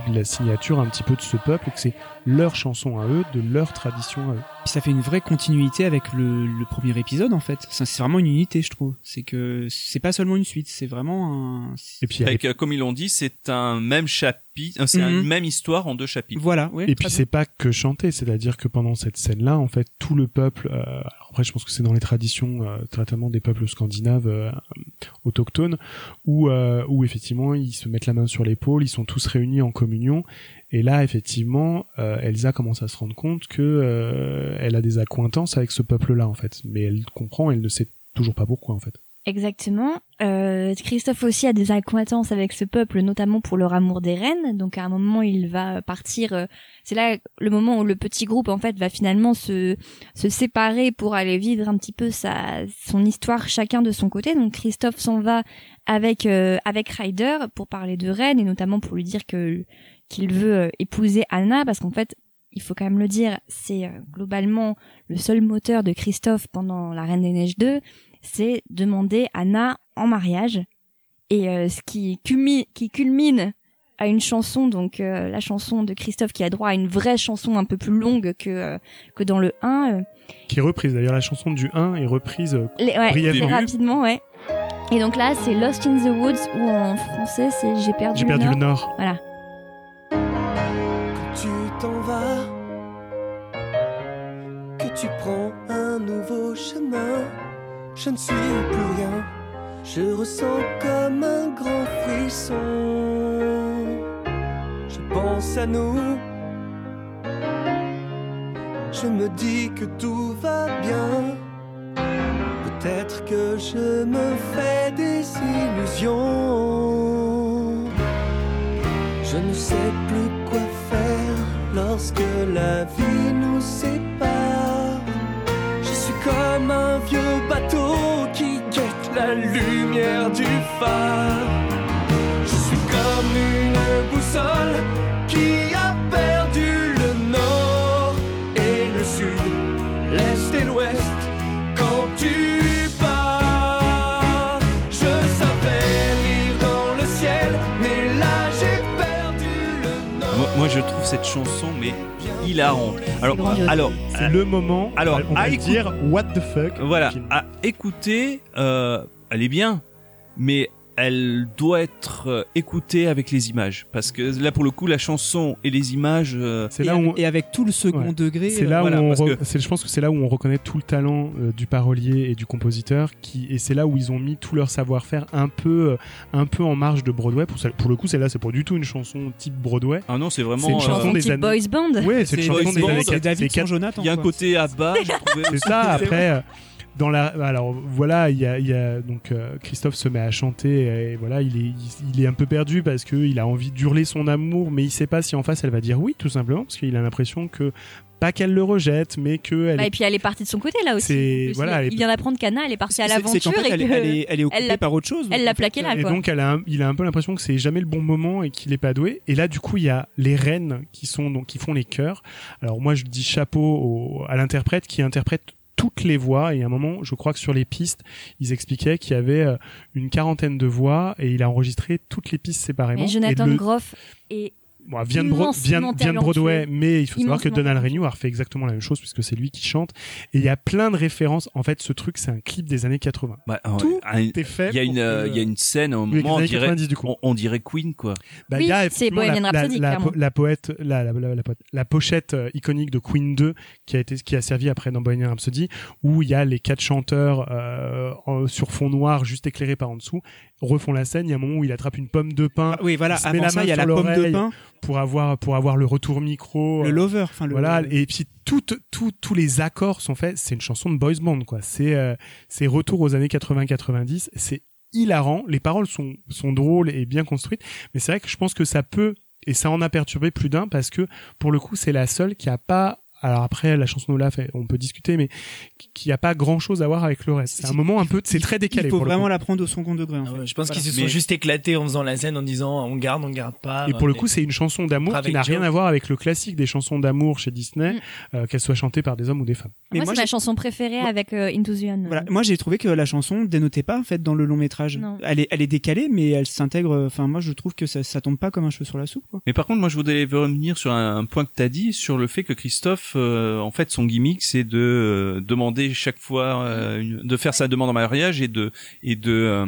de la signature un petit peu de ce peuple, et que c'est leur chanson à eux, de leur tradition à eux. Ça fait une vraie continuité avec le, le premier épisode en fait. Ça, C'est vraiment une unité, je trouve. C'est que c'est pas seulement une suite, c'est vraiment un. Et puis, avec, euh, comme ils l'ont dit, c'est un même chapitre, euh, c'est Mhm. une même histoire en deux chapitres. Voilà, ouais. Et puis c'est pas que chanter, c'est-à-dire que pendant cette scène-là, en fait, tout le peuple. euh, alors après, je pense que c'est dans les traditions, euh, traitement des peuples scandinaves euh, autochtones, où euh, où effectivement ils se mettent la main sur l'épaule, ils sont tous réunis en communion. Et là, effectivement, euh, Elsa commence à se rendre compte que euh, elle a des accointances avec ce peuple-là, en fait. Mais elle comprend, elle ne sait toujours pas pourquoi, en fait. Exactement. Euh, Christophe aussi a des accointances avec ce peuple, notamment pour leur amour des reines. Donc à un moment, il va partir. euh, c'est là le moment où le petit groupe en fait va finalement se se séparer pour aller vivre un petit peu sa son histoire chacun de son côté. Donc Christophe s'en va avec euh, avec Ryder pour parler de reines et notamment pour lui dire que qu'il veut euh, épouser Anna parce qu'en fait il faut quand même le dire, c'est euh, globalement le seul moteur de Christophe pendant La Reine des Neiges 2, c'est demander Anna en mariage. Et euh, ce qui culmine, qui culmine à une chanson, donc euh, la chanson de Christophe qui a droit à une vraie chanson un peu plus longue que, euh, que dans le 1. euh, Qui est reprise. D'ailleurs, la chanson du 1 est reprise. euh, les- ouais, rapidement, ouais. Et donc là, c'est Lost in the Woods, ou en français, c'est J'ai perdu, J'ai perdu le. Nord. Voilà. Tu prends un nouveau chemin. Je ne suis plus rien, je ressens comme un grand frisson. Je pense à nous, je me dis que tout va bien. Peut-être que je me fais des illusions. Je ne sais plus quoi faire lorsque la vie nous sépare. Bateau qui guette la lumière du phare. Je suis comme une boussole qui a perdu le nord et le sud, l'est et l'ouest. Quand tu pars, je savais lire dans le ciel, mais là j'ai perdu le nord. Moi, moi, je trouve cette chanson mais Alors, alors, C'est le moment. alors, on va à écouter- dire what the fuck. voilà, à écouter, euh, elle est bien, mais elle doit être euh, écoutée avec les images parce que là pour le coup la chanson et les images euh, C'est Et, là où on- et avec tout le second Ouais. degré. C'est euh, là voilà, où on re- que- c'est- je pense que c'est là où on reconnaît tout le talent euh, du parolier et du compositeur qui et c'est là où ils ont mis tout leur savoir-faire un peu euh, un peu en marge de Broadway pour, ça- pour le coup c'est là c'est pas du tout une chanson type Broadway ah non c'est C'est vraiment une euh, chanson des années- boys band. ouais c'est une chanson Boys des Band, années David Jonathan. il y a un quoi. côté à bas c'est ça après euh, dans la alors voilà il y a, il y a donc euh, Christophe se met à chanter et voilà il est il, il est un peu perdu parce que il a envie d'hurler son amour mais il sait pas si en face elle va dire oui tout simplement parce qu'il a l'impression que pas qu'elle le rejette mais que elle Bah, est et puis elle est partie de son côté là aussi. En voilà, il, est- vient d'apprendre qu'Anna elle est partie à l'aventure qu'en fait, et elle, est- que elle est, elle est occupée l'a- par autre chose. elle donc, l'a en plaqué là Et quoi. donc, elle a un- il a un peu l'impression que c'est jamais le bon moment et qu'il est pas doué. Et là, du coup, il y a les reines qui sont donc qui font les chœurs. Alors moi, je dis chapeau au- à l'interprète qui interprète toutes les voix. Et à un moment, je crois que sur les pistes, ils expliquaient qu'il y avait euh, une quarantaine de voix et il a enregistré toutes les pistes séparément. Mais Jonathan et le- Groff est bon, vient, de Bro- immensement vient, vient de Broadway, mais il faut savoir que Donald. Renew a refait exactement la même chose puisque c'est lui qui chante. Et il y a plein de références. En fait, ce truc, c'est un clip des années 80. Bah, Tout un- C'est fait. il y a une euh, y a une scène au moment on dirait 90 du coup. on, on dirait Queen quoi Bah, Oui, il y a c'est Bohemian la, Rhapsody, la, clairement. la poète, la, la, la, la poète- la pochette euh, iconique de Queen 2 qui a été, qui a servi après dans Bohemian Rhapsody, où il y a les quatre chanteurs euh, sur fond noir, juste éclairés par en dessous, refont la scène. Il y a un moment où il attrape une pomme de pain Ah oui, voilà. Il se met Avant la ça, main il y a la pomme de pain, pour avoir pour avoir le retour micro. le euh, lover. Enfin, le, voilà, et puis tout, tout, tous les accords sont faits. C'est une chanson de boys band, quoi. C'est euh, c'est retour aux années 80-90. C'est hilarant. Les paroles sont sont drôles et bien construites, mais c'est vrai que je pense que ça peut et ça en a perturbé plus d'un parce que pour le coup, c'est la seule qui a pas alors après la chanson de Olaf, on peut discuter, mais qui- qui a pas grand chose à voir avec le reste. C'est un moment un peu, c'est très décalé. Il faut vraiment la prendre au second degré. En Ah fait. ouais, je pense Voilà. qu'ils se sont Mais- juste éclatés en faisant la scène en disant on garde, on garde pas. Et pour le coup, c'est une chanson d'amour qui n'a rien à voir avec le classique des chansons d'amour chez Disney, Mm. euh, qu'elles soient chantées par des hommes ou des femmes. Mais moi, moi, c'est ma chanson préférée Moi- avec euh, Into the Unknown. Voilà. Moi, j'ai trouvé que la chanson dénotait pas en fait dans le long métrage. Non. Elle est, elle est décalée, mais elle s'intègre. Enfin, moi, je trouve que ça, ça tombe pas comme un cheveu sur la soupe. Quoi. Mais par contre, moi, je voudrais revenir sur un, un point que t'as dit, sur le fait que Christophe, euh, en fait, son gimmick, c'est de euh, demander chaque fois, euh, une- de faire sa demande en mariage et de et de euh,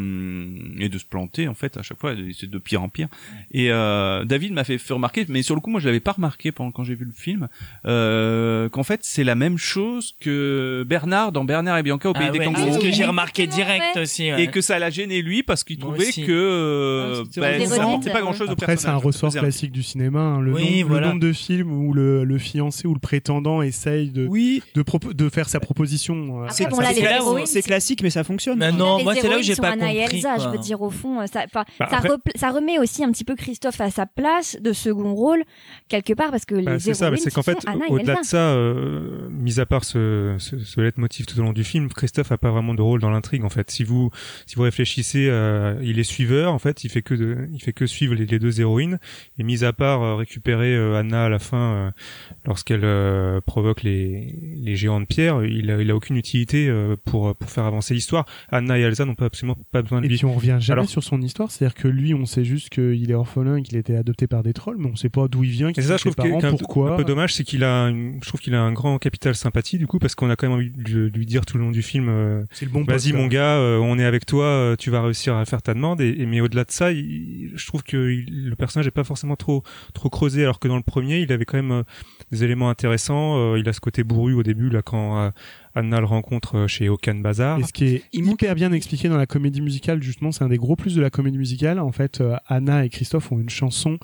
et de se planter, en fait, à chaque fois, et c'est de pire en pire. Et euh, David m'a fait, fait remarquer, mais sur le coup, moi, je l'avais pas remarqué pendant quand j'ai vu le film, euh, qu'en fait, c'est la même chose que Bernard dans Bernard et Bianca au pays Ah des ouais, kangourous. c'est ce que j'ai remarqué direct ouais. aussi. ouais. Et que ça l'a gêné lui parce qu'il trouvait aussi. que euh, Ah, c'est des ça pas grand chose au Après, c'est un personnage. ressort C'est un- classique du cinéma. hein. Le, Oui, nombre, voilà. le nombre de films où le, le fiancé ou le prétendant essaye de, Oui, de, de faire sa proposition. euh, bon, c'est classique, mais ça fonctionne. Mais non, moi, c'est là où j'ai pas Anna et compris, Elsa, quoi. je veux dire au fond, euh, ça, Bah, ça, après- repla- ça remet aussi un petit peu Christophe à sa place de second rôle quelque part parce que Bah, les c'est ça, c'est qu'en fait, au-delà de ça, euh, mis à part ce, ce, ce leitmotiv tout au long du film, Christophe a pas vraiment de rôle dans l'intrigue. En fait, si vous si vous réfléchissez, euh, il est suiveur. En fait, il fait que de, il fait que suivre les, les deux héroïnes. Et mis à part euh, récupérer euh, Anna à la fin euh, lorsqu'elle euh, provoque les les géants de pierre, il a, il a aucune utilité euh, pour pour faire avancer l'histoire. Anna et Elsa n'ont pas absolument pas besoin de Et lui. puis on revient jamais Alors- sur son histoire, c'est-à-dire que lui, on sait juste qu'il est orphelin, et qu'il a été adopté par des trolls, mais on sait pas d'où il vient, qui Et sont ça, je ses parents, un, peu- pourquoi. un peu dommage, c'est qu'il a, une- je trouve qu'il a un grand capital sympathie du coup, parce qu'on a quand même envie de lui- dire tout le long du film, euh, le bon vas-y mon gars, on est avec toi, tu vas réussir à faire ta demande. Et, et- mais au-delà de ça, il- je trouve que il- le personnage est pas forcément trop trop creusé, alors que dans le premier, il avait quand même des éléments intéressants. Euh, il a ce côté bourru au début là quand euh, Anna le rencontre euh, chez Okan Bazar. Et ce qui est Il manque- hyper bien expliqué dans la comédie musicale, justement, c'est un des gros plus de la comédie musicale. En fait, euh, Anna et Christophe ont une chanson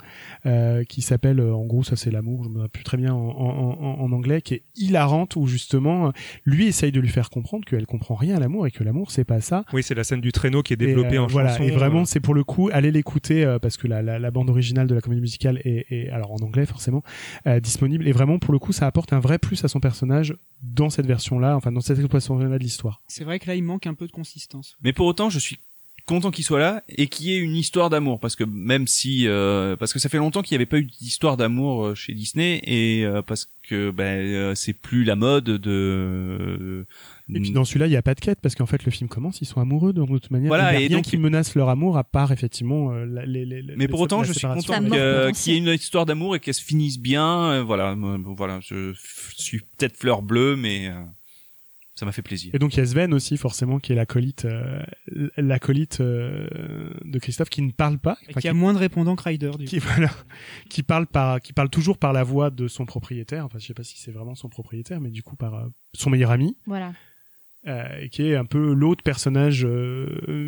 euh, qui s'appelle, euh, en gros, ça c'est l'amour, je me rappelle plus très bien en, en, en, en anglais, qui est hilarante, où justement, lui essaye de lui faire comprendre qu'elle comprend rien à l'amour et que l'amour c'est pas ça. Oui, c'est la scène du traîneau qui est Et, développée euh, en voilà, chanson. et vraiment, c'est pour le coup, allez l'écouter euh, parce que la, la, la bande originale de la comédie musicale est, est alors en anglais forcément euh, disponible. Et vraiment, pour le coup, ça apporte un vrai plus à son personnage dans cette version-là, enfin dans cette exploitation-là de l'histoire. C'est vrai que là, il manque un peu de consistance. Mais pour autant, je suis content qu'il soit là et qu'il y ait une histoire d'amour parce que même si euh, parce que ça fait longtemps qu'il n'y avait pas eu d'histoire d'amour euh, chez Disney et euh, parce que ben euh, c'est plus la mode de Et puis dans celui-là, il y a pas de quête parce qu'en fait, le film commence, ils sont amoureux de toute manière. Voilà, il y a et rien donc- qui menace leur amour à part effectivement euh, la- les, les, mais les- pour autant, je suis content potentiel. qu'il y ait une histoire d'amour et qu'elle se finisse bien. euh, voilà, euh, voilà, je f- suis peut-être fleur bleue, mais euh, ça m'a fait plaisir. Et donc il y a Sven aussi forcément qui est l'acolyte euh, l'acolyte euh, de Christophe qui ne parle pas, Et qui a moins de répondants que Ryder, du qui coup. voilà, qui parle par qui parle toujours par la voix de son propriétaire. Enfin, je sais pas si c'est vraiment son propriétaire, mais du coup par euh, son meilleur ami, Voilà. euh, et qui est un peu l'autre personnage euh,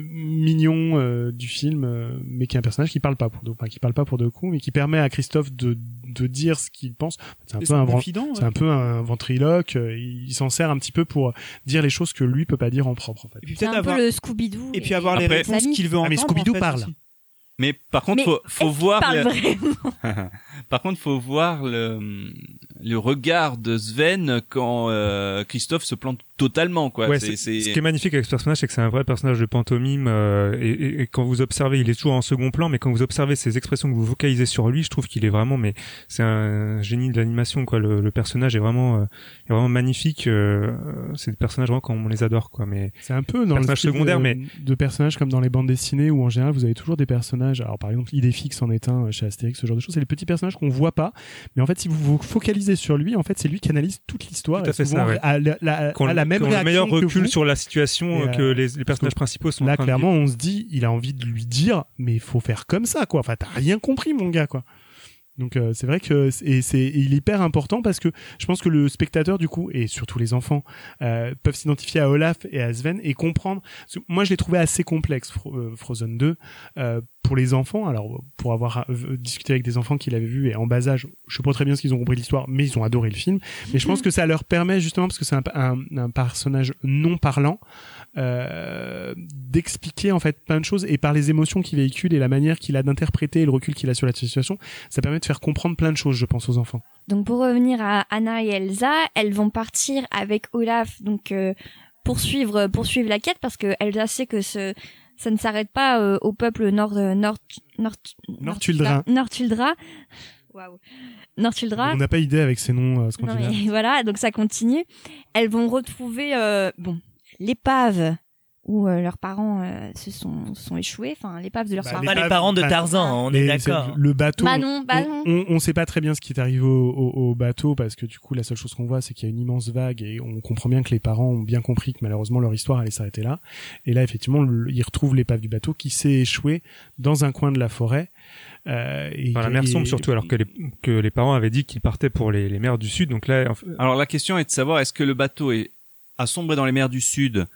mignon euh, du film, euh, mais qui est un personnage qui parle pas pour deux, enfin, qui parle pas pour deux coups, mais qui permet à Christophe de de dire ce qu'il pense. C'est un peu un, confident, ouais. un peu un ventriloque. euh, Il s'en sert un petit peu pour dire les choses que lui peut pas dire en propre. En fait. Et puis C'est peut-être un avoir, peu le Scooby-Doo. et puis avoir les réponses qu'il veut Ah, mais. Scooby-Doo en fait, parle. aussi. Mais par contre, Mais faut, voir. parle le- vraiment? Par contre, faut voir le, le regard de Sven quand euh, Christophe se plante totalement, quoi. Ouais, c'est, c'est- Ce qui est magnifique avec ce personnage, c'est que c'est un vrai personnage de pantomime. euh, et, et- et quand vous observez, il est toujours en second plan, mais quand vous observez ses expressions que vous vocalisez sur lui, je trouve qu'il est vraiment, mais c'est un génie de l'animation, quoi. Le, le personnage est vraiment, euh, est vraiment magnifique. euh, c'est des personnages vraiment comme on les adore, quoi. Mais C'est un peu dans le Personnage secondaire, de, mais- de personnages comme dans les bandes dessinées où en général vous avez toujours des personnages. Alors par exemple, Idéfix en est un euh, chez Astérix, ce genre de choses. C'est les petits personnages qu'on voit pas, mais en fait, si vous vous focalisez sur lui, en fait, c'est lui qui analyse toute l'histoire. Tout à et fait souvent ça, ouais. à la, la- quand à la même quand le meilleur que recul vous. sur la situation euh, que euh, les, les personnages principaux sont en Là, de clairement, on se dit, il a envie de lui dire, mais il faut faire comme ça, quoi. Enfin, t'as rien compris, mon gars, quoi. Donc euh, c'est vrai que c'est- et c'est il est hyper important parce que je pense que le spectateur du coup et surtout les enfants euh, peuvent s'identifier à Olaf et à Sven et comprendre. Moi je l'ai trouvé assez complexe Fro- euh, Frozen 2 euh, pour les enfants. Alors pour avoir euh, discuté avec des enfants qui l'avaient vu et en bas âge, je sais pas très bien ce qu'ils ont compris de l'histoire, mais ils ont adoré le film. Mais je pense que ça leur permet justement parce que c'est un, un, un personnage non parlant d'expliquer en fait plein de choses et par les émotions qu'il véhicule et la manière qu'il a d'interpréter et le recul qu'il a sur la situation, ça permet de faire comprendre plein de choses, je pense, aux enfants. Donc pour revenir à Anna et Elsa, elles vont partir avec Olaf donc euh, poursuivre poursuivre la quête parce que Elsa sait que ce ça ne s'arrête pas euh, au peuple nord euh, nord nord Nortuldra. Nortuldra. Waouh. Nortuldra. On n'a pas idée avec ces noms euh, Non, mais voilà, donc ça continue. Elles vont retrouver euh, bon l'épave où euh, leurs parents euh, se sont se sont échoués, enfin l'épave de leurs Bah, parents. Pas les parents de Tarzan, on est d'accord. Le bateau. Bah non, bah non. on, on, on sait pas très bien ce qui est arrivé au, au, au bateau parce que du coup la seule chose qu'on voit c'est qu'il y a une immense vague et on comprend bien que les parents ont bien compris que malheureusement leur histoire allait s'arrêter là. Et là effectivement le- ils retrouvent l'épave du bateau qui s'est échoué dans un coin de la forêt. Euh, et, la mer sombre surtout, alors que les, que les parents avaient dit qu'ils partaient pour les, les mers du Sud. Donc là, en fait, Alors la question est de savoir est-ce que le bateau est a sombré dans les mers du Sud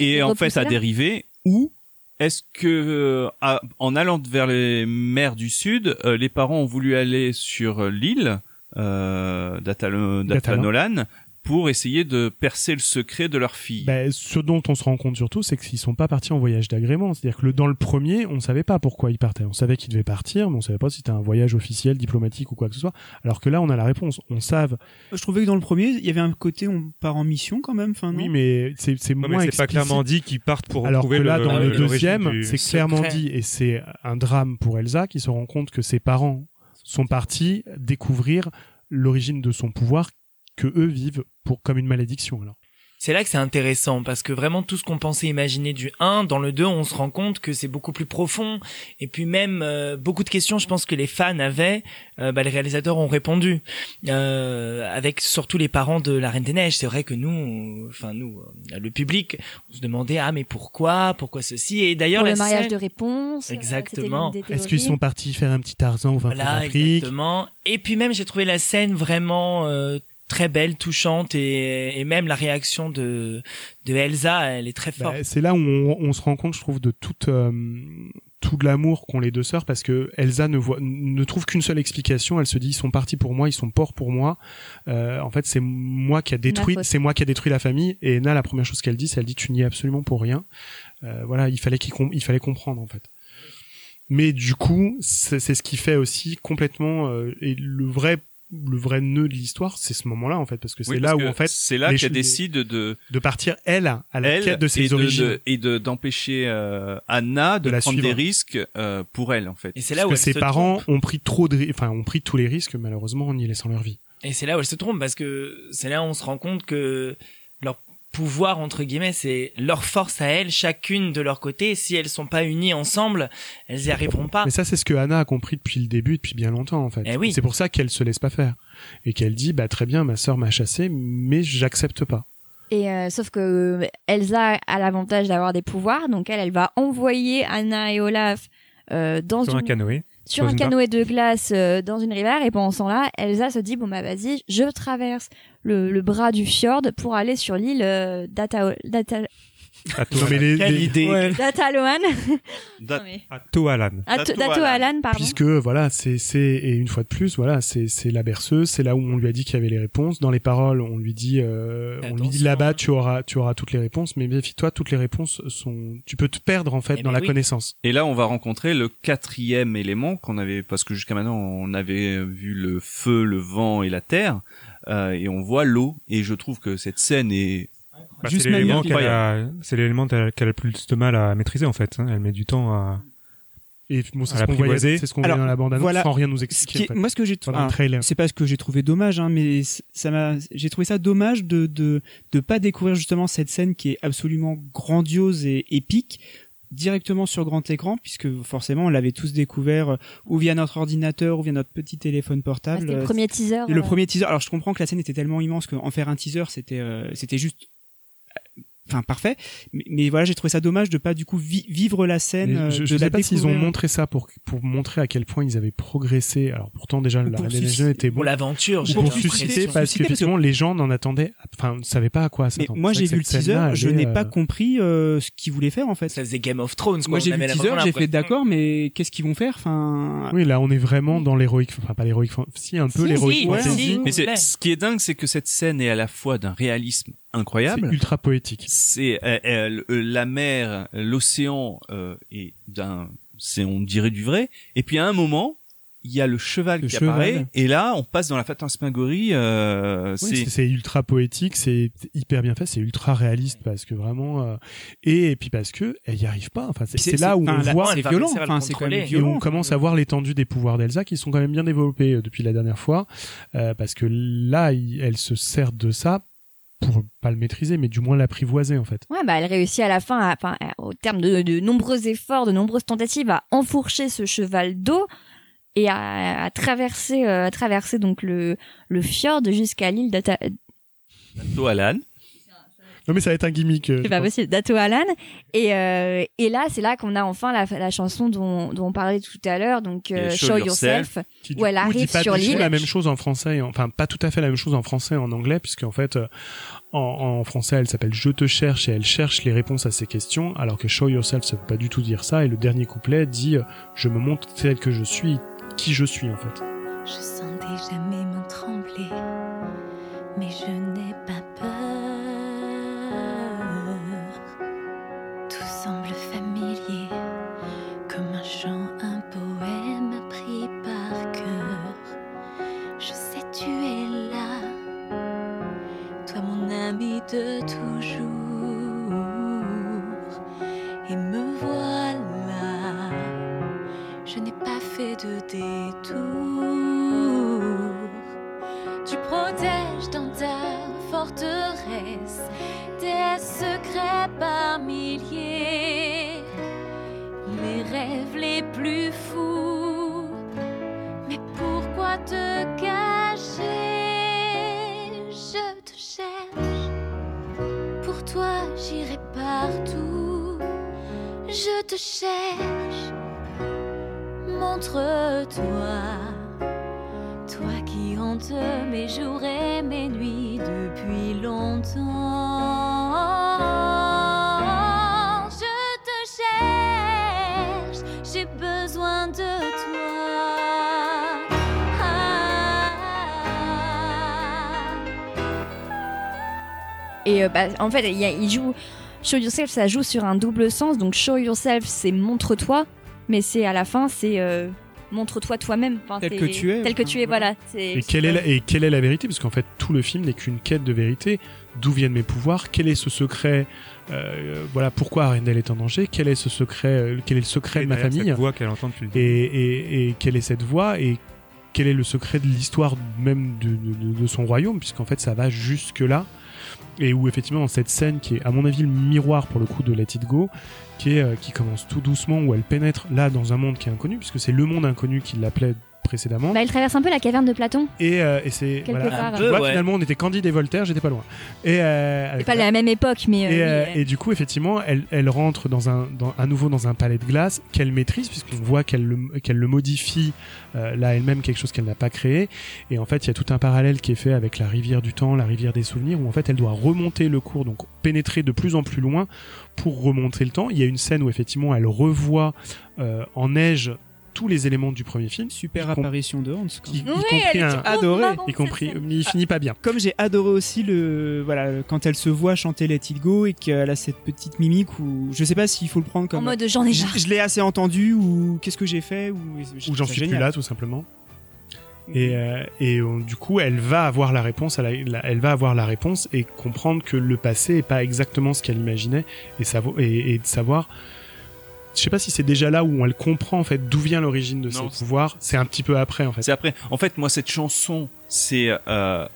et en fait a dérivé ou est-ce que euh, à- en allant vers les mers du Sud, euh, les parents ont voulu aller sur euh, l'île euh, d'Atanolan pour essayer de percer le secret de leur fille Ben, ce dont on se rend compte surtout, c'est qu'ils sont pas partis en voyage d'agrément. C'est-à-dire que le, dans le premier, on savait pas pourquoi ils partaient. On savait qu'ils devaient partir, mais on savait pas si c'était un voyage officiel, diplomatique ou quoi que ce soit. Alors que là, on a la réponse. On savent. Je trouvais que dans le premier, il y avait un côté on part en mission quand même. Enfin, non Oui, mais c'est c'est moins c'est pas clairement dit qu'ils partent pour Alors que retrouver là, le, dans le- deuxième, du- c'est clairement secret. dit, et c'est un drame pour Elsa qui se rend compte que ses parents sont partis découvrir l'origine de son pouvoir que eux vivent pour comme une malédiction. Alors. C'est là que c'est intéressant parce que vraiment tout ce qu'on pensait imaginer du 1 dans le 2 on se rend compte que c'est beaucoup plus profond et puis même euh, beaucoup de questions je pense que les fans avaient euh, bah, les réalisateurs ont répondu euh, avec surtout les parents de la Reine des Neiges c'est vrai que nous enfin nous euh, le public on se demandait ah mais pourquoi? Pourquoi ceci? Et d'ailleurs le mariage scène- de réponse. euh, Exactement. Est-ce qu'ils sont partis faire un petit Tarzan au fond Voilà, exactement. Et puis même, j'ai trouvé la scène vraiment euh, très belle, touchante, et, et même la réaction de de Elsa, elle est très Bah, forte. c'est là où on, on se rend compte, je trouve, de toute euh, tout de l'amour qu'ont les deux sœurs parce que Elsa ne voit ne trouve qu'une seule explication. Elle se dit ils sont partis pour moi, ils sont morts pour moi. Euh, en fait, c'est moi qui a détruit, c'est moi qui a détruit la famille. Et Ena, la première chose qu'elle dit, c'est elle dit tu n'y es absolument pour rien. Euh, voilà, il fallait qu'il com- il fallait comprendre en fait. Mais du coup, c'est c'est ce qui fait aussi complètement euh, et le vrai le vrai nœud de l'histoire, c'est ce moment-là en fait parce que c'est Oui, là où en fait c'est là qu'elle décide de de partir elle à la elle quête de et ses de, origines. de- et de d'empêcher euh, Anna de, De la prendre suivre. des risques euh, pour elle en fait. Et c'est là Parce où que elle ses se parents trompe. ont pris trop de, enfin, ont pris tous les risques, malheureusement, en y laissant leur vie. Et c'est là où elle se trompe parce que c'est là où on se rend compte que pouvoir entre guillemets, c'est leur force à elles, chacune de leur côté. Si elles sont pas unies ensemble, elles y arriveront pas. Mais ça, c'est ce que Anna a compris depuis le début, depuis bien longtemps, en fait. Eh oui. C'est pour ça qu'elle se laisse pas faire. Et qu'elle dit, bah, très bien, ma sœur m'a chassé, mais j'accepte pas. Et euh, sauf que euh, Elsa a l'avantage d'avoir des pouvoirs, donc elle, elle va envoyer Anna et Olaf euh, dans Sur une un canoë. Sur un canoë de glace euh, dans une rivière et pendant ce temps-là, Elsa se dit bon bah vas-y, je traverse le, le bras du fjord pour aller sur l'île euh, Data, Ato- Non, mais les- Quelle les- idée. Ouais. d'Ataloan. Da- Non, mais- Atoalan. At- Datoalan. Datoalan, pardon. puisque voilà c'est c'est et une fois de plus voilà c'est c'est la berceuse c'est là où on lui a dit qu'il y avait les réponses dans les paroles on lui dit euh, on lui dit là-bas tu auras tu auras toutes les réponses mais méfie-toi toutes les réponses sont tu peux te perdre en fait Eh dans mais la oui. connaissance Et là, on va rencontrer le quatrième élément qu'on avait, parce que jusqu'à maintenant, on avait vu le feu, le vent et la terre, euh, et on voit l'eau. Et je trouve que cette scène est Bah, c'est l'élément qu'elle a, c'est l'élément qu'elle qu'elle a le plus de mal à maîtriser en fait. hein. Elle met du temps à. et bon c'est À ce qu'on c'est ce Alors, dans la bande annonce voilà. sans rien nous Ce expliquer qui est- moi, ce que j'ai enfin, le trailer c'est pas ce que j'ai trouvé dommage, hein, mais ça m'a, j'ai trouvé ça dommage de de de pas découvrir justement cette scène qui est absolument grandiose et épique directement sur grand écran, puisque forcément on l'avait tous découvert euh, ou via notre ordinateur ou via notre petit téléphone Ah, portable. C'était le Euh, premier teaser. Le euh, premier teaser. Alors je comprends que la scène était tellement immense qu'en faire un teaser c'était euh, c'était juste enfin parfait. Mais, mais voilà j'ai trouvé ça dommage de pas du coup vi- vivre la scène Mais euh, je, de je la sais pas s'ils ont montré ça pour pour montrer à quel point ils avaient progressé. Alors pourtant déjà la Reine des Neiges était bon Pour l'aventure, pour susciter parce que- qu'effectivement les gens n'en attendaient enfin ne savaient pas à quoi mais s'attendre. moi j'ai vu le teaser je n'ai pas euh, compris euh, ce qu'ils voulaient faire en fait. Ça faisait Game of Thrones, quoi. moi j'ai vu le teaser j'ai fait d'accord mais qu'est-ce qu'ils vont faire? Enfin Oui, là, on est vraiment dans l'héroïque, enfin pas l'héroïque, si un peu l'héroïque si, ouais, fantasy. si. Mais ce qui est dingue, c'est que cette scène est à la fois d'un réalisme incroyable. ultra poétique. C'est euh, euh, euh, la mer, l'océan euh, et d'un, c'est on dirait du vrai. Et puis à un moment, il y a le cheval Le qui cheval. apparaît. Et là, on passe dans la fantasmagorie. Euh, Oui, c'est ultra poétique, c'est hyper bien fait, c'est ultra réaliste parce que vraiment euh, et, et puis parce que elle y arrive pas. Enfin, c'est là où on la- voit c'est violent enfin c'est quand même contrôler. et violent on commence à voir l'étendue des pouvoirs d'Elsa qui sont quand même bien développés euh, depuis la dernière fois euh, parce que là, il- elle se sert de ça pour pas le maîtriser, mais du moins l'apprivoiser en fait. Ouais, bah elle réussit à la fin, à- enfin, au terme de, de nombreux efforts, de nombreuses tentatives, à enfourcher ce cheval d'eau et à, à traverser, euh, à traverser donc le, le fjord jusqu'à l'île d'Ata, Toalan. Non, mais ça va être un gimmick. euh, c'est pas pense. possible, d'Atoalan. Et, euh, et là, c'est là qu'on a enfin la, la chanson dont, dont on parlait tout à l'heure, donc euh, Show Yourself. Qui où elle arrive pas sur du tout l'île. la même chose en français, enfin pas tout à fait la même chose en français et en anglais, puisque en fait euh, en, en français elle s'appelle Je te cherche et elle cherche les réponses à ces questions, alors que Show Yourself ça veut pas du tout dire ça, et le dernier couplet dit euh, Je me montre tel que je suis, qui je suis en fait. Je sens déjà mes mains trembler, mais je ami de te cherche. Montre-toi, toi qui hantes mes jours et mes nuits depuis longtemps. Je te cherche, j'ai besoin de toi. Ah. Et euh, bah, en fait, il, joue Show Yourself, ça joue sur un double sens. Donc Show Yourself, c'est montre-toi, mais c'est à la fin, c'est euh, montre-toi toi-même. Enfin, Tel que tu es. Tel que tu es, voilà. Et quelle est la, et quelle est la vérité? Parce qu'en fait tout le film n'est qu'une quête de vérité. D'où viennent mes pouvoirs? Quel est ce secret Euh, Voilà pourquoi Arendelle est en danger? Quel est ce secret euh, Quel est le secret de ma famille Cette voix qu'elle entend depuis le et, début. et, et quelle est cette voix? Et quel est le secret de l'histoire même de, de- de son royaume? Puisqu'en fait ça va jusque là et où effectivement dans cette scène qui est à mon avis le miroir pour le coup de Let It Go qui est euh, qui commence tout doucement où elle pénètre là dans un monde qui est inconnu puisque c'est le monde inconnu qui l'appelait précédemment. Bah, il traverse un peu la caverne de Platon. Et, euh, et c'est Quelque voilà. part. Peu, vois, ouais. finalement, on était Candide et Voltaire, j'étais pas loin. Et, euh, pas la- la même époque, mais. euh, et, euh, euh, et du coup, effectivement, elle, elle rentre dans un, dans, à nouveau dans un palais de glace qu'elle maîtrise, puisqu'on voit qu'elle le, qu'elle le modifie euh, là elle-même, quelque chose qu'elle n'a pas créé. Et en fait, il y a tout un parallèle qui est fait avec la rivière du temps, la rivière des souvenirs, où en fait, elle doit remonter le cours, donc pénétrer de plus en plus loin pour remonter le temps. Il y a une scène où effectivement, elle revoit euh, en neige tous les éléments du premier film, Super apparition de Hans. quand y, compris un, adoré, y compris, il finit pas bien. Comme j'ai adoré aussi le voilà quand elle se voit chanter Let It Go et qu'elle a cette petite mimique où je sais pas s'il faut le prendre En comme mode j'en ai je, marre. je l'ai assez entendu ou qu'est-ce que j'ai fait ou Ou j'en suis plus là, tout simplement. Et, euh, et on- du coup, elle va avoir la réponse, la- elle va avoir la réponse et comprendre que le passé est pas exactement ce qu'elle imaginait et, savo- et, et de savoir. Je sais pas si c'est déjà là où elle comprend en fait d'où vient l'origine de Non, ses pouvoirs. C'est un petit peu après en fait. C'est après. En fait, moi, cette chanson, c'est, euh,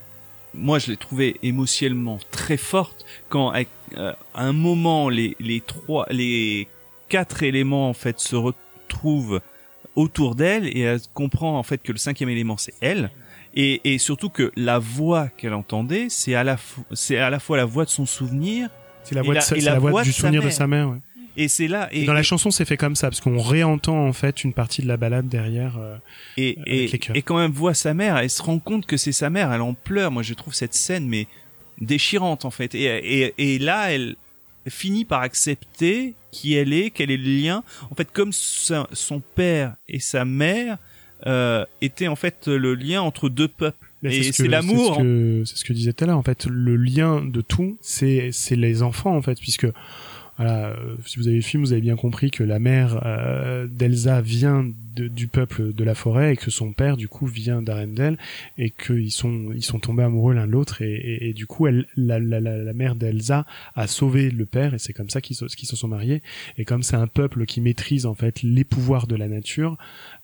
moi, je l'ai trouvée émotionnellement très forte quand, avec, euh, à un moment, les, les trois, les quatre éléments en fait se retrouvent autour d'elle et elle comprend en fait que le cinquième élément c'est elle. Et, et surtout que la voix qu'elle entendait, c'est à la, c'est à la fois la voix de son souvenir C'est la et voix, de la- sa- et c'est la la voix voix du souvenir de sa mère. ouais. Et c'est là Et dans la chanson, c'est fait comme ça parce qu'on réentend en fait une partie de la balade derrière. euh, Et, avec et, les chœurs. et quand elle voit sa mère, elle se rend compte que c'est sa mère, elle en pleure. Moi, je trouve cette scène, mais déchirante, en fait. Et, et, et là, elle finit par accepter qui elle est, quel est le lien. En fait, comme sa- son père et sa mère euh, étaient en fait le lien entre deux peuples. Et ce c'est que- l'amour. C'est ce que, c'est ce que disait tout à l'heure. En fait, le lien de tout, c'est c'est les enfants en fait, puisque voilà, euh, si vous avez le film, vous avez bien compris que la mère euh, d'Elsa vient de- du peuple de la forêt et que son père du coup vient d'Arendelle et qu'ils sont ils sont tombés amoureux l'un de l'autre et, et, et du coup elle la, la, la, la mère d'Elsa a sauvé le père et c'est comme ça qu'ils se, qu'ils se sont mariés et comme c'est un peuple qui maîtrise en fait les pouvoirs de la nature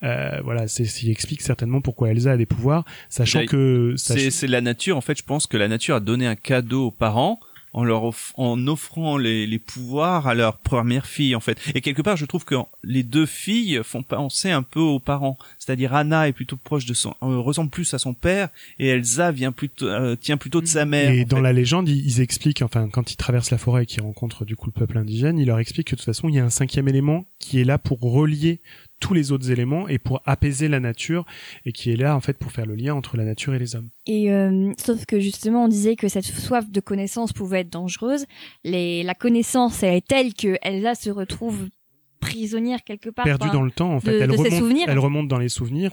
euh, voilà c'est ce qui explique certainement pourquoi Elsa a des pouvoirs sachant que C'est sach- c'est la nature. En fait, je pense que la nature a donné un cadeau aux parents en leur off- en offrant les, les pouvoirs à leur première fille en fait. Et quelque part, je trouve que les deux filles font penser un peu aux parents. C'est-à-dire Anna est plutôt proche de son, euh, ressemble plus à son père, et Elsa vient plutôt euh, tient plutôt de sa mère. Et dans fait. la légende, ils, ils expliquent, enfin, quand ils traversent la forêt et qu'ils rencontrent du coup le peuple indigène, ils leur expliquent que de toute façon, il y a un cinquième élément qui est là pour relier tous les autres éléments et pour apaiser la nature et qui est là en fait pour faire le lien entre la nature et les hommes. Et euh, sauf que justement, on disait que cette soif de connaissance pouvait être dangereuse. Les, la connaissance elle est telle que Elsa se retrouve prisonnière quelque part. Perdue dans le temps, en fait, de- elle, de ses remonte, souvenirs. elle remonte dans les souvenirs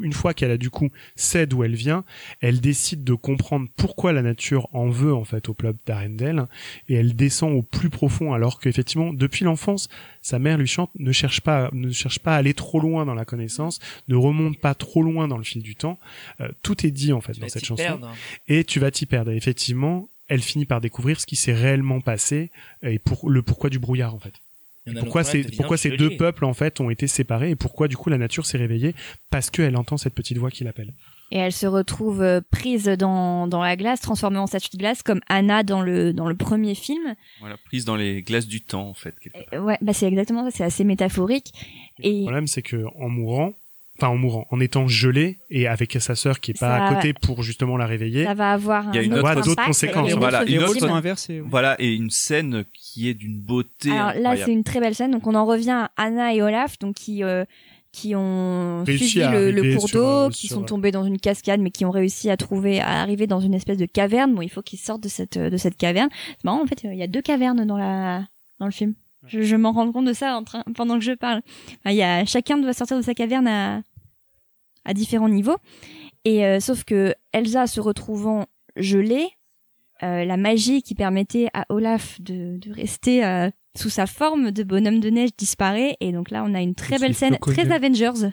une fois qu'elle a du coup sait d'où elle vient, elle décide de comprendre pourquoi la nature en veut en fait au peuple d'Arendelle et elle descend au plus profond alors qu'effectivement depuis l'enfance sa mère lui chante ne cherche pas ne cherche pas à aller trop loin dans la connaissance, ne remonte pas trop loin dans le fil du temps. Euh, tout est dit en fait Tu dans vas cette t'y chanson perdre. et tu vas t'y perdre. Et effectivement, elle finit par découvrir ce qui s'est réellement passé et pour le pourquoi du brouillard en fait. Pourquoi, ces deux peuples en fait ont été séparés et pourquoi du coup la nature s'est réveillée parce qu'elle entend cette petite voix qui l'appelle? Et elle se retrouve euh, prise dans, dans la glace, transformée en statue de glace, comme Anna dans le, dans le premier film. Voilà, prise dans les glaces du temps en fait. quelque part. Et, ouais, bah c'est exactement ça, c'est assez métaphorique. Le Et problème c'est que en mourant, enfin en mourant, en étant gelé et avec sa sœur qui est pas Ça- à côté pour justement la réveiller, ça va avoir Il y a un une autre d'autres conséquences. Voilà, une autre-. Voilà, et une scène qui est d'une beauté. Alors là, c'est une très belle scène. Donc on en revient à Anna et Olaf, donc qui euh, qui ont Réussi suivi le, cours d'eau, euh, qui sur, sont euh, tombés dans une cascade, mais qui ont réussi à trouver, à arriver dans une espèce de caverne. Bon, il faut qu'ils sortent de cette de cette caverne. C'est marrant, en fait, il y a deux cavernes dans la dans le film. Je, je m'en rends compte de ça en train, pendant que je parle. Enfin, Il y a chacun doit sortir de sa caverne à à différents niveaux. Et euh, sauf que Elsa se retrouvant gelée, euh, la magie qui permettait à Olaf de, de rester euh, sous sa forme de bonhomme de neige disparaît. Et donc là, on a une très belle scène, très Avengers.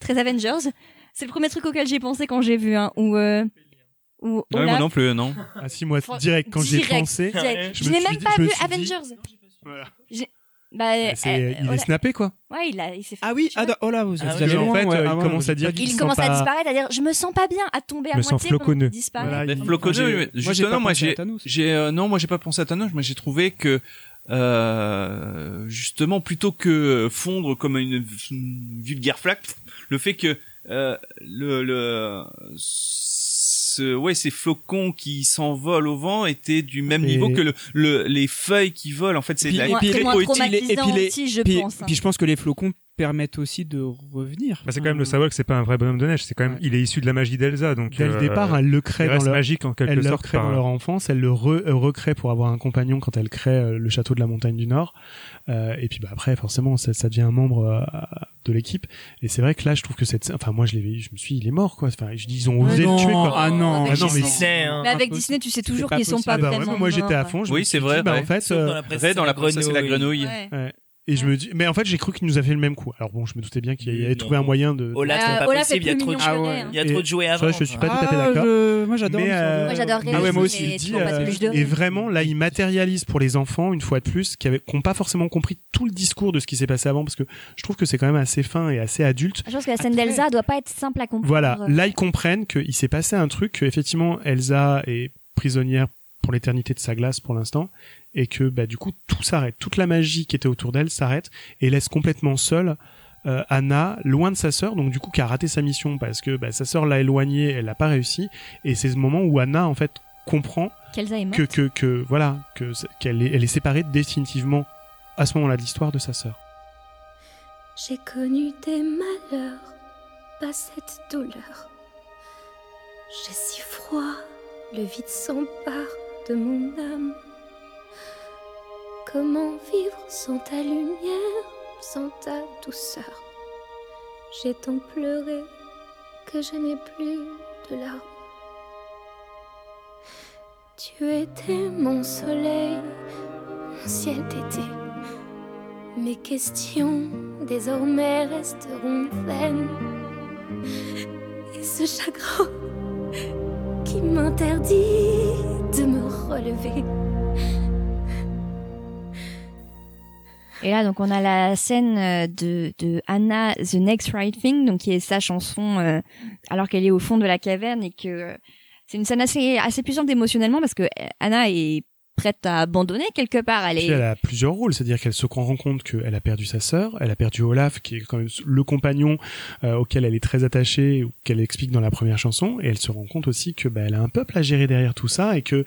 Très Avengers. C'est le premier truc auquel j'ai pensé quand j'ai vu, hein, où, où Ouais, moi Olaf... non plus, non. ah si moi direct quand j'ai pensé, direct. je n'ai même dit- pas vu dit- Avengers. voilà. Bah, c'est, euh, il est snappé quoi. Ouais, il a, il s'est fait. Ah oui, ah, oh là, vous Ah allé en fait, ouais, euh, il ah ouais, commence à dire qu'il Il commence à disparaître, à dire je me sens pas bien, à tomber à Me sens moitié, floconneux. donc il disparaît. Voilà, Mais il- Floconneux, justement, pas moi pensé à j'ai, Thanos. j'ai, euh, non, moi j'ai pas pensé à Thanos, mais j'ai trouvé que euh, justement plutôt que fondre comme une, une vulgaire flaque, le fait que euh, le, le ce, ouais ces flocons qui s'envolent au vent étaient du même Et- niveau que le, le les feuilles qui volent. En fait, c'est la et puis- et puis les- aussi, je pense. hein. puis je pense que les flocons permettent aussi de revenir. Bah, c'est quand même le savoir que c'est pas un vrai bonhomme de neige. C'est quand même, Ouais. il est issu de la magie d'Elsa, donc Dès le euh, départ, elle le crée dans leur, magique en quelque elle le sorte. recrée par- dans leur enfance, elle le re- euh, recrée pour avoir un compagnon quand elle crée euh, le château de la montagne du Nord. Euh, et puis bah après, forcément, ça, ça devient un membre euh, de l'équipe. Et c'est vrai que là, je trouve que cette, enfin moi, je l'ai vu, je me suis, dit, il est mort quoi. Enfin, je dis, ils ont Ah osé non, le tuer quoi. Ah non, Avec Ah non, mais Disney, hein. Mais avec. Disney, tu sais toujours qu'ils sont pas Ah bah vraiment moi j'étais à fond. je Oui, me c'est suis vrai, dit, Bah, ouais. en fait, euh, dans la presse, Vrai dans c'est la princesse et la grenouille. Ouais. Et je me dis, mais en fait, j'ai cru qu'il nous a fait le même coup. Alors bon, je me doutais bien qu'il avait trouvé un moyen de. Olaf, Euh, c'est pas Olaf possible, est il y a trop de Ah ouais. Il y a trop de jouets à Ça, je suis pas tout à fait Ah, d'accord. je- Moi j'adore. Euh, Moi, j'adore Ah ouais, moi aussi, dis, pas euh, et vraiment, là, il matérialise pour les enfants, une fois de plus, qui n'ont pas forcément compris tout le discours de ce qui s'est passé avant, parce que je trouve que c'est quand même assez fin et assez adulte. Je pense que la scène Après- d'Elsa doit pas être simple à comprendre. Voilà, là, ils comprennent qu'il s'est passé un truc, que effectivement, Elsa est prisonnière pour l'éternité de sa glace pour l'instant, et que bah, du coup, tout s'arrête. Toute la magie qui était autour d'elle s'arrête et laisse complètement seule euh, Anna, loin de sa sœur, donc du coup, qui a raté sa mission parce que bah, sa sœur l'a éloignée, elle n'a pas réussi, et c'est ce moment où Anna, en fait, comprend morte. que que que voilà que qu'elle est elle est séparée définitivement à ce moment-là de l'histoire de sa sœur. J'ai connu des malheurs, pas cette douleur. J'ai si froid, le vide s'empare de mon âme. Comment vivre sans ta lumière, sans ta douceur? J'ai tant pleuré que je n'ai plus de larmes. Tu étais mon soleil, mon ciel d'été. Mes questions désormais resteront vaines. Et ce chagrin qui m'interdit de me relever. Et là, donc, on a la scène euh, de, de Anna, The Next Right Thing, donc qui est sa chanson, euh, alors qu'elle est au fond de la caverne et que euh, c'est une scène assez, assez puissante émotionnellement parce que Anna est prête à abandonner quelque part. Elle est, elle a plusieurs rôles, c'est-à-dire qu'elle se rend compte qu'elle a perdu sa sœur, elle a perdu Olaf, qui est quand même le compagnon euh, auquel elle est très attachée, ou qu'elle explique dans la première chanson, et elle se rend compte aussi que bah, elle a un peuple à gérer derrière tout ça, et que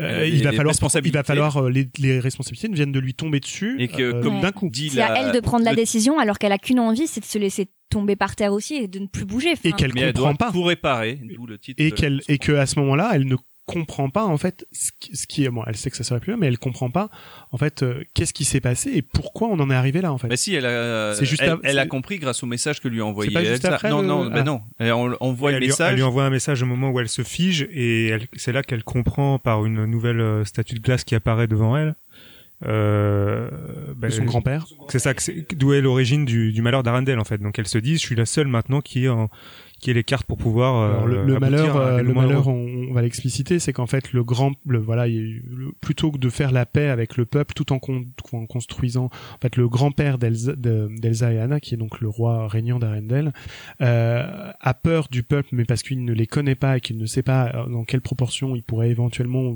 euh, des- il va falloir, il va falloir euh, les, les responsabilités ne viennent de lui tomber dessus, Et que, euh, comme d'un coup. dit c'est à elle de prendre la le- décision alors qu'elle a qu'une envie, c'est de se laisser tomber par terre aussi et de ne plus bouger. Et Enfin, qu'elle mais elle comprend doit pas. tout réparer, d'où le titre. et qu'elle et que à ce moment-là, elle ne comprend pas en fait ce qui, est bon, elle sait que ça serait plus là, mais elle comprend pas en fait euh, qu'est-ce qui s'est passé et pourquoi on en est arrivé là en fait. Bah si, elle a, C'est juste elle, a compris grâce au message que lui a envoyé pas juste Elsa. après non, le- non, bah ah. non. Elle, on, on voit elle, le lui, message. elle lui envoie un message au moment où elle se fige et c'est là qu'elle comprend par une nouvelle euh, statue de glace qui apparaît devant elle. Euh, bah, de son grand-père. C'est ça, que c'est- d'où est l'origine du, du malheur d'Arendelle en fait. Donc elle se dit, je suis la seule maintenant qui est en, qui ait les cartes pour pouvoir. euh, Alors, le, malheur, euh, le malheur, on, on va l'expliciter, c'est qu'en fait le grand, le voilà, il le- plutôt que de faire la paix avec le peuple, tout en, con- en construisant, en fait, le grand-père d'Elsa, de- d'Elsa et Anna, qui est donc le roi régnant d'Arendelle, euh, a peur du peuple, mais parce qu'il ne les connaît pas et qu'il ne sait pas euh, dans quelle proportion il pourrait éventuellement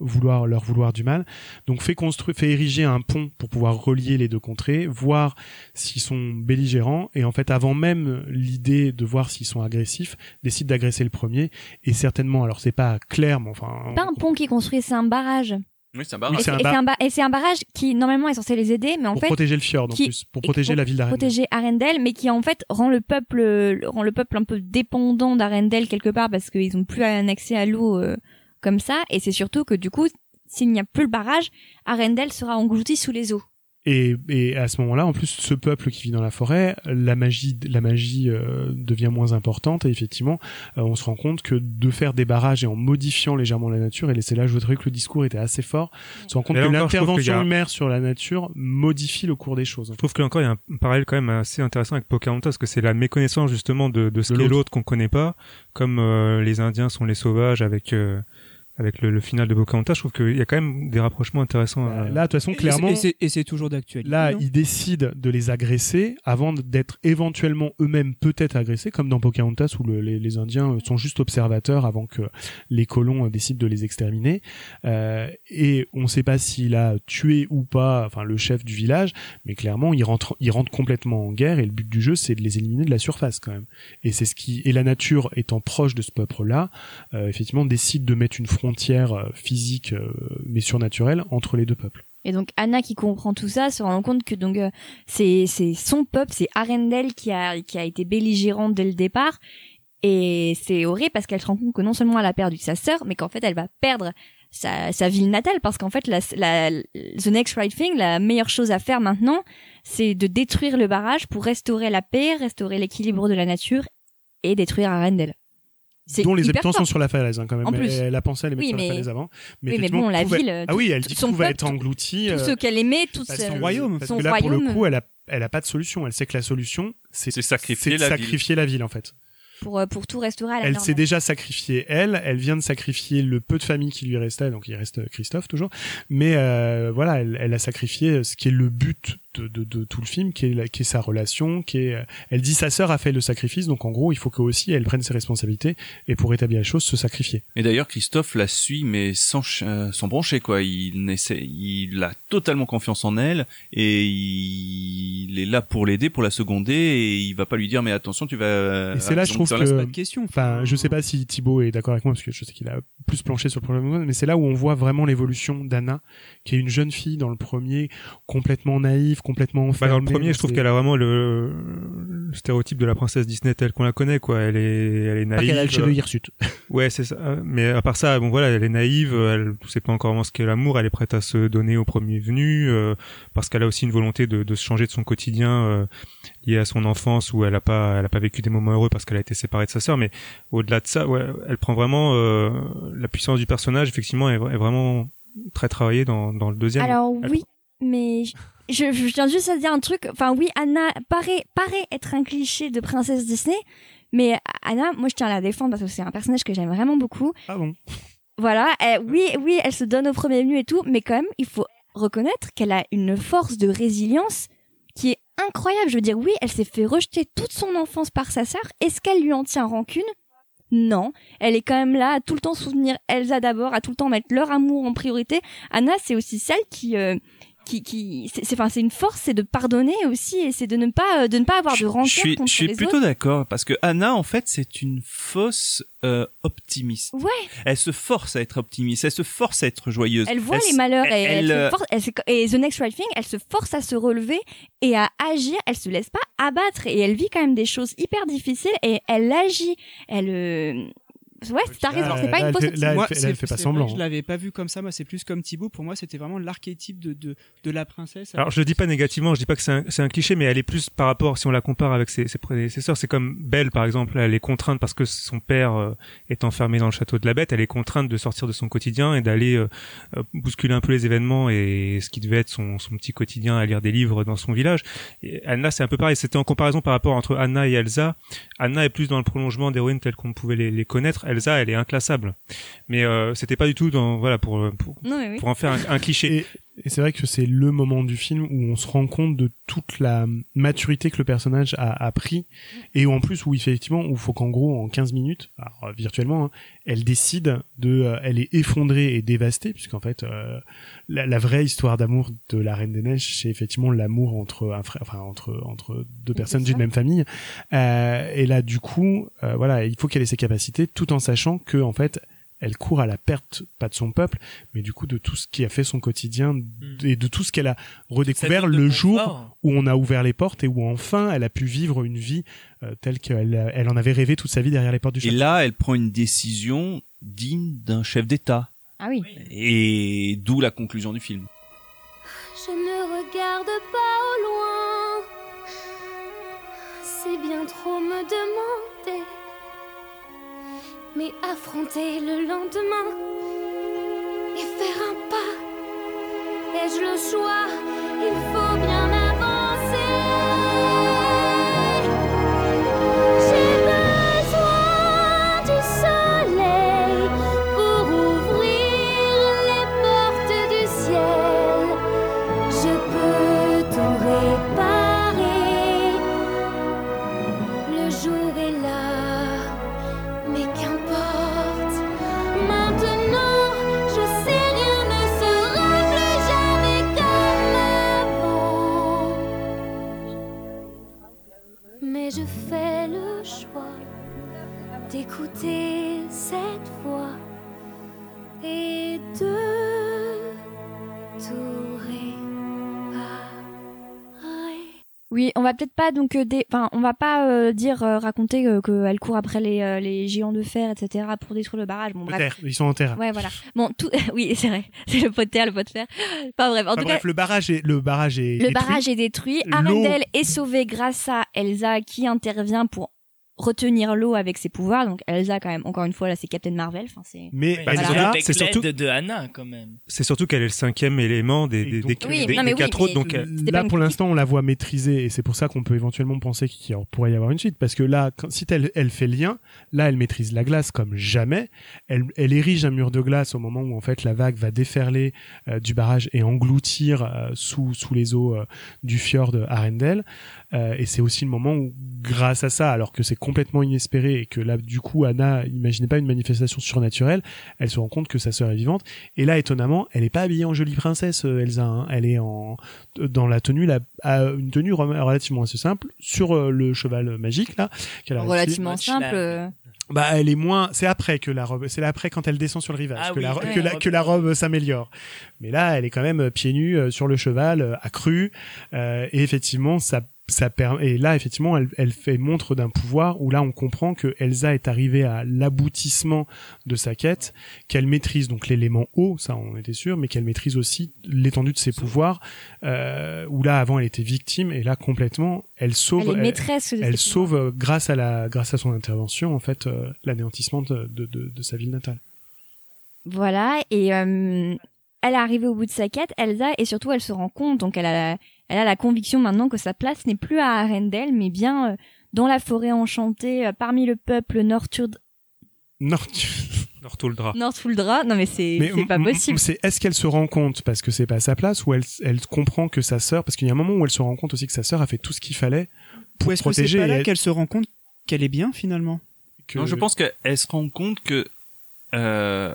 vouloir leur vouloir du mal. Donc fait construire, fait ériger un pont pour pouvoir relier les deux contrées, voir s'ils sont belligérants et en fait avant même l'idée de voir s'ils sont agressifs, décide d'agresser le premier et certainement alors c'est pas clair mais enfin pas un pont qui est construit, c'est un barrage. Oui, c'est un Oui, barrage. Et c'est un bar- un, ba- et c'est un barrage qui normalement est censé les aider, mais en pour fait protéger le fjord en qui- plus, pour protéger pour la ville d'Arendelle. protéger Arendelle, mais qui en fait rend le peuple rend le peuple un peu dépendant d'Arendelle quelque part parce qu'ils ont plus un accès à l'eau euh, comme ça, et c'est surtout que du coup s'il n'y a plus le barrage, Arendelle sera englouti sous les eaux. Et, et à ce moment-là, en plus, ce peuple qui vit dans la forêt, la magie, la magie euh, devient moins importante. Et effectivement, euh, on se rend compte que de faire des barrages et en modifiant légèrement la nature, et c'est là, je trouvais que le discours était assez fort. On se rend compte là que l'intervention a- humaine sur la nature modifie le cours des choses. Je trouve que là encore il y a un parallèle quand même assez intéressant avec Pocahontas parce que c'est la méconnaissance justement de, de ce qu'est l'autre. l'autre qu'on connaît pas, comme euh, les Indiens sont les sauvages avec euh, avec le, le final de Pocahontas, je trouve qu'il y a quand même des rapprochements intéressants. à- Là, de toute façon, clairement, et c'est- et c'est toujours d'actualité. là, ils décident de les agresser avant d'être éventuellement eux-mêmes peut-être agressés, comme dans Pocahontas où le- les, les Indiens euh, sont juste observateurs avant que les colons euh, décident de les exterminer. Euh, et on ne sait pas s'il a tué ou pas, enfin le chef du village, mais clairement, il rentre, il rentre complètement en guerre. Et le but du jeu, c'est de les éliminer de la surface quand même. Et c'est ce qui, et la nature étant proche de ce peuple-là, euh, effectivement, décide de mettre une frontière euh, physique euh, mais surnaturelle entre les deux peuples. Et donc Anna qui comprend tout ça se rend compte que donc euh, c'est c'est son peuple, c'est Arendelle qui a qui a été belligérante dès le départ et c'est horrible parce qu'elle se rend compte que non seulement elle a perdu sa sœur mais qu'en fait elle va perdre sa, sa ville natale parce qu'en fait la the next right thing la meilleure chose à faire maintenant c'est de détruire le barrage pour restaurer la paix, restaurer l'équilibre de la nature et détruire Arendelle. C'est dont les habitants fort. sont sur la falaise hein, quand même. En plus. Elle a pensé à les mettre Oui, sur mais- la falaise avant. oui, mais effectivement, bon, la ville, Ah oui, elle dit son tout va être englouti. tout euh, ce qu'elle aimait, tout ce- que- royaume. Parce son que là, pour le coup, elle a, elle a pas de solution. Elle sait que la solution, c'est sacrifier la sacrifier la ville en fait. pour euh, pour tout restaurer à la Elle s'est déjà sacrifiée elle, elle vient de sacrifier le peu de famille qui lui restait, donc il reste Christophe toujours. Mais euh, voilà, elle, elle a sacrifié ce qui est le but de, de, de tout le film, qui est, la- qui est sa relation, qui est. euh, Elle dit sa sœur a fait le sacrifice, donc en gros il faut que aussi elle prenne ses responsabilités et pour établir les choses se sacrifier. Et d'ailleurs, Christophe la suit, mais sans, euh, sans broncher, quoi. Il, essaie, il a totalement confiance en elle, et il est là pour l'aider, pour la seconder, et il va pas lui dire, mais attention, tu vas... Et c'est là, je trouve que- Pas de question. Enfin, je sais pas si Thibaut est d'accord avec moi parce que je sais qu'il a plus planché sur le problème, mais c'est là où on voit vraiment l'évolution d'Anna, qui est une jeune fille dans le premier, complètement naïve, complètement Bah, dans le premier, je trouve qu'elle a vraiment le, le stéréotype de la princesse Disney telle qu'on la connaît, quoi. Elle est, elle est naïve. qu'elle a le cheveu hirsute. Ouais, c'est ça. Mais à part ça, bon voilà, elle est naïve, elle sait pas encore vraiment ce qu'est l'amour, elle est prête à se donner au premier venu, euh, parce qu'elle a aussi une volonté de, de se changer de son quotidien euh, lié à son enfance où elle a pas, elle a pas vécu des moments heureux parce qu'elle a été séparée de sa sœur. Mais au-delà de ça, ouais, elle prend vraiment euh, la puissance du personnage. Effectivement, est, est vraiment très travaillée dans, dans le deuxième. Alors Elle- oui, mais je, je tiens juste à dire un truc. Enfin oui, Anna paraît, paraît être un cliché de princesse Disney, mais Anna, moi je tiens à la défendre parce que c'est un personnage que j'aime vraiment beaucoup. Ah bon? Voilà, elle- oui, oui, elle se donne au premier venu et tout, mais quand même, il faut reconnaître qu'elle a une force de résilience qui est incroyable. Je veux dire, oui, elle s'est fait rejeter toute son enfance par sa sœur. Est-ce qu'elle lui en tient rancune? Non, elle est quand même là à tout le temps soutenir Elsa d'abord, à tout le temps mettre leur amour en priorité. Anna, c'est aussi celle qui euh, qui qui c'est enfin c'est une force, c'est de pardonner aussi et c'est de ne pas euh, de ne pas avoir de Je rancœur suis, contre je suis les plutôt d'accord parce que Anna en fait c'est une fausse euh, optimiste. Ouais. Elle se force à être optimiste, elle se force à être joyeuse. Elle voit les malheurs et, elle- elle, se euh, force, elle se- et The Next Right Thing, elle se force à se relever et à agir. Elle se laisse pas abattre et elle vit quand même des choses hyper difficiles et elle agit. Elle, euh, ouais, t'as raison, c'est pas une fausse. elle Moi, fait- là, c'est- elle fait pas semblant. que Je l'avais pas vu comme ça. Moi, c'est plus comme Thibaut. Pour moi, c'était vraiment l'archétype de, de, de la princesse. Alors je le dis pas négativement, je dis pas que c'est un, c'est un cliché, mais elle est plus par rapport, si on la compare avec ses, ses prédécesseurs, c'est comme Belle par exemple, elle est contrainte parce que son père euh, est enfermé dans le château de la Bête, elle est contrainte de sortir de son quotidien et d'aller euh, euh, bousculer un peu les événements et ce qui devait être son, son petit quotidien à lire des livres dans son village. Et Anna c'est un peu pareil, c'était en comparaison par rapport entre Anna et Elsa. Anna est plus dans le prolongement d'héroïnes telles qu'on pouvait les, les connaître, Elsa elle est inclassable. Mais euh, c'était pas du tout dans voilà pour pour, Non mais oui. pour en faire un, un cliché. Et, c'est vrai que c'est le moment du film où on se rend compte de toute la maturité que le personnage a, a pris et où en plus où effectivement où il faut qu'en gros en 15 minutes alors, euh, virtuellement hein, elle décide de euh, elle est effondrée et dévastée puisqu'en fait euh, la, la vraie histoire d'amour de la Reine des Neiges c'est effectivement l'amour entre un frère enfin entre entre deux personnes d'une même famille. Euh, et là du coup euh, voilà il faut qu'elle ait ses capacités tout en sachant que en fait elle court à la perte, pas de son peuple, mais du coup de tout ce qui a fait son quotidien et de tout ce qu'elle a redécouvert le confort. jour où on a ouvert les portes et où enfin elle a pu vivre une vie euh, telle qu'elle elle en avait rêvé toute sa vie derrière les portes du Et château. là, elle prend une décision digne d'un chef d'État. Ah oui. Et d'où la conclusion du film. Je ne regarde pas au loin. C'est bien trop me demander. Mais affronter le lendemain et faire un pas. Ai-je le choix? Oui, on va peut-être pas donc euh, dé- enfin on va pas euh, dire euh, raconter euh, qu'elle court après les, euh, les géants de fer etc pour détruire le barrage. Bon bref. terre, ils sont en terre. Ouais voilà. Bon tout oui c'est vrai c'est le pot de terre le pot de fer. Enfin bref en Enfin, tout bref, cas le barrage est le barrage est le détruit. barrage est détruit. Arendelle est sauvée grâce à Elsa qui intervient pour retenir l'eau avec ses pouvoirs. Donc Elsa quand même encore une fois là c'est Captain Marvel. Enfin c'est Mais Bah, c'est surtout- de Anna quand même. C'est surtout qu'elle est le cinquième élément des, des, donc- des, Oui, des- non, mais des oui, quatre autres. Donc, là pour l'instant on la voit maîtrisée et c'est pour ça qu'on peut éventuellement penser qu'il y a- pourrait y avoir une suite parce que là quand, si elle, elle fait lien là elle maîtrise la glace comme jamais elle, elle érige un mur de glace au moment où en fait la vague va déferler euh, du barrage et engloutir euh, sous sous les eaux euh, du fjord de Arendelle Euh, et c'est aussi le moment où grâce à ça alors que c'est complètement inespéré et que là du coup Anna imaginait pas une manifestation surnaturelle elle se rend compte que sa sœur est vivante. Et là étonnamment elle est pas habillée en jolie princesse euh, Elsa hein. elle est en dans la tenue la, à une tenue relativement assez simple sur euh, le cheval magique là relativement simple. euh, bah elle est moins c'est après que la robe c'est après quand elle descend sur le rivage Ah que, oui, la, ouais, que, la, la que la robe s'améliore. Mais là elle est quand même euh, pieds nus euh, sur le cheval euh, accru euh, et effectivement ça ça permet et là effectivement elle, elle fait montre d'un pouvoir où là on comprend que Elsa est arrivée à l'aboutissement de sa quête qu'elle maîtrise donc l'élément eau ça on était sûr mais qu'elle maîtrise aussi l'étendue de ses pouvoirs euh, où là avant elle était victime et là complètement elle sauve elle est maîtresse. elle sauve euh, grâce à la grâce à son intervention en fait euh, l'anéantissement de, de, de, de sa ville natale. Voilà, et euh, elle est arrivée au bout de sa quête, Elsa, et surtout elle se rend compte, donc elle a, elle a la conviction maintenant que sa place n'est plus à Arendelle, mais bien euh, dans la forêt enchantée, euh, parmi le peuple tu- Northuldra. Northuldra. Non mais c'est mais c'est pas possible. C'est est-ce qu'elle se rend compte parce que c'est pas sa place ou elle elle comprend que sa sœur parce qu'il y a un moment où elle se rend compte aussi que sa sœur a fait tout ce qu'il fallait pour Ou est-ce que c'est protéger pas là elle- qu'elle se rend compte qu'elle est bien finalement? Que- Non, je pense qu'elle se rend compte que euh,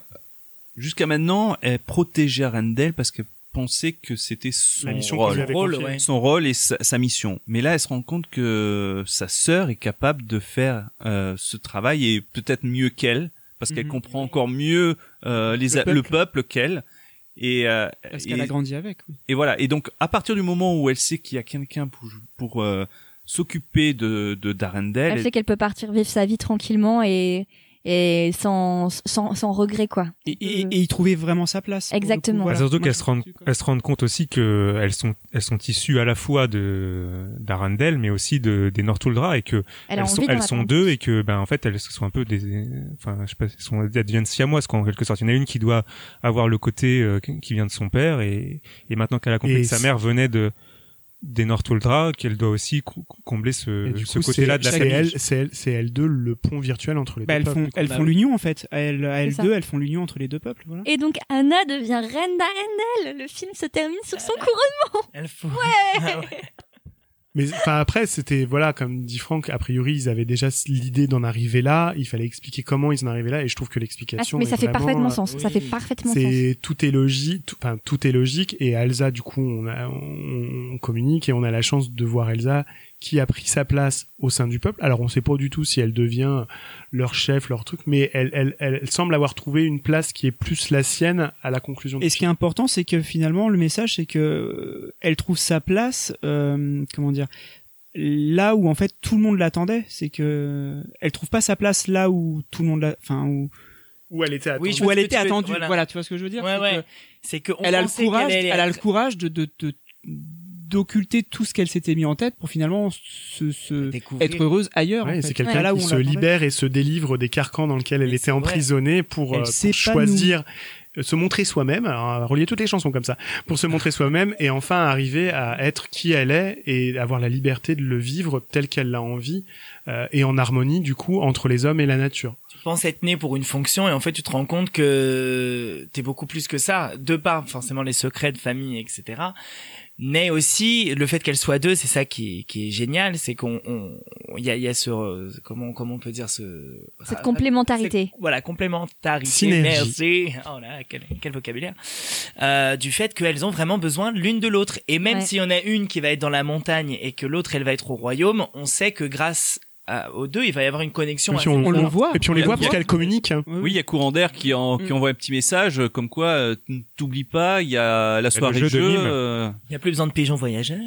jusqu'à maintenant, elle protégeait Arendelle parce qu'elle pensait que c'était son rôle, ouais. son rôle et sa, sa mission. Mais là, elle se rend compte que sa sœur est capable de faire euh, ce travail et peut-être mieux qu'elle parce qu'elle Mhm. comprend encore mieux euh, les, Le peuple. le peuple qu'elle. Et, euh, Parce et- qu'elle a grandi avec. oui. et voilà. Et donc, à partir du moment où elle sait qu'il y a quelqu'un pour, pour euh, s'occuper de, de d'Arendelle, Elle sait qu'elle peut partir vivre sa vie tranquillement et, et sans, sans, sans regret, quoi. Et, et, et y trouver vraiment sa place. le coup, Exactement. voilà. Bah, surtout qu'elles se rendent, elles se rendent compte aussi que elles sont, elles sont issues à la fois de d'Arendelle, mais aussi de des Northuldra et que Elle elles sont, elles deux et que ben en fait elles sont un peu des, enfin je sais pas, elles sont elles deviennent siamoises quoi en quelque sorte. Il y en a une qui doit avoir le côté euh, qui vient de son père et et maintenant qu'elle a compris Et que sa mère venait de des Northuldra, qu'elle doit aussi co- combler ce, côté-là de la c'est famille. elle, c'est elle, c'est elle deux le pont virtuel entre les Bah, deux elles peuples. font, elles Bah font l'union en fait. À elles, à elles ça. deux, elles font l'union entre les deux peuples. Voilà. Et donc Anna devient reine d'Arendelle. Le film se termine sur son Euh, couronnement. Elle faut. Ouais. Ah ouais. Mais enfin après c'était voilà comme dit Franck a priori ils avaient déjà l'idée d'en arriver là, il fallait expliquer comment ils en arrivaient là et je trouve que Ah, l'explication mais est ça fait vraiment, parfaitement sens. Ça fait parfaitement sens. c'est tout est logique tout- enfin tout est logique et Elsa du coup on, a, on, on communique et on a la chance de voir Elsa qui a pris sa place au sein du peuple alors on sait pas du tout si elle devient leur chef leur truc mais elle, elle, elle, elle semble avoir trouvé une place qui est plus la sienne à la conclusion du Et ce qui est important, c'est que finalement, le message, c'est que euh, elle trouve sa place. euh, comment dire Là où en fait tout le monde l'attendait, c'est que elle trouve pas sa place là où tout le monde l'a, enfin où, où elle était Oui, attendue. je où elle était attendue. voilà. Voilà. tu vois ce que je veux dire? Ouais, C'est ouais. que C'est que on Elle a le courage, qu'elle allait elle a le courage de de de- d'occulter tout ce qu'elle s'était mis en tête pour finalement se, se Découvrir. être heureuse ailleurs. Ouais, en c'est quelqu'un Là où qui on se libère et se délivre des carcans dans lesquels elle était emprisonnée pour, euh, pour choisir euh, se montrer soi-même, alors relier toutes les chansons comme ça, pour se montrer soi-même et enfin arriver à être qui elle est et avoir la liberté de le vivre tel qu'elle l'a envie euh, et en harmonie du coup entre les hommes et la nature. tu penses être né pour une fonction et en fait tu te rends compte que t'es beaucoup plus que ça. De par forcément les secrets de famille etc mais aussi le fait qu'elle soit deux c'est ça qui est, qui est génial c'est qu'on on- il y a, il y a ce comment comment on peut dire ce Cette complémentarité. voilà complémentarité Synergie. merci oh là quel, quel vocabulaire euh, du fait qu'elles ont vraiment besoin l'une de l'autre et même Ouais. s'il y en a une qui va être dans la montagne et que l'autre elle va être au royaume on sait que grâce à- aux deux, il va y avoir une connexion. Et puis on, on le voit. Et puis on les y voit y parce qu'elles communiquent. hein. Oui, il y a Courant d'air qui, en, qui Mm. envoie un petit message euh, comme quoi euh, t'oublies pas, il y a la soirée jeu de jeu. euh, Il n'y a plus besoin de pigeons voyageurs.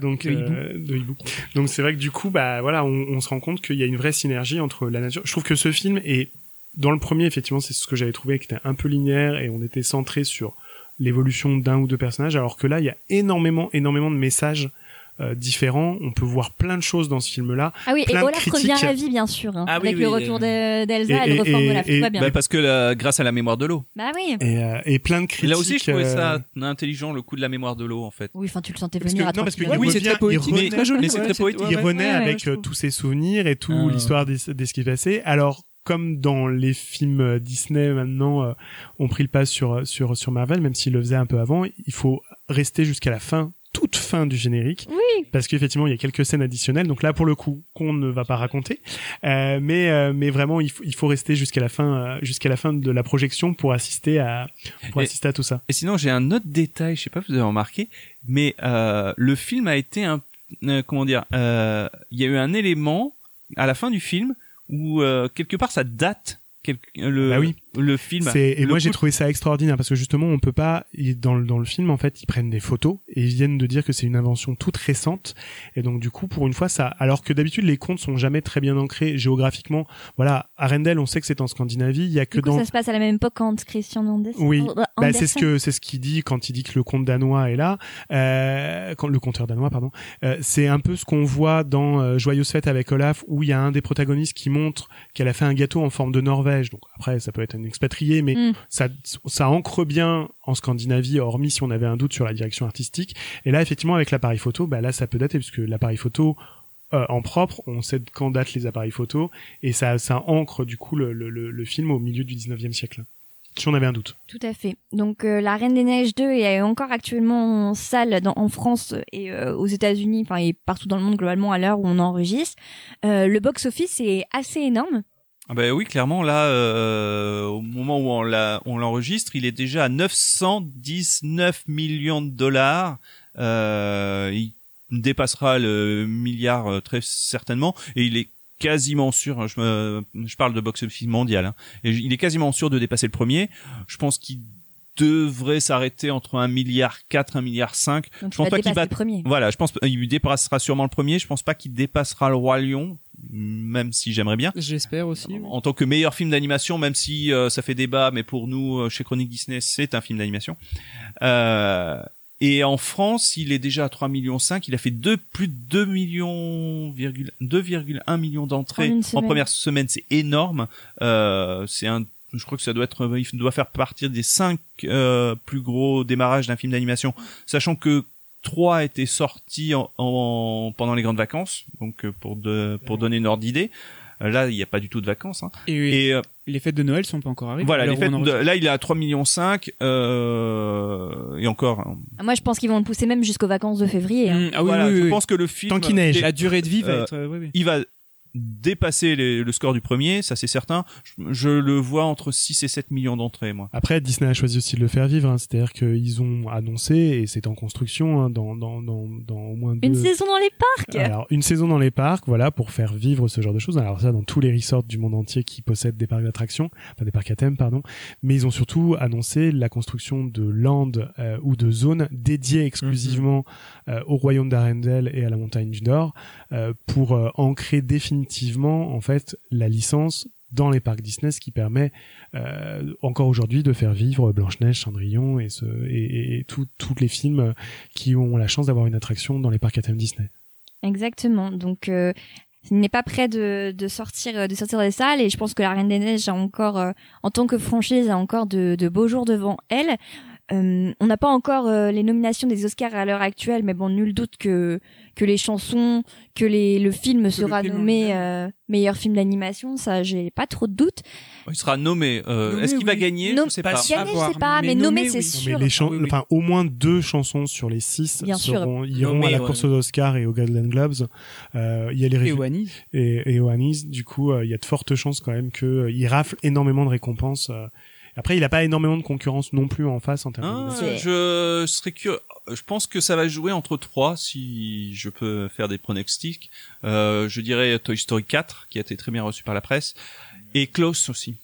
Donc, euh, de hibou. Donc c'est vrai que du coup, bah voilà, on, on se rend compte qu'il y a une vraie synergie entre la nature. Je trouve que ce film est dans le premier, effectivement, c'est ce que j'avais trouvé qui était un peu linéaire et on était centré sur l'évolution d'un ou deux personnages, alors que là, il y a énormément, énormément de messages euh, différents. On peut voir plein de choses dans ce film-là. Ah oui, et plein de Olaf revient critiques. à la vie, bien sûr. hein, Ah oui, avec oui, le oui. retour de- d'Elsa, Et- elle reforme et- Olaf. et- Tout va bien. bah, parce que la- grâce à la mémoire de l'eau. Bah oui. Et, euh, et plein de critiques. Et là aussi, je trouvais euh, ça intelligent, le coup de la mémoire de l'eau, en fait. Oui, enfin, tu le sentais Parce venir que- à non, parce qu'il kilomètres. oui, c'est revient- très poétique, il revient- très joli. mais c'est très poétique. il renaît ouais, avec euh, tous ses souvenirs et tout Ah. l'histoire des, des ce qui s'est passé. Alors comme dans les films euh, Disney maintenant euh, ont pris le pas sur sur sur Marvel, même s'ils le faisaient un peu avant, il faut rester jusqu'à la fin, toute fin du générique, Oui. parce qu'effectivement il y a quelques scènes additionnelles. Donc là pour le coup qu'on ne va pas raconter, Euh, mais euh, mais vraiment il faut il faut rester jusqu'à la fin euh, jusqu'à la fin de la projection pour assister à pour Et- assister à tout ça. Et sinon, j'ai un autre détail, je sais pas si vous avez remarqué, mais euh, le film a été un, euh, comment dire, euh, il y a eu un élément à la fin du film où euh, quelque part ça date quelque, le Bah oui. Le film. Et Le moi j'ai trouvé ça extraordinaire parce que justement on peut pas dans le dans le film en fait ils prennent des photos et ils viennent de dire que c'est une invention toute récente et donc du coup pour une fois ça alors que d'habitude les contes sont jamais très bien ancrés géographiquement voilà Arendelle on sait que c'est en Scandinavie il y a que Du coup, dans ça se passe à la même époque quand Christian Andersen. Oui. euh, bah, c'est ce que c'est ce qu'il dit quand il dit que le conte danois est là, euh, quand le conteur danois pardon. Euh, c'est un peu ce qu'on voit dans euh, Joyeuse fête avec Olaf où il y a un des protagonistes qui montre qu'elle a fait un gâteau en forme de Norvège. Donc après ça peut être un expatrié mais Mm. ça ça ancre bien en Scandinavie hormis si on avait un doute sur la direction artistique. Et là effectivement avec l'appareil photo, bah là ça peut dater puisque l'appareil photo euh, en propre, on sait quand datent les appareils photo et ça ça ancre du coup le, le, film au milieu du 19e siècle. Si on avait un doute. Tout à fait. Donc euh, La Reine des Neiges 2 est encore actuellement en salle dans, en France et euh, aux États-Unis, enfin et partout dans le monde globalement à l'heure où on enregistre. Le box-office est assez énorme. Ah bah oui, clairement là, euh, au moment où on l'enregistre, il est déjà à 919 millions de dollars. Euh, il dépassera le milliard euh, très certainement, et il est quasiment sûr. hein, Je, me, je parle de box-office mondial, hein, et il est quasiment sûr de dépasser le premier. Je pense qu'il devrait s'arrêter entre un milliard 4 un milliard 5 Donc Je pense pas qu'il bat- le premier. voilà, je pense il dépassera sûrement le premier. Je pense pas qu'il dépassera le roi lion, même si j'aimerais bien. J'espère aussi. oui. En tant que meilleur film d'animation, même si euh, ça fait débat, mais pour nous euh, chez Chronique Disney, c'est un film d'animation. Euh, et en France, il est déjà à 3 millions 5. Il a fait deux, plus de 2 millions, virgule- 2,1 millions d'entrées En première semaine. C'est énorme. Euh, c'est un, je crois que ça doit être, il doit faire partir des 5 euh, plus gros démarrages d'un film d'animation, sachant que 3 étaient sortis en, en- pendant les grandes vacances, donc euh, pour de, pour donner une ordre d'idée. Euh, Là, il n'y a pas du tout de vacances. Hein. Et, Et euh, les fêtes de Noël sont pas encore arrivées. voilà, les fêtes de- là, il est à 3 millions 5 euh, et encore. hein. Ah, Moi je pense qu'ils vont le pousser même jusqu'aux vacances de février. hein. Mm, ah oui, voilà, oui, je oui, pense que le film Tant qu'il neige. La durée de vie va être. euh, oui, oui. il va dépasser les- le score du premier, ça c'est certain. Je, je le vois entre 6 et 7 millions d'entrées, moi. Après, Disney a choisi aussi de le faire vivre, hein. c'est-à-dire qu'ils ont annoncé, et c'est en construction, hein, dans, dans, dans, dans au moins deux... Une saison dans les parcs. Alors, une saison dans les parcs, voilà, pour faire vivre ce genre de choses. Alors ça, dans tous les resorts du monde entier qui possèdent des parcs d'attractions, enfin des parcs à thème, pardon. Mais ils ont surtout annoncé la construction de landes euh, ou de zones dédiées exclusivement euh, au royaume d'Arendelle et à la montagne du Nord, euh, pour euh, ancrer définitivement, en fait, la licence dans les parcs Disney, ce qui permet euh, encore aujourd'hui de faire vivre Blanche-Neige, Cendrillon et, et, et- tous les films qui ont la chance d'avoir une attraction dans les parcs à thème Disney. Exactement. Donc euh, il n'est pas prêt de, sortir de sortir des salles et je pense que la Reine des Neiges a encore euh, en tant que franchise a encore de beaux jours devant elle. Euh, on n'a pas encore euh, les nominations des Oscars à l'heure actuelle, mais bon, nul doute que que les chansons, que les le film sera film en nommé euh, meilleur film d'animation, ça j'ai pas trop de doute. Il sera nommé. Euh, Nommé, Est-ce qu'il va oui. gagner? Non, Je sais pas sûr. Gagner, je sais pas, mais mais nommé nommé, c'est oui. Sûr. mais les Oui, oui. enfin au moins deux chansons sur les six Bien sûr. seront, iront Nommées, à la ouais. course aux Oscars et aux Golden Globes. Euh, il y a les Et Wani. et, et aux Annies. Du coup, euh, il y a de fortes chances quand même que euh, ils raflent énormément de récompenses. Euh, Après, il a pas énormément de concurrence non plus en face en termes Ah, d'animation. C'est- je serais curieux. Je pense que ça va jouer entre trois, si je peux faire des pronostics. Euh, je dirais Toy Story 4, qui a été très bien reçu par la presse, et Klaus aussi.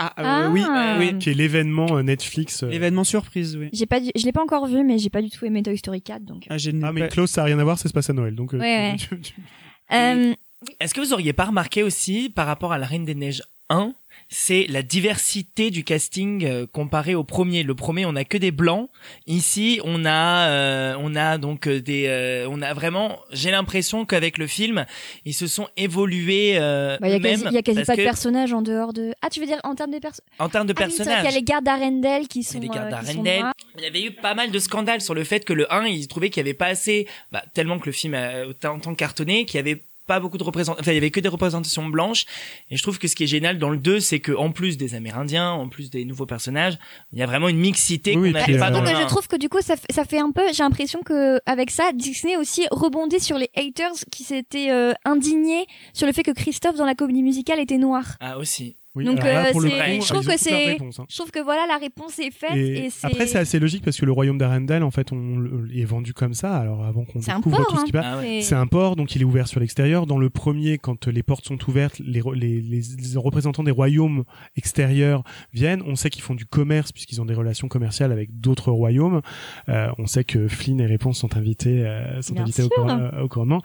Ah, euh, Ah. oui, oui. Qui est l'événement euh, Netflix. euh. L'événement surprise, oui. J'ai pas, du- je l'ai pas encore vu, mais j'ai pas du tout aimé Toy Story 4, donc. Ah, j'ai Ah mais Klaus ça a rien à voir, ça se passe à Noël donc. euh, Ouais, ouais. Euh, Est-ce que vous auriez pas remarqué aussi par rapport à la Reine des Neiges 1, c'est la diversité du casting euh, comparé au premier. Le premier, on a que des blancs. Ici, on a, euh, on a donc euh, des, euh, on a vraiment. J'ai l'impression qu'avec le film, ils se sont évolués euh, bah, il y a quasi, il y a quasi pas de personnages en dehors de. Ah, tu veux dire en termes de personnages en termes de Ah personnages. qu'il y a les gardes d'Arendelle qui Il sont. les gardes euh, d'Arendelle. Il y avait eu pas mal de scandales sur le fait que le 1, ils trouvaient qu'il y avait pas assez, bah, tellement que le film a autant tant cartonné, qu'il y avait pas beaucoup de représentations, enfin, il y avait que des représentations blanches. Et je trouve que ce qui est génial dans le 2, c'est que, en plus des Amérindiens, en plus des nouveaux personnages, il y a vraiment une mixité Oui, qu'on puis, n'avait pas euh, dans Donc le je 1. trouve que du coup ça, fait- ça fait un peu, j'ai l'impression que avec ça Disney aussi rebondit sur les haters qui s'étaient euh, indignés sur le fait que Christophe dans la comédie musicale était noir. Ah, aussi. Oui, Donc, là, euh, pour le c'est- coup, je trouve que c'est- hein. Je trouve que voilà la réponse est faite Et et, c'est. après, c'est assez logique parce que le royaume d'Arendelle, en fait, on est vendu comme ça. Alors avant qu'on C'est un découvre port, tout ce qui hein. passe, Ah ouais. c'est un port, donc il est ouvert sur l'extérieur. Dans le premier, quand les portes sont ouvertes, les, re- les, les, les représentants des royaumes extérieurs viennent. On sait qu'ils font du commerce puisqu'ils ont des relations commerciales avec d'autres royaumes. Euh, on sait que Flynn et Réponse sont invités, euh, sont Bien invités au, sûr. euh, au couronnement.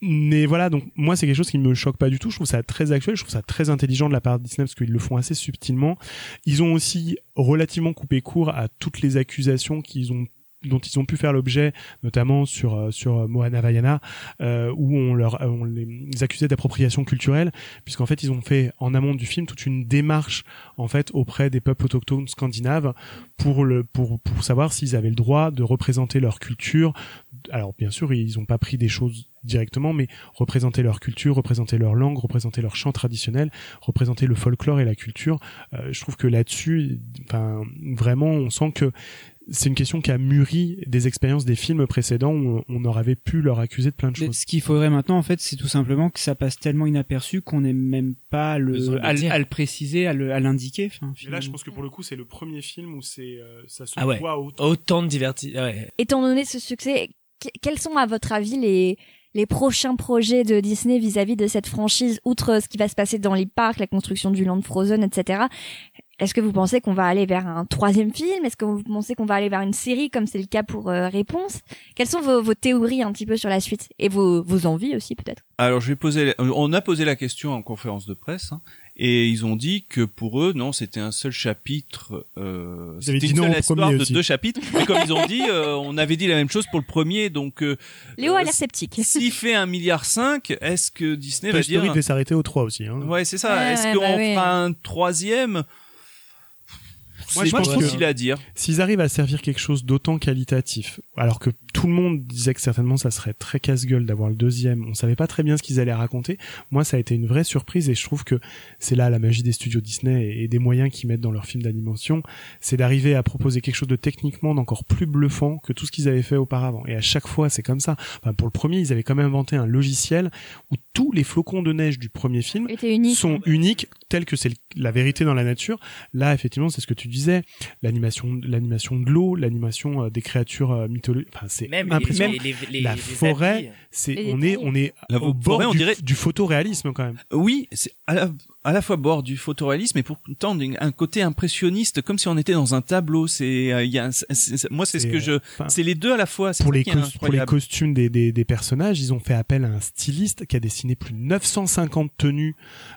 Mais voilà, donc moi c'est quelque chose qui me choque pas du tout. Je trouve ça très actuel, je trouve ça très intelligent de la part de Disney parce qu'ils le font assez subtilement. Ils ont aussi relativement coupé court à toutes les accusations qu'ils ont dont ils ont pu faire l'objet, notamment sur euh, sur euh, Moana Vaiana, euh, où on leur on les accusait d'appropriation culturelle, puisqu'en fait ils ont fait en amont du film toute une démarche en fait auprès des peuples autochtones scandinaves pour le pour pour savoir s'ils avaient le droit de représenter leur culture. Alors bien sûr ils ont pas pris des choses directement, mais représenter leur culture, représenter leur langue, représenter leur chant traditionnel, représenter le folklore et la culture. Euh, je trouve que là-dessus, enfin vraiment, on sent que c'est une question qui a mûri des expériences des films précédents où on aurait pu leur accuser de plein de Mais choses. Ce qu'il faudrait maintenant, en fait, c'est tout simplement que ça passe tellement inaperçu qu'on n'ait même pas le, à, le dire. à le préciser, à le- à l'indiquer. Enfin, Et là, je pense que pour le coup, c'est le premier film où c'est euh, ça se Ah ouais. voit autant. Autant de divertis, ouais. Étant donné ce succès, quels sont à votre avis les les prochains projets de Disney vis-à-vis de cette franchise, outre ce qui va se passer dans les parcs, la construction du Land Frozen, etc. Est-ce que vous pensez qu'on va aller vers un troisième film? Est-ce que vous pensez qu'on va aller vers une série comme c'est le cas pour euh, Réponse? Quelles sont vos, vos théories un petit peu sur la suite? Et vos, vos envies aussi peut-être? Alors, je vais poser. On a posé la question en conférence de presse, hein, et ils ont dit que pour eux, non, c'était un seul chapitre. Euh, c'était une non seule histoire de aussi. deux chapitres. Mais comme ils ont dit, euh, on avait dit la même chose pour le premier, donc. euh, Léo a euh, l'air sceptique. S'il fait un milliard cinq, est-ce que Disney Toy va dire Story devait s'arrêter au 3 aussi. Hein. Ouais, c'est ça. Ouais, Est-ce ouais, qu'on bah fera un troisième? Moi, je pense que- difficile à dire. S'ils arrivent à servir quelque chose d'autant qualitatif, alors que tout le monde disait que certainement ça serait très casse-gueule d'avoir le deuxième, on savait pas très bien ce qu'ils allaient raconter. Moi, ça a été une vraie surprise et je trouve que c'est là la magie des studios Disney et des moyens qu'ils mettent dans leurs films d'animation, c'est d'arriver à proposer quelque chose de techniquement d'encore plus bluffant que tout ce qu'ils avaient fait auparavant. Et à chaque fois, c'est comme ça. Enfin, pour le premier, ils avaient quand même inventé un logiciel où tous les flocons de neige du premier film unique. sont uniques tels que c'est la vérité dans la nature. Là, effectivement, c'est ce que tu disais, l'animation, l'animation de l'eau, l'animation euh, des créatures euh, mythologiques. Enfin, c'est impressionnant. les, les, les- la les forêt, c'est on est on est La au forêt, bord on du, dirait- du photoréalisme quand même. Oui, c'est à la, à la fois bord du photoréalisme et pourtant un côté impressionniste, comme si on était dans un tableau. C'est, euh, y a, un- moi, c'est ce que je, enfin, c'est les deux à la fois. C'est Pour les, pour les costumes des, des, des personnages, ils ont fait appel à un styliste qui a dessiné plus de 950 tenues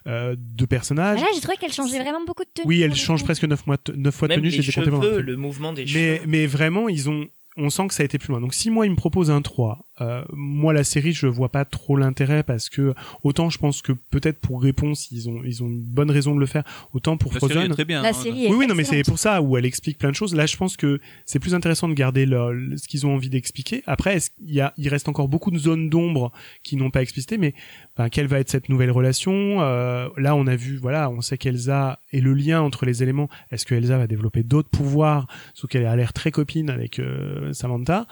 euh, de Ah personnages. là, j'ai trouvé qu'elle changeait vraiment beaucoup de tenue. oui, elle change presque 9, mois, 9 fois de Même tenue, les je les ai comptés pendant le cheveux, film. le mouvement des mais cheveux. mais vraiment ils ont on sent que ça a été plus loin. Donc si moi il me propose un 3, euh, moi la série je vois pas trop l'intérêt parce que autant je pense que peut-être pour réponse ils ont ils ont une bonne raison de le faire, autant pour La série est Frozen. très bien. La hein. série est Oui oui non mais c'est pour ça où elle explique plein de choses. Là je pense que c'est plus intéressant de garder le- ce qu'ils ont envie d'expliquer. Après qu'il y a il reste encore beaucoup de zones d'ombre qui n'ont pas explicité mais enfin, quelle va être cette nouvelle relation Euh, Là on a vu voilà on sait qu'Elsa et le lien entre les éléments. Est-ce que Elsa va développer d'autres pouvoirs? Sauf qu'elle a l'air très copine avec euh, Samantha.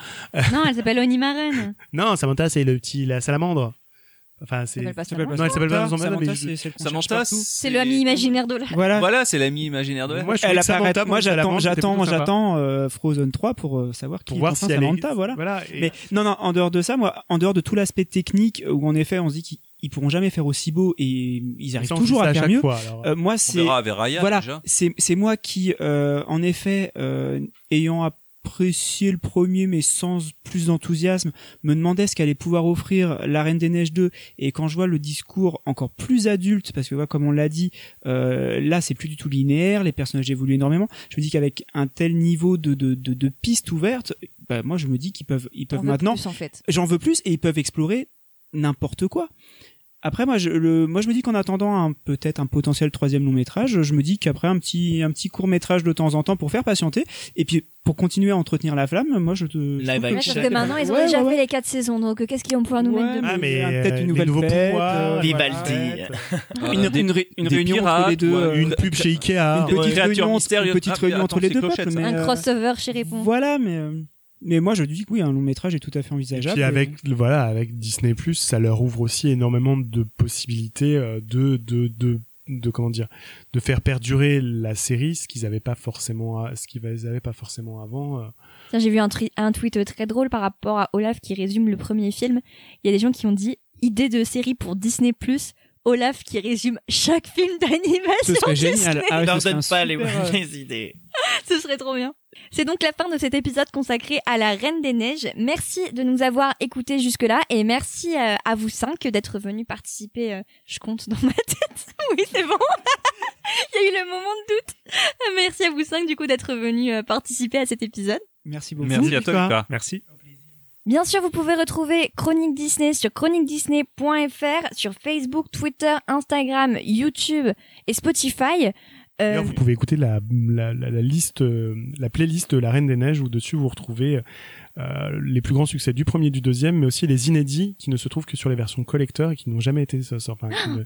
Non, elle s'appelle Oni Maren. Non, Samantha, c'est le petit, la salamandre. Enfin, c'est. Non, elle s'appelle pas Samantha, mais Samantha, je- c'est Samantha, le ami imaginaire de la. Voilà. Voilà, c'est l'ami imaginaire de la. Moi, je Elle apparaît. Samantha, Moi, j'attends, j'attends, sympa. j'attends euh, Frozen 3 pour euh, savoir qui Pour est voir enfin si elle est. Samantha, voilà. Voilà. et- Mais non, non, en dehors de ça, moi, en dehors de tout l'aspect technique où en effet on se dit qu'ils ils pourront jamais faire aussi beau et ils arrivent toujours à faire mieux. fois, alors. Euh, moi, c'est verra avec Raya voilà, déjà. c'est c'est moi qui, euh, en effet, euh, ayant apprécié le premier mais sans plus d'enthousiasme, me demandais ce qu'allait pouvoir offrir La Reine des Neiges 2 et quand je vois le discours encore plus adulte, parce que voilà, comme on l'a dit, euh, là c'est plus du tout linéaire, les personnages évoluent énormément. Je me dis qu'avec un tel niveau de de de, de pistes ouvertes, bah, moi je me dis qu'ils peuvent ils peuvent maintenant plus, en fait. j'en veux plus et ils peuvent explorer n'importe quoi. Après moi je le moi je me dis qu'en attendant un peut-être un potentiel troisième long métrage, je me dis qu'après un petit un petit court métrage de temps en temps pour faire patienter et puis pour continuer à entretenir la flamme, moi je te je Live action. Sauf que maintenant, ils ont Ouais, déjà ouais, fait ouais. les quatre saisons, donc euh, qu'est-ce qu'ils vont pouvoir nous Ouais, mettre de Ah, mieux mais peut-être euh, une les nouvelle fête, pouvoirs, euh, Vivaldi. voilà. une, une, ré- une des réunion entre pirates les deux, euh, une pub chez Ikea. une petite réunion, mystérieuse. une petite Ah, entre les deux peuples, Un crossover chez Répond. voilà, mais euh, mais moi je dis que oui, un long métrage est tout à fait Et envisageable. puis avec voilà avec Disney Plus, ça leur ouvre aussi énormément de possibilités euh, de de de de comment dire de faire perdurer la série, ce qu'ils avaient pas forcément ce qu'ils avaient pas forcément avant. euh. Tiens, j'ai vu un, tweet très drôle par rapport à Olaf qui résume le premier film. Il y a des gens qui ont dit idée de série pour Disney Olaf qui résume chaque film d'animation. ce serait génial. Disney. Ah, Ne ce leur serait donne pas les super, euh, les idées. Ce serait trop bien. C'est donc la fin de cet épisode consacré à la Reine des Neiges. Merci de nous avoir écoutés jusque-là et merci euh, à vous cinq d'être venus participer. euh, je compte dans ma tête. oui, c'est bon. Il y a eu le moment de doute. Merci à vous cinq du coup d'être venus euh, participer à cet épisode. Merci beaucoup. Merci à toi. Merci. Bien sûr, vous pouvez retrouver Chronique Disney sur chroniquedisney.fr, sur Facebook, Twitter, Instagram, YouTube et Spotify. Euh, D'ailleurs, vous pouvez écouter la, la, la, la liste, euh, la playlist de La Reine des Neiges où dessus vous retrouvez euh, les plus grands succès du premier et du deuxième, mais aussi les inédits qui ne se trouvent que sur les versions collector et qui n'ont jamais été sortis. Enfin, ne-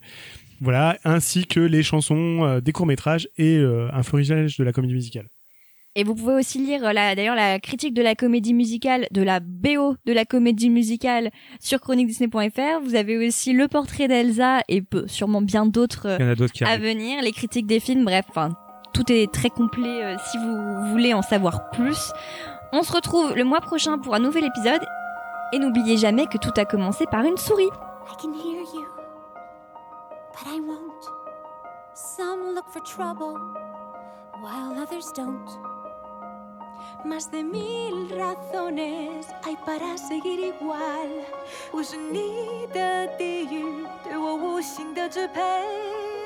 voilà, ainsi que les chansons euh, des courts métrages et euh, un florilège de la comédie musicale. Et vous pouvez aussi lire euh, la, d'ailleurs la critique de la comédie musicale, de la BO de la comédie musicale sur chroniquedisney.fr. Vous avez aussi le portrait d'Elsa et peu- sûrement bien d'autres euh, à arrivent. venir, les critiques des films, bref, enfin, tout est très complet euh, si vous voulez en savoir plus. On se retrouve le mois prochain pour un nouvel épisode. Et n'oubliez jamais que tout a commencé par une souris. I can hear you, but I won't. Some look for trouble, while others don't. Más de mil razones hay para seguir igual。我是你的地狱，对我无形的支配。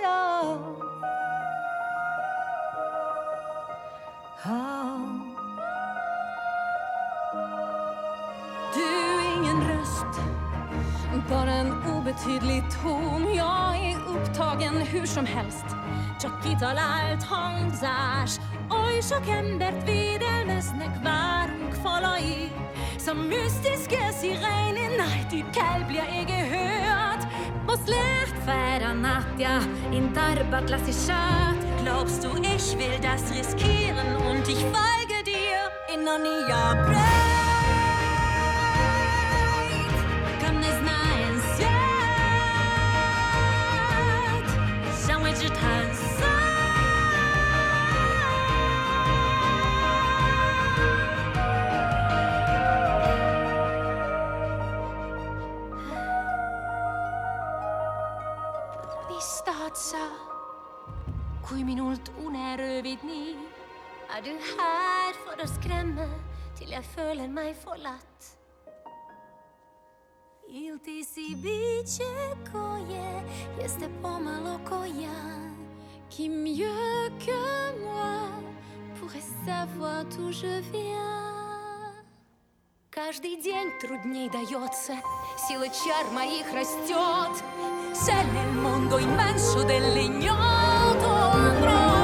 哦哦 Du är ingen röst bara en obetydlig ton Jag är upptagen hur som helst csak kitaláltam zás Oly sok embert védelmeznek, várunk falai Som mystiska sirener, ditt kall blir ikke hørt På släktfärda natt, ja, in Darbat lass ich kött Glaubst du, ich will das riskieren und ich folge dir? In Narnia sa, kui minult une röövid nii? Er du her for å skremme til jeg føler meg forlatt? Ilti si bicie koje, jestem pomaloko ja. Qui mieux que moi pourrait savoir d'où je viens? Каждый день трудней дается, сила чар моих растет. Se nel mondo immenso delle ignoto andrò.